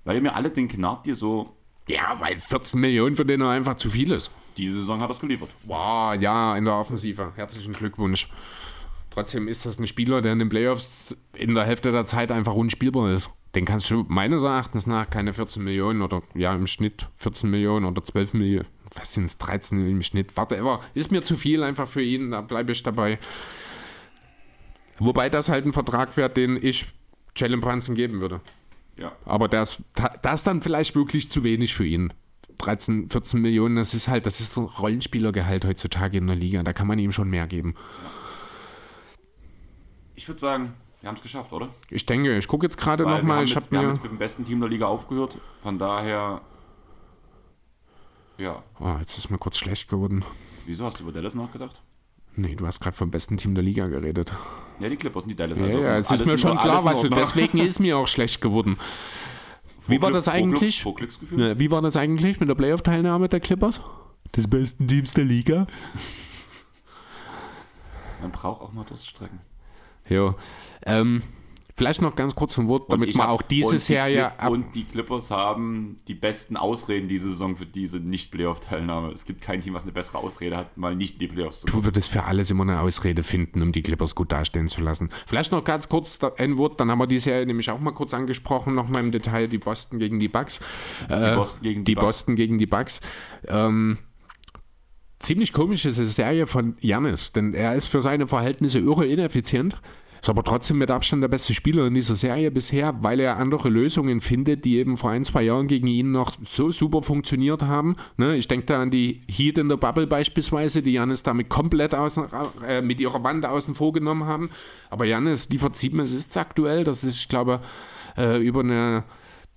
Speaker 1: Weil ihr mir alle den Kennard dir so,
Speaker 2: Ja, weil 14 Millionen für den er einfach zu viel ist.
Speaker 1: diese Saison hat das geliefert.
Speaker 2: Wow, ja, in der Offensive. Herzlichen Glückwunsch. Trotzdem ist das ein Spieler, der in den Playoffs in der Hälfte der Zeit einfach unspielbar ist. Den kannst du meines Erachtens nach keine 14 Millionen oder ja im Schnitt 14 Millionen oder 12 Millionen, was sind es, 13 im Schnitt, whatever. Ist mir zu viel einfach für ihn, da bleibe ich dabei. Wobei das halt ein Vertrag wäre, den ich Jalen Brunson geben würde.
Speaker 1: Ja.
Speaker 2: Aber das, das ist dann vielleicht wirklich zu wenig für ihn. 13, 14 Millionen, das ist halt, das ist so Rollenspielergehalt heutzutage in der Liga. Da kann man ihm schon mehr geben.
Speaker 1: Ich würde sagen, wir haben es geschafft, oder?
Speaker 2: Ich denke, ich gucke jetzt gerade
Speaker 1: Weil wir,
Speaker 2: nochmal.
Speaker 1: haben
Speaker 2: Ich habe
Speaker 1: wir haben
Speaker 2: mir.
Speaker 1: jetzt mit dem besten Team der Liga aufgehört. Von daher, ja.
Speaker 2: Oh, jetzt ist mir kurz schlecht geworden.
Speaker 1: Wieso hast du über Dallas nachgedacht?
Speaker 2: Nee, du hast gerade vom besten Team der Liga geredet.
Speaker 1: Ja, die Clippers und die Dallas.
Speaker 2: Ja,
Speaker 1: also
Speaker 2: ja, es ist mir schon klar, was du. Deswegen ist mir auch schlecht geworden. Wie war
Speaker 1: Glück-
Speaker 2: das eigentlich?
Speaker 1: Pro Glücksgefühl?
Speaker 2: Ja, Wie war das eigentlich mit der Playoff-Teilnahme der Clippers? Des besten Teams der Liga?
Speaker 1: Man braucht auch mal Durststrecken.
Speaker 2: Ja. Ähm, vielleicht noch ganz kurz ein Wort, damit man
Speaker 1: hab-
Speaker 2: auch diese
Speaker 1: die
Speaker 2: Serie ab.
Speaker 1: Und die Clippers haben die besten Ausreden diese Saison für diese Nicht-Playoff-Teilnahme. Es gibt kein Team, was eine bessere Ausrede hat, mal nicht in die Playoffs zu kommen.
Speaker 2: Du würdest für alles immer eine Ausrede finden, um die Clippers gut dastehen zu lassen. Vielleicht noch ganz kurz ein Wort, dann haben wir die Serie nämlich auch mal kurz angesprochen, nochmal im Detail, die Boston gegen die Bucks. Äh,
Speaker 1: Boston gegen
Speaker 2: die
Speaker 1: die Bucks.
Speaker 2: Boston gegen die Bucks. Ähm, ziemlich komisch ist die Serie von Janis, denn er ist für seine Verhältnisse irre ineffizient. Ist aber trotzdem mit Abstand der beste Spieler in dieser Serie bisher, weil er andere Lösungen findet, die eben vor ein, zwei Jahren gegen ihn noch so super funktioniert haben. Ne, ich denke da an die Heat in der Bubble beispielsweise, die Janis damit komplett außen, äh, mit ihrer Wand außen vor genommen haben. Aber Janis liefert sieben Assists aktuell. Das ist, ich glaube, äh, über eine,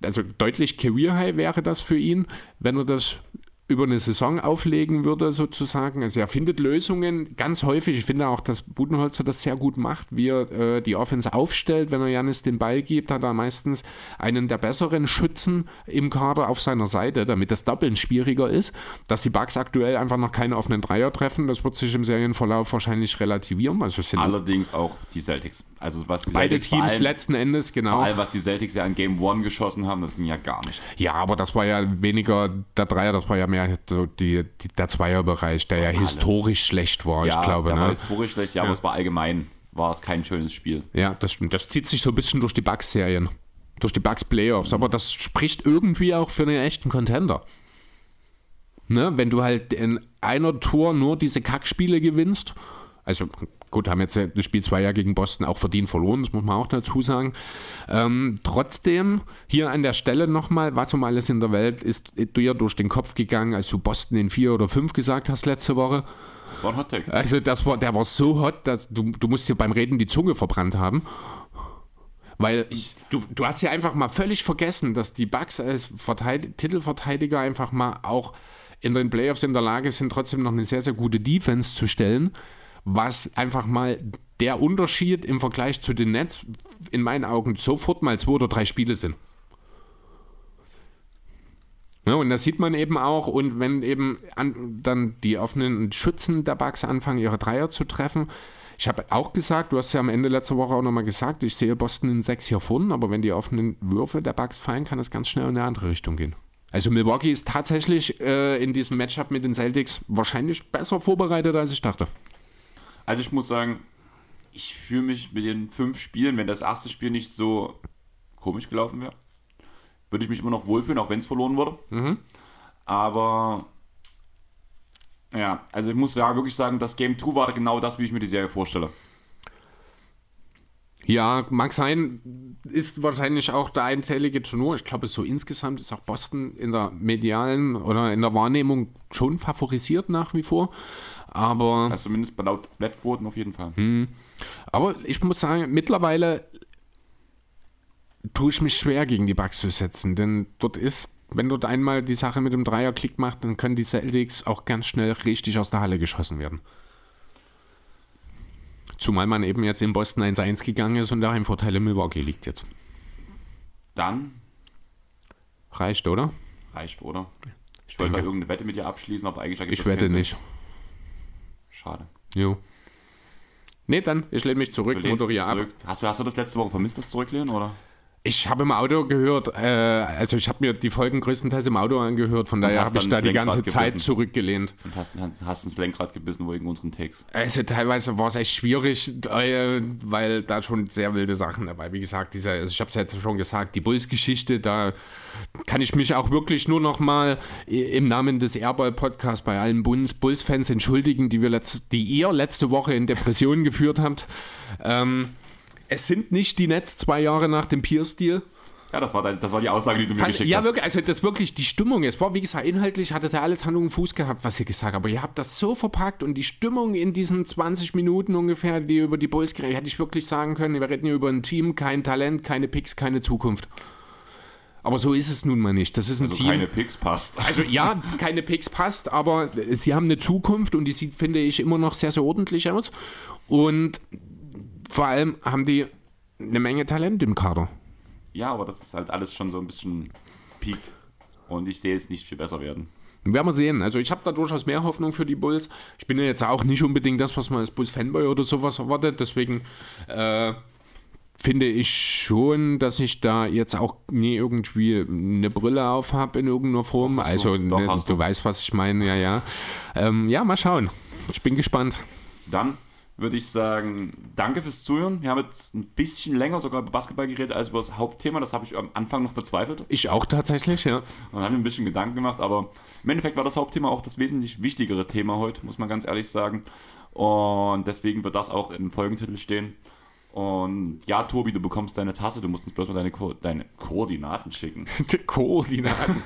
Speaker 2: also deutlich Career High wäre das für ihn, wenn er das über eine Saison auflegen würde, sozusagen. Also er findet Lösungen ganz häufig. Ich finde auch, dass Budenholzer das sehr gut macht, wie er äh, die Offense aufstellt. Wenn er Janis den Ball gibt, hat er meistens einen der besseren Schützen im Kader auf seiner Seite, damit das Doppeln schwieriger ist. Dass die Bucks aktuell einfach noch keine offenen Dreier treffen, das wird sich im Serienverlauf wahrscheinlich relativieren. Also
Speaker 1: Allerdings auch die Celtics. Also was die
Speaker 2: beide
Speaker 1: Celtics
Speaker 2: Teams
Speaker 1: allem,
Speaker 2: letzten Endes, genau.
Speaker 1: Vor allem, was die Celtics ja in Game One geschossen haben, das ging ja gar nicht.
Speaker 2: Ja, aber das war ja weniger der Dreier, das war ja mehr so die, die, der Zweierbereich, der ja
Speaker 1: alles.
Speaker 2: historisch schlecht war,
Speaker 1: ja,
Speaker 2: ich glaube.
Speaker 1: der war
Speaker 2: Ne?
Speaker 1: historisch schlecht, ja, aber es war allgemein, war es kein schönes Spiel.
Speaker 2: Ja, das stimmt. Das zieht sich so ein bisschen durch die Bucks-Serien, durch die Bucks-Playoffs, aber das spricht irgendwie auch für einen echten Contender. Ne? Wenn du halt in einer Tour nur diese Kackspiele gewinnst, also Gut, haben jetzt das Spiel zwei Jahre gegen Boston auch verdient verloren, das muss man auch dazu sagen. Ähm, trotzdem, hier an der Stelle nochmal, was um alles in der Welt ist dir durch den Kopf gegangen, als du Boston in vier oder fünf gesagt hast letzte Woche?
Speaker 1: Das war ein Hot Take.
Speaker 2: Also das war, der war so hot, dass du, du musst dir beim Reden die Zunge verbrannt haben. Weil ich, du, du hast ja einfach mal völlig vergessen, dass die Bucks als Verteid Titelverteidiger einfach mal auch in den Playoffs in der Lage sind, trotzdem noch eine sehr, sehr gute Defense zu stellen, was einfach mal der Unterschied im Vergleich zu den Nets in meinen Augen sofort mal zwei oder drei Spiele sind. Ja, und das sieht man eben auch. Und wenn eben an, dann die offenen Schützen der Bugs anfangen, ihre Dreier zu treffen. Ich habe auch gesagt, du hast ja am Ende letzter Woche auch nochmal gesagt, ich sehe Boston in sechs hier vorne, aber wenn die offenen Würfe der Bugs fallen, kann es ganz schnell in eine andere Richtung gehen. Also Milwaukee ist tatsächlich äh, in diesem Matchup mit den Celtics wahrscheinlich besser vorbereitet, als ich dachte.
Speaker 1: Also ich muss sagen, ich fühle mich mit den fünf Spielen, wenn das erste Spiel nicht so komisch gelaufen wäre, würde ich mich immer noch wohlfühlen, auch wenn es verloren wurde. Mhm. Aber ja, also ich muss ja wirklich sagen, das Game 2 war genau das, wie ich mir die Serie vorstelle.
Speaker 2: Ja, mag sein, ist wahrscheinlich auch der einzählige Tenor. Ich glaube, so insgesamt ist auch Boston in der medialen oder in der Wahrnehmung schon favorisiert nach wie vor. Aber.
Speaker 1: Also zumindest bei laut Wettquoten auf jeden Fall.
Speaker 2: Hm. Aber ich muss sagen, mittlerweile tue ich mich schwer gegen die Bugs zu setzen, denn dort ist, wenn dort einmal die Sache mit dem Dreier Klick macht, dann können die Celtics auch ganz schnell richtig aus der Halle geschossen werden. Zumal man eben jetzt in Boston 1-1 gegangen ist und der Heimvorteil in Milwaukee liegt jetzt.
Speaker 1: Dann
Speaker 2: reicht, oder?
Speaker 1: Reicht, oder? Ich wollte irgendeine Wette mit dir abschließen, aber eigentlich
Speaker 2: Ich wette nicht.
Speaker 1: Schade.
Speaker 2: Jo. Nee, dann, ich lehne mich zurück,
Speaker 1: moderiere ab. Hast du, hast du das letzte Woche vermisst, das Zurücklehnen, oder?
Speaker 2: Ich habe im Auto gehört, äh, also ich habe mir die Folgen größtenteils im Auto angehört, von daher habe ich da die ganze Zeit gebissen. zurückgelehnt.
Speaker 1: Und hast, hast ins Lenkrad gebissen wegen unseren Takes.
Speaker 2: Also teilweise war es echt schwierig, äh, weil da schon sehr wilde Sachen dabei. Wie gesagt, dieser, also ich habe es jetzt schon gesagt, die Bulls-Geschichte, da kann ich mich auch wirklich nur noch mal im Namen des Airball-Podcasts bei allen Bulls-Fans entschuldigen, die, wir letzt, die ihr letzte Woche in Depressionen geführt habt. Ähm, es sind nicht die Nets zwei Jahre nach dem Pierce-Deal.
Speaker 1: Ja, das war, dein, das war die Aussage, die du mir Fand, geschickt
Speaker 2: ja,
Speaker 1: hast.
Speaker 2: Ja, wirklich, also das wirklich die Stimmung. Es war, wie gesagt, inhaltlich hat es ja alles Hand und Fuß gehabt, was ihr gesagt habt. Aber ihr habt das so verpackt und die Stimmung in diesen 20 Minuten ungefähr, die über die Bulls geredet, hätte ich wirklich sagen können, wir reden hier über ein Team, kein Talent, keine Picks, keine Zukunft. Aber so ist es nun mal nicht. Das ist ein
Speaker 1: also
Speaker 2: Team.
Speaker 1: Keine Picks passt.
Speaker 2: Also ja, (laughs) keine Picks passt, aber sie haben eine Zukunft und die sieht, finde ich, immer noch sehr, sehr ordentlich aus. Und vor allem haben die eine Menge Talent im Kader.
Speaker 1: Ja, aber das ist halt alles schon so ein bisschen Peak. Und ich sehe es nicht viel besser werden.
Speaker 2: Werden wir sehen. Also ich habe da durchaus mehr Hoffnung für die Bulls. Ich bin ja jetzt auch nicht unbedingt das, was man als Bulls-Fanboy oder sowas erwartet. Deswegen äh, finde ich schon, dass ich da jetzt auch nie irgendwie eine Brille auf habe in irgendeiner Form. also Doch, ne, du, du weißt, was ich meine. Ja, ja. Ähm, ja, mal schauen. Ich bin gespannt.
Speaker 1: Dann würde ich sagen, danke fürs Zuhören. Wir haben jetzt ein bisschen länger sogar über Basketball geredet als über das Hauptthema. Das habe ich am Anfang noch bezweifelt.
Speaker 2: Ich auch tatsächlich, ja.
Speaker 1: Und haben ein bisschen Gedanken gemacht, aber im Endeffekt war das Hauptthema auch das wesentlich wichtigere Thema heute, muss man ganz ehrlich sagen. Und deswegen wird das auch im Folgentitel stehen. Und ja, Tobi, du bekommst deine Tasse, du musst uns bloß mal deine, Ko deine Koordinaten schicken. (laughs)
Speaker 2: Die Koordinaten.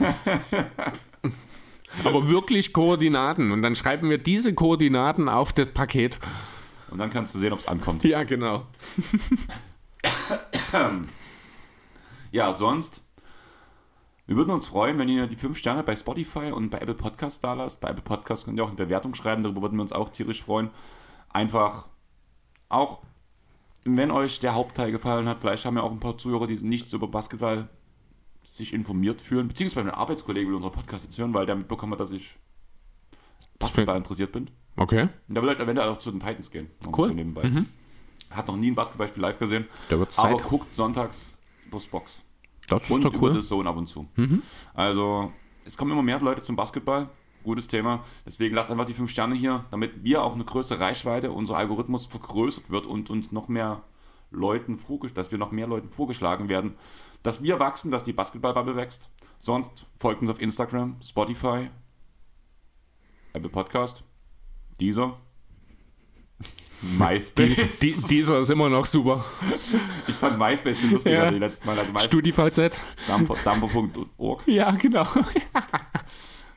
Speaker 2: (laughs) aber wirklich Koordinaten. Und dann schreiben wir diese Koordinaten auf das Paket.
Speaker 1: Und dann kannst du sehen, ob es ankommt.
Speaker 2: Ja, genau. (clears throat)
Speaker 1: ja, sonst. Wir würden uns freuen, wenn ihr die 5 Sterne bei Spotify und bei Apple Podcasts da lasst. Bei Apple Podcasts könnt ihr auch eine Bewertung schreiben, darüber würden wir uns auch tierisch freuen. Einfach auch, wenn euch der Hauptteil gefallen hat, vielleicht haben wir auch ein paar Zuhörer, die nicht so über Basketball sich informiert fühlen, beziehungsweise mein Arbeitskollege will unseren Podcast jetzt hören, weil der mitbekommen hat, dass ich Basketball interessiert bin.
Speaker 2: Okay.
Speaker 1: Und der will halt eventuell auch zu den Titans gehen.
Speaker 2: Cool.
Speaker 1: So nebenbei. Mhm. Hat noch nie ein Basketballspiel live gesehen.
Speaker 2: Der wird
Speaker 1: Zeit. Aber guckt sonntags bloß Box.
Speaker 2: Das ist und doch cool.
Speaker 1: über Zone ab und zu. Mhm. Also, es kommen immer mehr Leute zum Basketball. Gutes Thema. Deswegen lasst einfach die fünf Sterne hier, damit wir auch eine größere Reichweite, unser Algorithmus vergrößert wird und uns noch mehr Leuten dass wir noch mehr Leuten vorgeschlagen werden, dass wir wachsen, dass die Basketballbubble wächst. Sonst folgt uns auf Instagram, Spotify, Apple Podcast, dieser. (laughs) MySpace.
Speaker 2: Die, dieser ist immer noch super.
Speaker 1: Ich fand MySpace viel lustiger
Speaker 2: Ja.
Speaker 1: die letzten Mal. Also
Speaker 2: StudiVZ.
Speaker 1: Dampfer- Dampfer.org. (laughs)
Speaker 2: Ja, genau.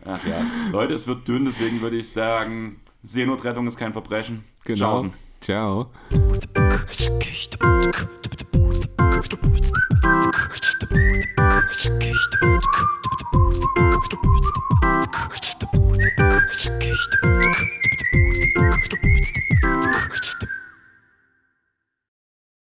Speaker 1: Ach ja. Leute, es wird dünn, deswegen würde ich sagen, Seenotrettung ist kein Verbrechen.
Speaker 2: Genau.
Speaker 1: Tschaußen.
Speaker 2: Ciao.
Speaker 3: Thank you.